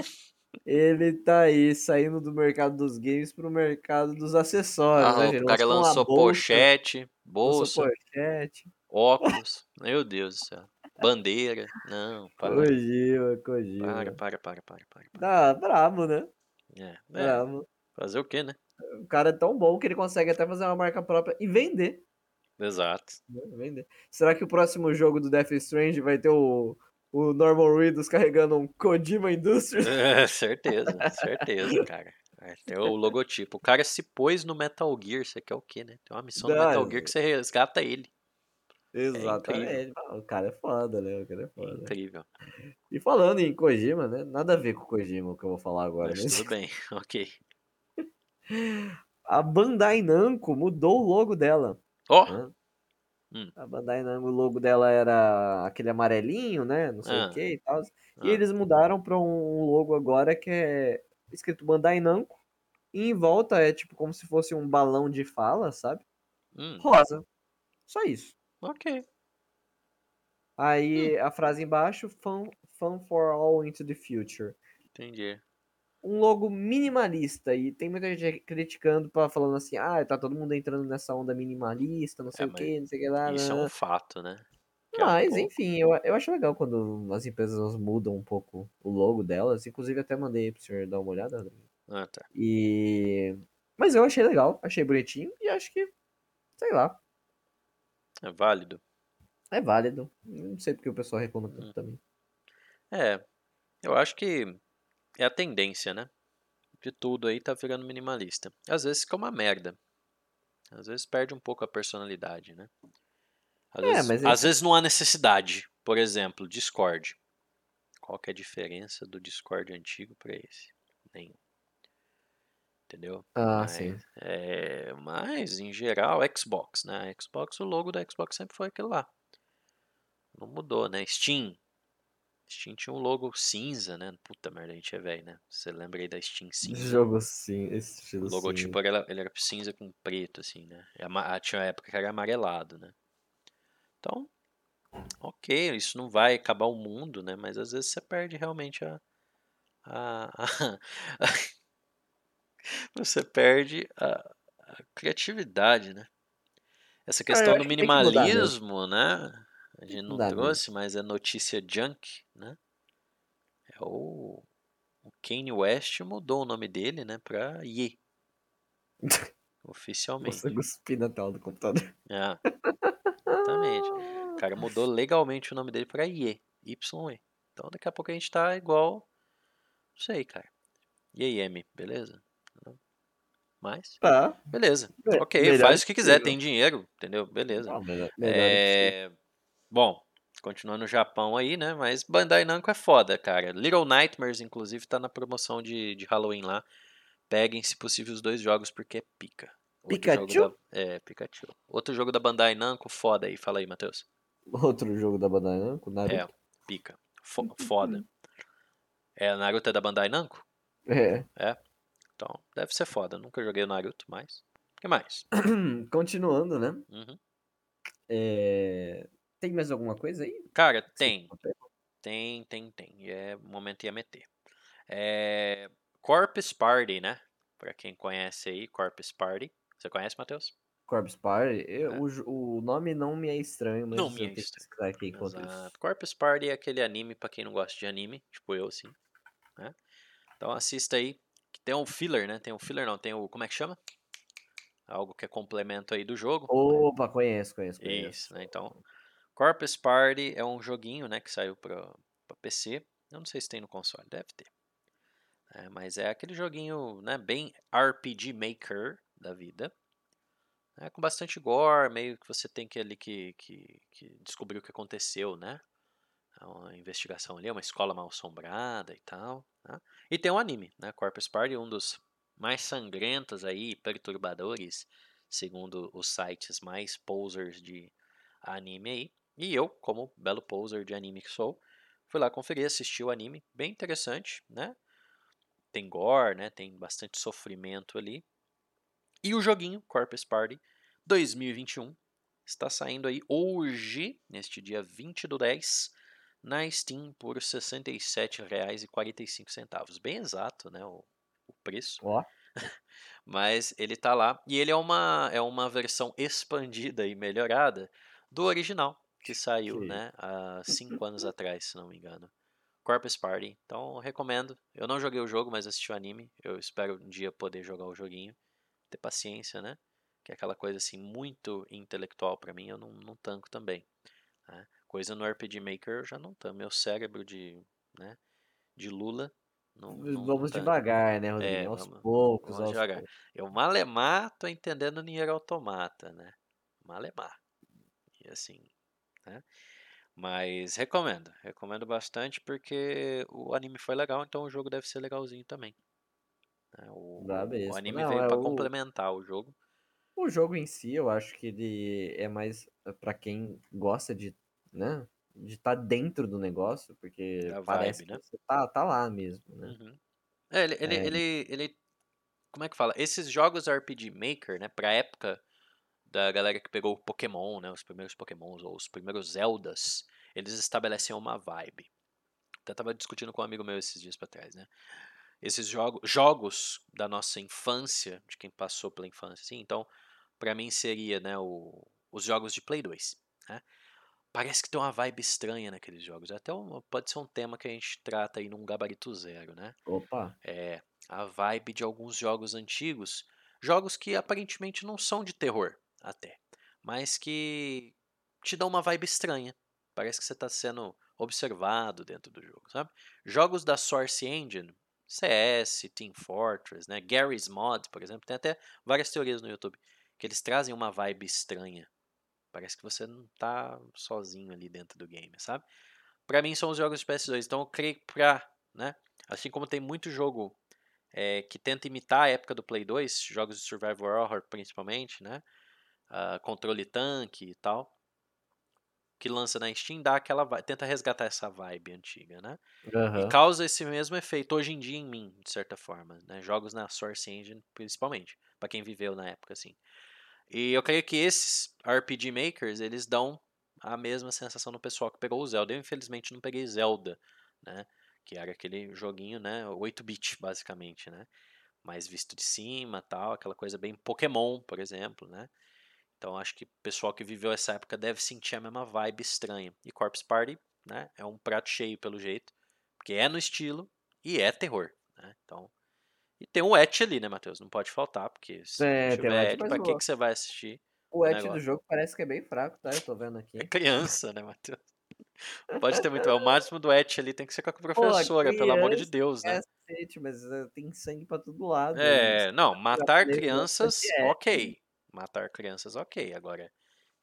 ele tá aí saindo do mercado dos games pro mercado dos acessórios, né, Ah, gente? o cara Lançou uma lançou bolsa, pochete, lançou bolsa, pochete. óculos. Meu Deus do céu. Bandeira. Não, para. Kojima, Para, Kojima. para, para, para, para. para. Tá brabo, né? É, é, Brabo. fazer o quê, né? O cara é tão bom que ele consegue até fazer uma marca própria e vender. Exato. né? Vender. Será que o próximo jogo do Death Strange vai ter o, o Norman Reedus carregando um Kojima Industries? <laughs> É, certeza, certeza, <laughs> cara. É, tem o logotipo. O cara se pôs no Metal Gear, você quer o quê, né? Tem uma missão no Não, Metal Gear que você resgata ele. Exatamente. Ah, o cara é foda, né? O cara é É foda. incrível. E falando em Kojima, né? Nada a ver com o Kojima o que eu vou falar agora. Mas Mas tudo bem, <laughs> ok. <laughs> a Bandai Namco mudou o logo dela. Ó, né? Hum. A Bandai Namco, o logo dela era aquele amarelinho, né? Não sei Ah. o que e tal. E Ah. eles mudaram pra um logo agora que é escrito Bandai Namco. E em volta é tipo como se fosse um balão de fala, sabe? hum, Rosa. Só isso. Ok. Aí a frase embaixo, fun, fun for all into the future. Entendi. Um logo minimalista. E tem muita gente criticando, pra, falando assim, ah, tá todo mundo entrando nessa onda minimalista, não sei É, o mas que, não sei o que lá. Isso é um fato, né? Que é um Mas, enfim, eu, eu acho legal quando as empresas mudam um pouco o logo delas. Inclusive, até mandei pro senhor dar uma olhada. né? Ah, tá. E. Mas eu achei legal, achei bonitinho e acho que, sei lá, É válido. é válido. Não sei porque o pessoal reclama tanto Hum. também. É, eu acho que é a tendência, né? De tudo aí tá virando minimalista. Às vezes fica uma merda. Às vezes perde um pouco a personalidade, né? Às, É, vezes, às vezes não há necessidade. Por exemplo, Discord. Qual que é a diferença do Discord antigo para esse? Nenhum. Entendeu? Ah, Mas, sim. é, mas, em geral, Xbox, né? Xbox, o logo da Xbox sempre foi aquele lá. Não mudou, né? Steam. Steam tinha um logo cinza, né? Puta merda, a gente é velho, né? Você lembra aí da Steam cinza? Jogo sim, esse O estilo logotipo sim. era, ele era cinza com preto, assim, né? E ama- Tinha uma época que era amarelado, né? Então, ok, isso não vai acabar o mundo, né? Mas às vezes você perde realmente a. a, a- <laughs> <laughs> você perde a, a criatividade, né? Essa eu questão do minimalismo, né? A gente não Mudar mesmo. trouxe, mas é notícia junk, né? É o, o Kanye West mudou o nome dele, né, pra Ye. <laughs> Oficialmente. Você cuspir na tela do computador. É, exatamente. O cara mudou <laughs> legalmente o nome dele pra Ye. Y-E. Então daqui a pouco a gente tá igual. Não sei, cara. YM, beleza? Mas, Tá. beleza. Me- Ok, melhor faz o que quiser, tem dinheiro, entendeu? Beleza. Não, melhor, é... É... Bom, continuando no Japão aí, né? Mas Bandai Namco é foda, cara. Little Nightmares, inclusive, tá na promoção de, de Halloween lá. Peguem, se possível, os dois jogos, porque é pica. Outro Pikachu? da- É, Pikachu. Outro jogo da Bandai Namco, foda aí. Fala aí, Matheus. Outro jogo da Bandai Namco, Naruto. É, pica. Fo- foda. <laughs> É, Naruto é da Bandai Namco? É. Então, deve ser foda. Nunca joguei o Naruto, mas... O que mais? <coughs> Continuando, né? Uhum. É, Tem mais alguma coisa aí? Cara, tem. Tem, tem, tem. E é o momento ia meter. É... Corpus Party, né? Pra quem conhece aí, Corpus Party. Você conhece, Matheus? Corpse Party? Eu- É. o, o nome não me é estranho, mas Não me é estranho. aqui enquanto. Exato. Corpus Party é aquele anime pra quem não gosta de anime, tipo eu, assim. Né? Então assista aí. Tem um filler, né? Tem um filler, não. Tem o. Como é que chama? Algo que é complemento aí do jogo. Opa, conheço, conheço, conheço. Isso, né? Então, Corpus Party é um joguinho, né, que saiu pra, pra PC. Eu não sei se tem no console, deve ter. É, mas é aquele joguinho, né, bem RPG Maker da vida. né, com bastante gore, meio que você tem que ali que, que, que descobrir o que aconteceu, né? É uma investigação ali, é uma escola mal assombrada e tal. né? E tem um anime, né? Corpus Party, um dos mais sangrentos aí, perturbadores, segundo os sites mais posers de anime aí. E eu, como belo poser de anime que sou, fui lá conferir, assisti o anime, bem interessante, né? Tem gore, né? Tem bastante sofrimento ali. E o joguinho Corpus Party 2021 está saindo aí hoje, neste dia 20 do 10, na Steam por R$ 67,45. Bem exato, né? O, o preço. Ó, <laughs> Mas ele tá lá. E ele é uma, é uma versão expandida e melhorada do original, que saiu, Ok. né? Há cinco anos atrás, se não me engano. Corpus Party. Então, recomendo. Eu não joguei o jogo, mas assisti o anime. Eu espero um dia poder jogar o joguinho. Ter paciência, né? Que é aquela coisa assim, muito intelectual pra mim, eu não, não tanco também. né? Coisa no RPG Maker eu já não tanco. Meu cérebro de, né? De Lula. Não, não, vamos tanco. devagar, né, Rodrigo? É, aos vamos- poucos, vamos aos devagar. poucos. Eu malemar tô entendendo Nier Automata, né? Malemar. E assim, né? Mas recomendo, recomendo bastante porque o anime foi legal, então o jogo deve ser legalzinho também. né? O, o anime Não, veio é pra o- complementar o jogo. O jogo em si, eu acho que ele é mais pra quem gosta de, né, de estar dentro do negócio, porque Da parece vibe, né? que você tá, tá lá mesmo, né? Uhum. É, ele, ele, É. ele, ele- Como é que fala? Esses jogos RPG Maker, né? Pra época da galera que pegou o Pokémon, né? Os primeiros Pokémons ou os primeiros Zeldas, eles estabelecem uma vibe. Até tava discutindo com um amigo meu esses dias pra trás, né? Esses jogo, jogos da nossa infância, de quem passou pela infância, assim, então, pra mim seria, né, o, os jogos de Play 2, né? Parece que tem uma vibe estranha naqueles jogos. Até um- pode ser um tema que a gente trata aí num gabarito zero, né? Opa, É, a vibe de alguns jogos antigos, jogos que aparentemente não são de terror, até, mas que te dão uma vibe estranha. Parece que você está sendo observado dentro do jogo, sabe? Jogos da Source Engine, CS, Team Fortress, né? Garry's Mod, por exemplo, tem até várias teorias no YouTube que eles trazem uma vibe estranha. Parece que você não tá sozinho ali dentro do game, sabe? Pra mim são os jogos de PS2, então eu creio pra, né? Assim como tem muito jogo é, que tenta imitar a época do Play 2, jogos de survival horror principalmente, né? Ah, controle tanque e tal, que lança na Steam, dá aquela tenta resgatar essa vibe antiga, né? E aham. causa esse mesmo efeito hoje em dia em mim, de certa forma, né? Jogos na Source Engine, principalmente, pra quem viveu na época assim. E eu creio que esses RPG makers, eles dão a mesma sensação no pessoal que pegou o Zelda. Eu infelizmente não peguei Zelda, né? Que era aquele joguinho, né, 8-bit basicamente, né? Mais visto de cima, tal, aquela coisa bem Pokémon, por exemplo, né? Então acho que o pessoal que viveu essa época deve sentir a mesma vibe estranha. E Corpse Party, né, é um prato cheio pelo jeito, porque é no estilo e é terror, né? Então, e tem um etch ali, né, Matheus? Não pode faltar, porque se É, não tiver mas pra que, o- que você vai assistir? O edge do jogo parece que é bem fraco, tá? Eu tô vendo aqui. É criança, né, Matheus? Pode ter muito. O <laughs> máximo do etch ali tem que ser com a professora, pelo amor de Deus, né? Cacete, mas eh, tem sangue pra todo lado. É, não, matar crianças, é, ok. Matar crianças, ok. Agora,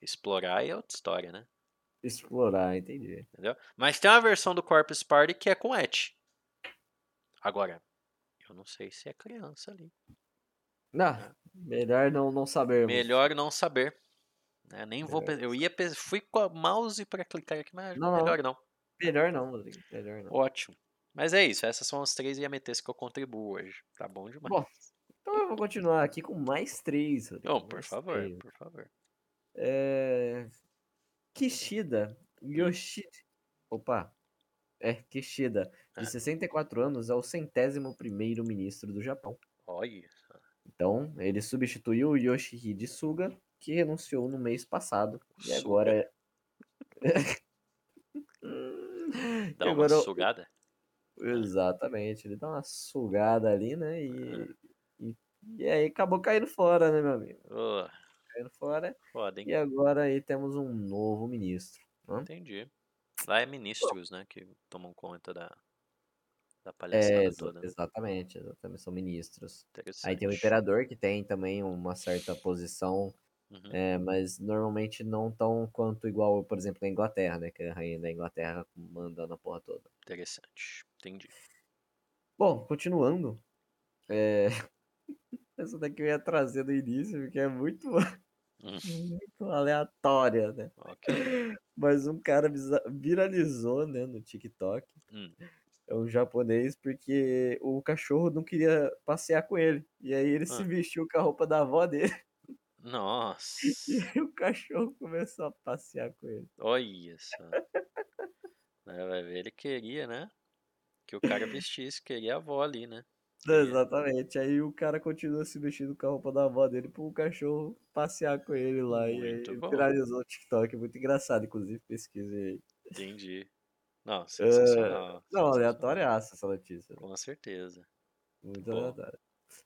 explorar é outra história, né? Explorar, entendi. Entendeu? Mas tem uma versão do Corpus Party que é com etch. Agora, eu não sei se é criança ali. Não, melhor não, não sabermos. Melhor não saber. né? Nem vou. Melhor pe- Eu ia. Fui com a mouse pra clicar aqui, mas Não, melhor não. Melhor não, Rodrigo. Melhor não. Ótimo. Mas é isso. Essas são as três IMTs que eu contribuo hoje. Tá bom demais. Bom, Então eu vou continuar aqui com mais três. Rodrigo, Não, por mais favor, três. por favor. É... Kishida Yoshida. Opa. É, Kishida, de 64 anos, é o centésimo primeiro ministro do Japão. Olha. Então, ele substituiu o Yoshihide Suga, que renunciou no mês passado. E agora. <laughs> Dá E uma agora o- sugada? Exatamente, ele dá uma sugada ali, né? E, e, e aí acabou caindo fora, né, meu amigo? Ô, Caindo fora. foda? E agora aí temos um novo ministro. né? Entendi. Lá é ministros, né? Que tomam conta da, da palhaçada É, toda. né? exatamente, exatamente, são ministros. Aí tem o imperador que tem também uma certa posição, Uhum. é, mas normalmente não tão quanto igual, por exemplo, na Inglaterra, né? Que a rainha da Inglaterra manda na porra toda. Interessante. Entendi. Bom, continuando. é, <laughs> Essa daqui eu ia trazer no início, porque é muito, <laughs> muito aleatória, né? ok. Mas um cara viralizou, né, no TikTok. Hum. É um japonês, porque o cachorro não queria passear com ele. E aí ele se Ah. vestiu com a roupa da avó dele. Nossa. <laughs> E aí o cachorro começou a passear com ele. Olha só. Vai ver, ele queria, né? Que o cara vestisse, queria a avó ali, né? Queria. Exatamente. Aí o cara continua se vestindo com a roupa da avó dele pro cachorro passear com ele lá. E aí Muito viralizou o TikTok. Muito engraçado, inclusive, pesquisei aí. Entendi. Não, É, sensacional. Não, sensacional. aleatóriaça essa notícia. Com certeza. Muito aleatória.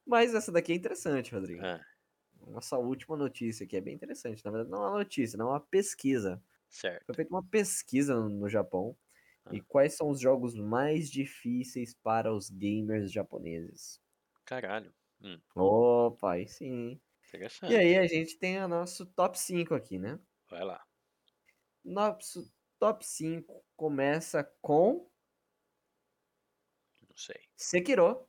Mas essa daqui é interessante, Rodrigo. Ah, Nossa última notícia aqui é bem interessante. Na verdade, não é uma notícia, não é uma pesquisa. certo. Foi feita uma pesquisa no Japão. E quais são os jogos mais difíceis para os gamers japoneses? Caralho. Hum, Opa, aí sim. E aí a gente tem o nosso top 5 aqui, né? Vai lá. Nosso top 5 começa com Não sei. Sekiro,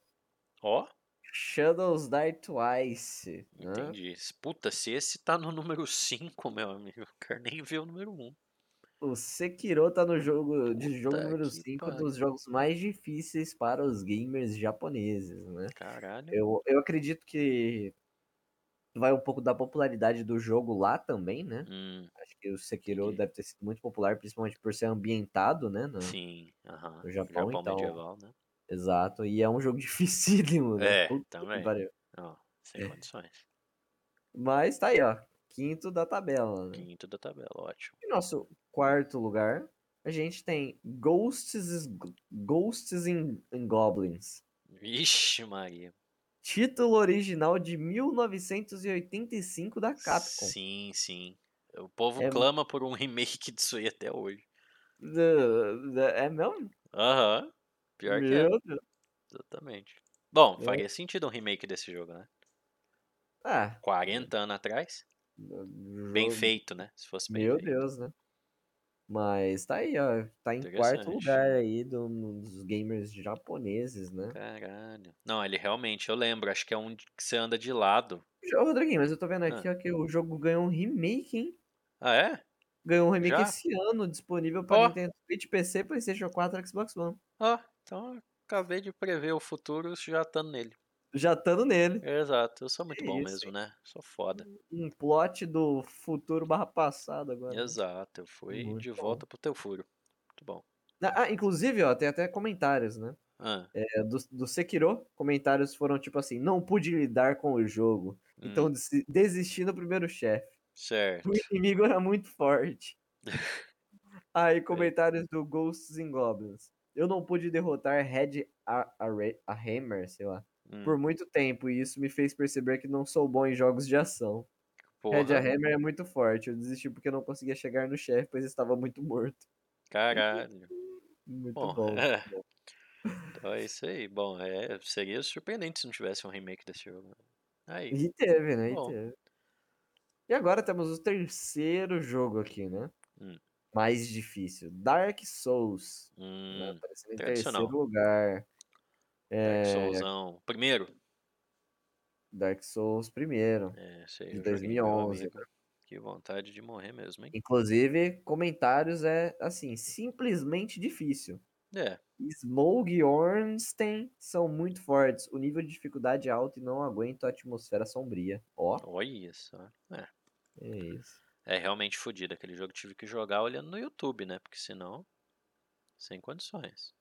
Ó, Shadows Die Twice. Né? entendi. Puta, se esse tá no número 5, meu amigo, <laughs> eu quero nem ver o número 1. O Sekiro tá no jogo de jogo Puta número que 5 pariu. dos jogos mais difíceis para os gamers japoneses, né? Caralho. Eu, eu acredito que vai um pouco da popularidade do jogo lá também, né? Hum, Acho que o Sekiro deve ter sido muito popular, principalmente por ser ambientado, né? no- sim. Aham. no Japão, então- medieval, né? Exato. E é um jogo <laughs> dificílimo, né? É, Puta também. Ó, sem É. condições. Mas tá aí, ó. Quinto da tabela, né? Quinto da tabela, ótimo. Em nosso quarto lugar, a gente tem Ghosts, Ghosts in, in Goblins. Vixe, Maria. Título original de 1985 da Capcom. Sim, sim. O povo É- clama por um remake disso aí até hoje. É mesmo? Aham. Pior que é. Meu Deus. Exatamente. Bom, É. faria sentido um remake desse jogo, né? Ah, 40 anos atrás. Bem feito, né? Se fosse bem Meu feito. Deus, né? Mas tá aí, ó. Tá em quarto lugar aí do- dos gamers japoneses, né? Caralho. Não, ele realmente, eu lembro. Acho que é um que você anda de lado. Ô, Rodriguinho, mas eu tô vendo Ah. aqui ó, que o jogo ganhou um remake, hein? Ah, é? Ganhou um remake Já? esse ano, disponível para Ó. Nintendo Switch, PC, PlayStation 4 e Xbox One. Ó, então eu acabei de prever o futuro já estando nele. Já estando nele. Exato, eu sou muito Que bom isso, mesmo, né? Sou foda. Um plot do futuro barra passado agora. né? Exato, eu fui Muito de bom. volta pro teu furo. Muito bom. Ah, inclusive, ó, tem até comentários, né? Ah, É, do, do Sekiro, comentários foram tipo assim: não pude lidar com o jogo, então hum, desi- desisti no primeiro chefe. certo. O inimigo era muito forte. <laughs> Aí, comentários do Ghosts and Goblins. Eu não pude derrotar Red a, a, a Hammer, sei lá, Hum, por muito tempo, e isso me fez perceber que não sou bom em jogos de ação. Red Hammer é muito forte, eu desisti porque eu não conseguia chegar no chefe, pois estava muito morto. caralho. Muito Bom, bom. é. Então é isso aí. Bom, é, seria surpreendente se não tivesse um remake desse jogo. Aí, E teve, né? E teve. E agora temos o terceiro jogo aqui, né? Hum. Mais difícil. Dark Souls. né? hum, Aparecendo em terceiro lugar. É, Dark Soulsão. Primeiro. Dark Souls primeiro. É, aí De eu joguei, meu 2011, amigo. Que vontade de morrer mesmo, hein? Inclusive, comentários é assim, simplesmente difícil. É, Smoke e Ornstein são muito fortes. O nível de dificuldade é alto e não aguento a atmosfera sombria. Ó, olha só. É, é isso. é realmente fodido. Aquele jogo tive que jogar olhando no YouTube, né? Porque senão, sem condições.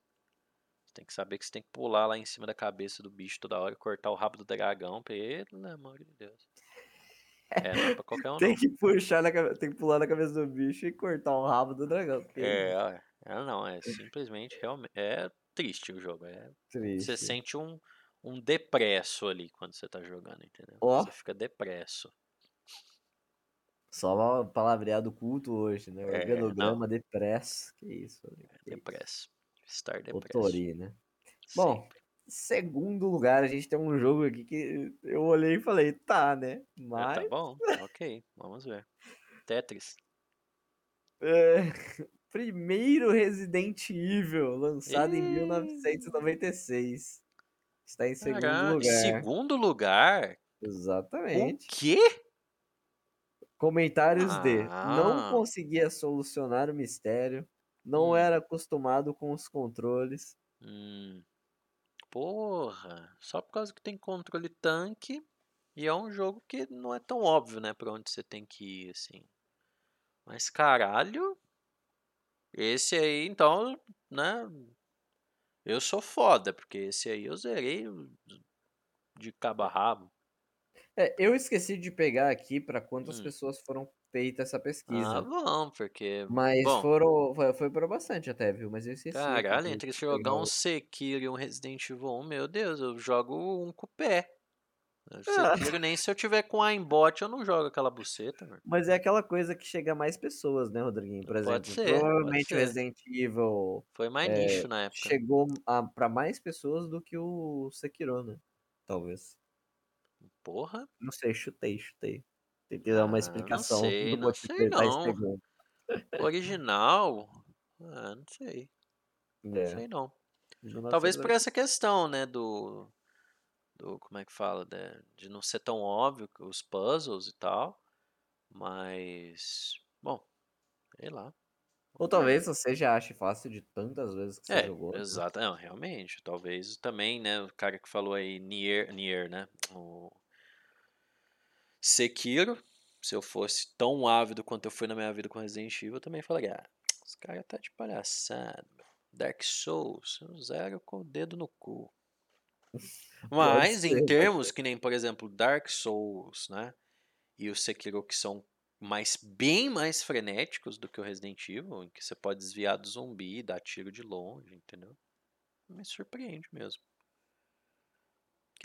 Tem que saber que você tem que pular lá em cima da cabeça do bicho toda hora e cortar o rabo do dragão. Pelo amor de Deus. É, não é pra qualquer um, Tem não. que puxar na cabeça, tem que pular na cabeça do bicho e cortar o rabo do dragão. É, é, não, é simplesmente realmente. É triste o jogo. É, triste. você sente um, um depresso ali quando você tá jogando, entendeu? Ó. Você fica depresso. Só uma palavreado culto hoje, né? É, Organograma depresso. Que isso, Rodrigo? Que isso. Depresso. Estar depresso. Otori, né? Bom, Sempre. segundo lugar, a gente tem um jogo aqui que eu olhei e falei, tá, né? É, Mas. tá bom, ok, vamos ver. Tetris. é, <laughs> primeiro Resident Evil, lançado em Ih. 1996. Está em segundo Caralho, lugar. segundo lugar? O Exatamente. quê? Comentários de não Ah. conseguia solucionar o mistério, não Hum. era acostumado com os controles. Hum. Porra, só por causa que tem controle tanque e é um jogo que não é tão óbvio, né, pra onde você tem que ir, assim. Mas caralho, esse aí, então, né, eu sou foda, porque esse aí eu zerei de cabo a rabo. É, eu esqueci de pegar aqui para quantas Hum. pessoas foram feitas essa Ah, pesquisa. vamos, porque, Mas bom, foram, foi, foi para bastante até, viu? Mas eu esqueci caralho, entre de jogar um. Sekiro e um Resident Evil 1, meu Deus, eu jogo um com o pé. Ah, nem se eu tiver com aimbot, eu não jogo aquela buceta, mano. mas é aquela coisa que chega a mais pessoas, né, Rodriguinho? Por Pode exemplo, ser, pode provavelmente o ser. Resident Evil Foi mais é, nicho na época. chegou para mais pessoas do que o Sekiro, né? Talvez. Porra. Não sei, chutei, chutei. Tentei dar uma Ah, não explicação sei, do não sei que tá não. pegando. Original? Ah, não sei. Não É, sei não. Talvez por 1980. essa questão, né, do, do como é que fala, de, de não ser tão óbvio que os puzzles e tal, mas, bom, sei lá. Ou ver. talvez você já ache fácil de tantas vezes que você É, jogou, né? exato, não, realmente, talvez também, né, o cara que falou aí, Nier, Nier, né, o Sekiro, se eu fosse tão ávido quanto eu fui na minha vida com Resident Evil, eu também falaria, ah, esse cara tá de palhaçada, meu. Dark Souls, eu zero com o dedo no cu. <laughs> Mas ser, em pode termos que nem, por exemplo, Dark Souls, né, e o Sekiro que são mais bem mais frenéticos do que o Resident Evil, em que você pode desviar do zumbi, dar tiro de longe, entendeu? Me surpreende mesmo.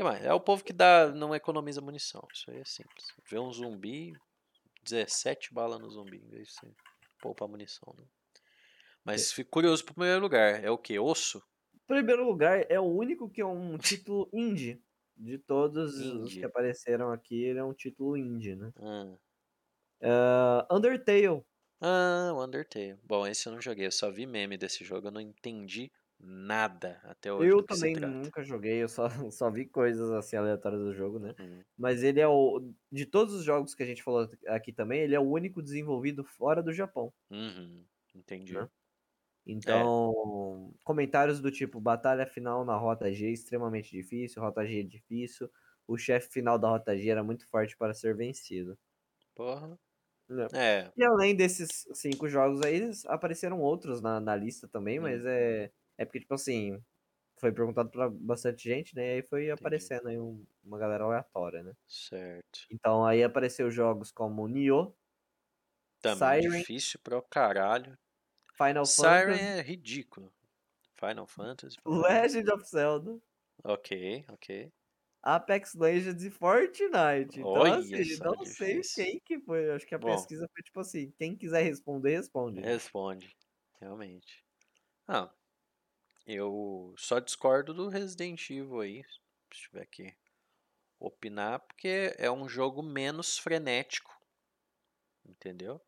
Que mais? É o povo que dá, não economiza munição. Isso aí é simples. Vê um zumbi, 17 balas no zumbi, em vez de você poupar munição, né? É. Mas fico curioso pro primeiro lugar. É o que? Osso? Primeiro lugar, é o único que é um <laughs> título indie. De todos os que Indie. apareceram aqui, ele é um título indie, né? Ah. Ah, Undertale. Ah, o Undertale. Bom, esse eu não joguei, eu só vi meme desse jogo, eu não entendi nada até hoje Eu também nunca joguei, eu só, <laughs> só vi coisas assim aleatórias do jogo, né? Uhum. Mas ele é o. De todos os jogos que a gente falou aqui também, ele é o único desenvolvido fora do Japão. Uhum. Entendi. Né? É. Então, comentários do tipo: batalha final na Rota G extremamente difícil, Rota G é difícil, o chefe final da Rota G era muito forte para ser vencido. Porra. Né? É. E além desses cinco jogos aí, apareceram outros na, na lista também, mas é, é porque, tipo assim, foi perguntado pra bastante gente, né? E aí foi aparecendo aí um- uma galera aleatória, né? Certo. Então aí apareceu jogos como Nioh, Também Siren, difícil pra caralho. Final Siren Fantasy, é ridículo. Final Fantasy. Legend of Zelda, Ok, ok. Apex Legends e Fortnite. Então, Olha assim, não sei quem que foi. Acho que a Bom. pesquisa foi tipo assim: quem quiser responder, responde. Responde. Realmente. Ah, eu só discordo do Resident Evil aí. Se tiver que opinar, porque é um jogo menos frenético. Entendeu?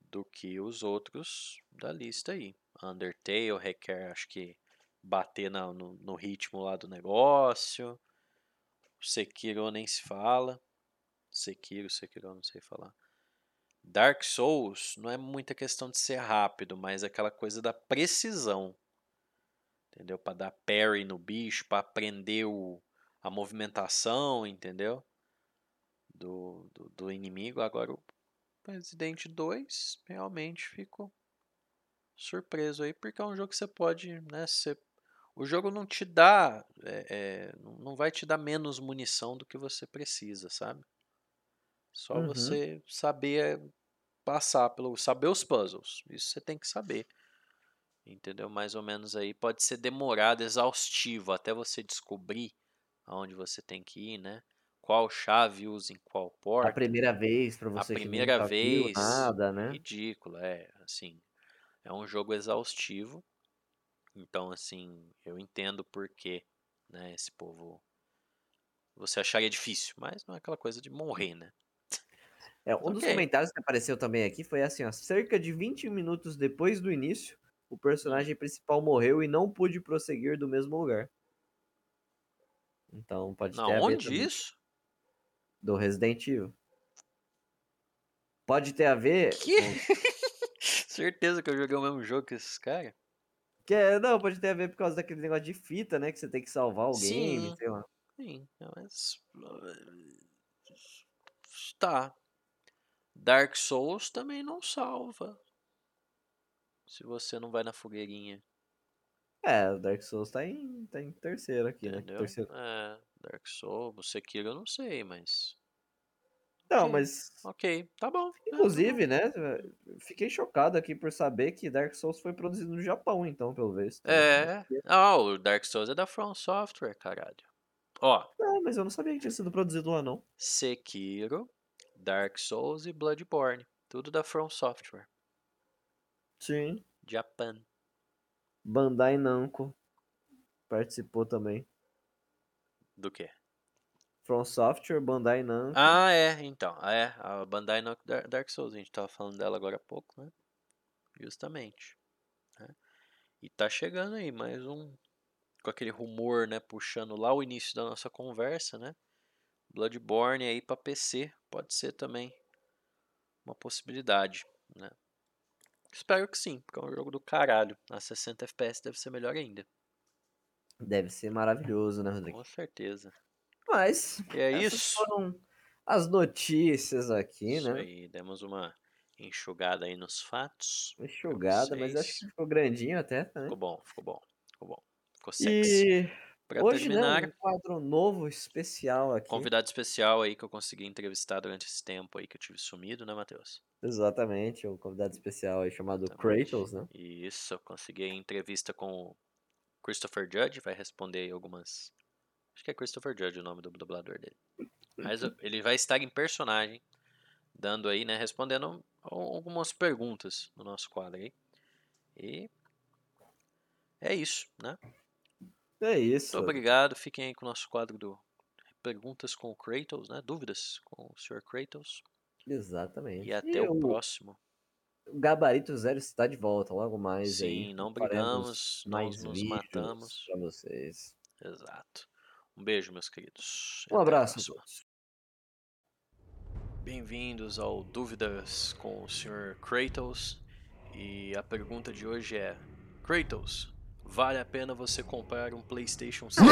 Do que os outros da lista aí. Undertale requer, acho que, bater na- no, no ritmo lá do negócio. Sekiro nem se fala. Sekiro, Sekiro, não sei falar. Dark Souls não é muita questão de ser rápido, mas é aquela coisa da precisão. Entendeu? Para dar parry no bicho, para aprender o, a movimentação, entendeu? Do, do, do inimigo. Agora o Resident 2 realmente fico surpreso aí, porque é um jogo que você pode, né? Você, o jogo não te dá, é, é, não não vai te dar menos munição do que você precisa, sabe? Só Uhum. você saber passar pelo, saber os puzzles. Isso você tem que saber. Entendeu? Mais ou menos aí pode ser demorado, exaustivo, até você descobrir aonde você tem que ir, né? Qual chave usa em qual A porta. primeira vez pra A você que primeira viu vez, nada, né? ridículo, é, assim, é um jogo exaustivo. Então, assim, eu entendo por que, né, esse povo você acharia difícil, mas não é aquela coisa de morrer, né? É, <laughs> um dos Ok. comentários que apareceu também aqui foi assim, ó, cerca de 20 minutos depois do início, o personagem principal morreu e não pôde prosseguir do mesmo lugar. Então pode Na ter a ver onde isso? do Resident Evil. Pode ter a ver. Que? com- <laughs> Certeza que eu joguei o mesmo jogo que esses caras. Que é- não, pode ter a ver por causa daquele negócio de fita, né? Que você tem que salvar o game, Sim. sei lá. Sim, mas. Tá. Dark Souls também não salva. Se você não vai na fogueirinha. É, o Dark Souls tá em, tá em terceiro aqui, né? Entendeu? Terceiro. É, Dark Souls, o Sekiro eu não sei, mas. Não, Ok. mas. Ok, tá bom. é, tá bom. Inclusive, né? Fiquei chocado aqui por saber que Dark Souls foi produzido no Japão, então, pelo visto. É. Ah, o Dark Souls é da From Software, caralho. Ó, Não, mas eu não sabia que tinha sido produzido lá, não. Sekiro, Dark Souls e Bloodborne. Tudo da From Software. Sim. Japan. Bandai Namco participou também. Do quê? From Software, Bandai Namco. Ah, é, então. Ah, É, a Bandai Namco Dar- Dark Souls, a gente tava falando dela agora há pouco, né? Justamente. né? E tá chegando aí mais um. Com aquele rumor, né? Puxando lá o início da nossa conversa, né? Bloodborne aí pra PC pode ser também uma possibilidade, né? Espero que sim, porque é um jogo do caralho. A 60 FPS deve ser melhor ainda. Deve ser maravilhoso, né, Rodrigo? Com certeza. Mas. E é isso. foram as notícias aqui, Isso né? aí, demos uma enxugada aí nos fatos. Enxugada, mas acho que ficou grandinho até, né? Ficou bom, ficou bom, ficou bom. Ficou sexy. E Pra hoje, terminar, né, um quadro novo, especial aqui. convidado especial aí que eu consegui entrevistar durante esse tempo aí que eu tive sumido, né, Matheus? Exatamente, um convidado especial aí chamado Exatamente. Kratos, né? Isso, eu consegui entrevista com o Christopher Judge, vai responder aí algumas. Acho que é Christopher Judge o nome do dublador dele. Mas ele vai estar em personagem, dando aí, né, respondendo al- algumas perguntas no nosso quadro aí. E é isso, né? É isso. Muito obrigado. Fiquem aí com o nosso quadro do Perguntas com o Kratos, né? Dúvidas com o Sr. Kratos. Exatamente. E até o o próximo. o Gabarito Zero está de volta logo mais aí. Sim, não Faremos brigamos, não mais nos matamos. Pra vocês. Exato. Um beijo, meus queridos. Um Até abraço. Bem-vindos ao Dúvidas com o Sr. Kratos. E a pergunta de hoje é: Kratos, vale a pena você comprar um PlayStation 5?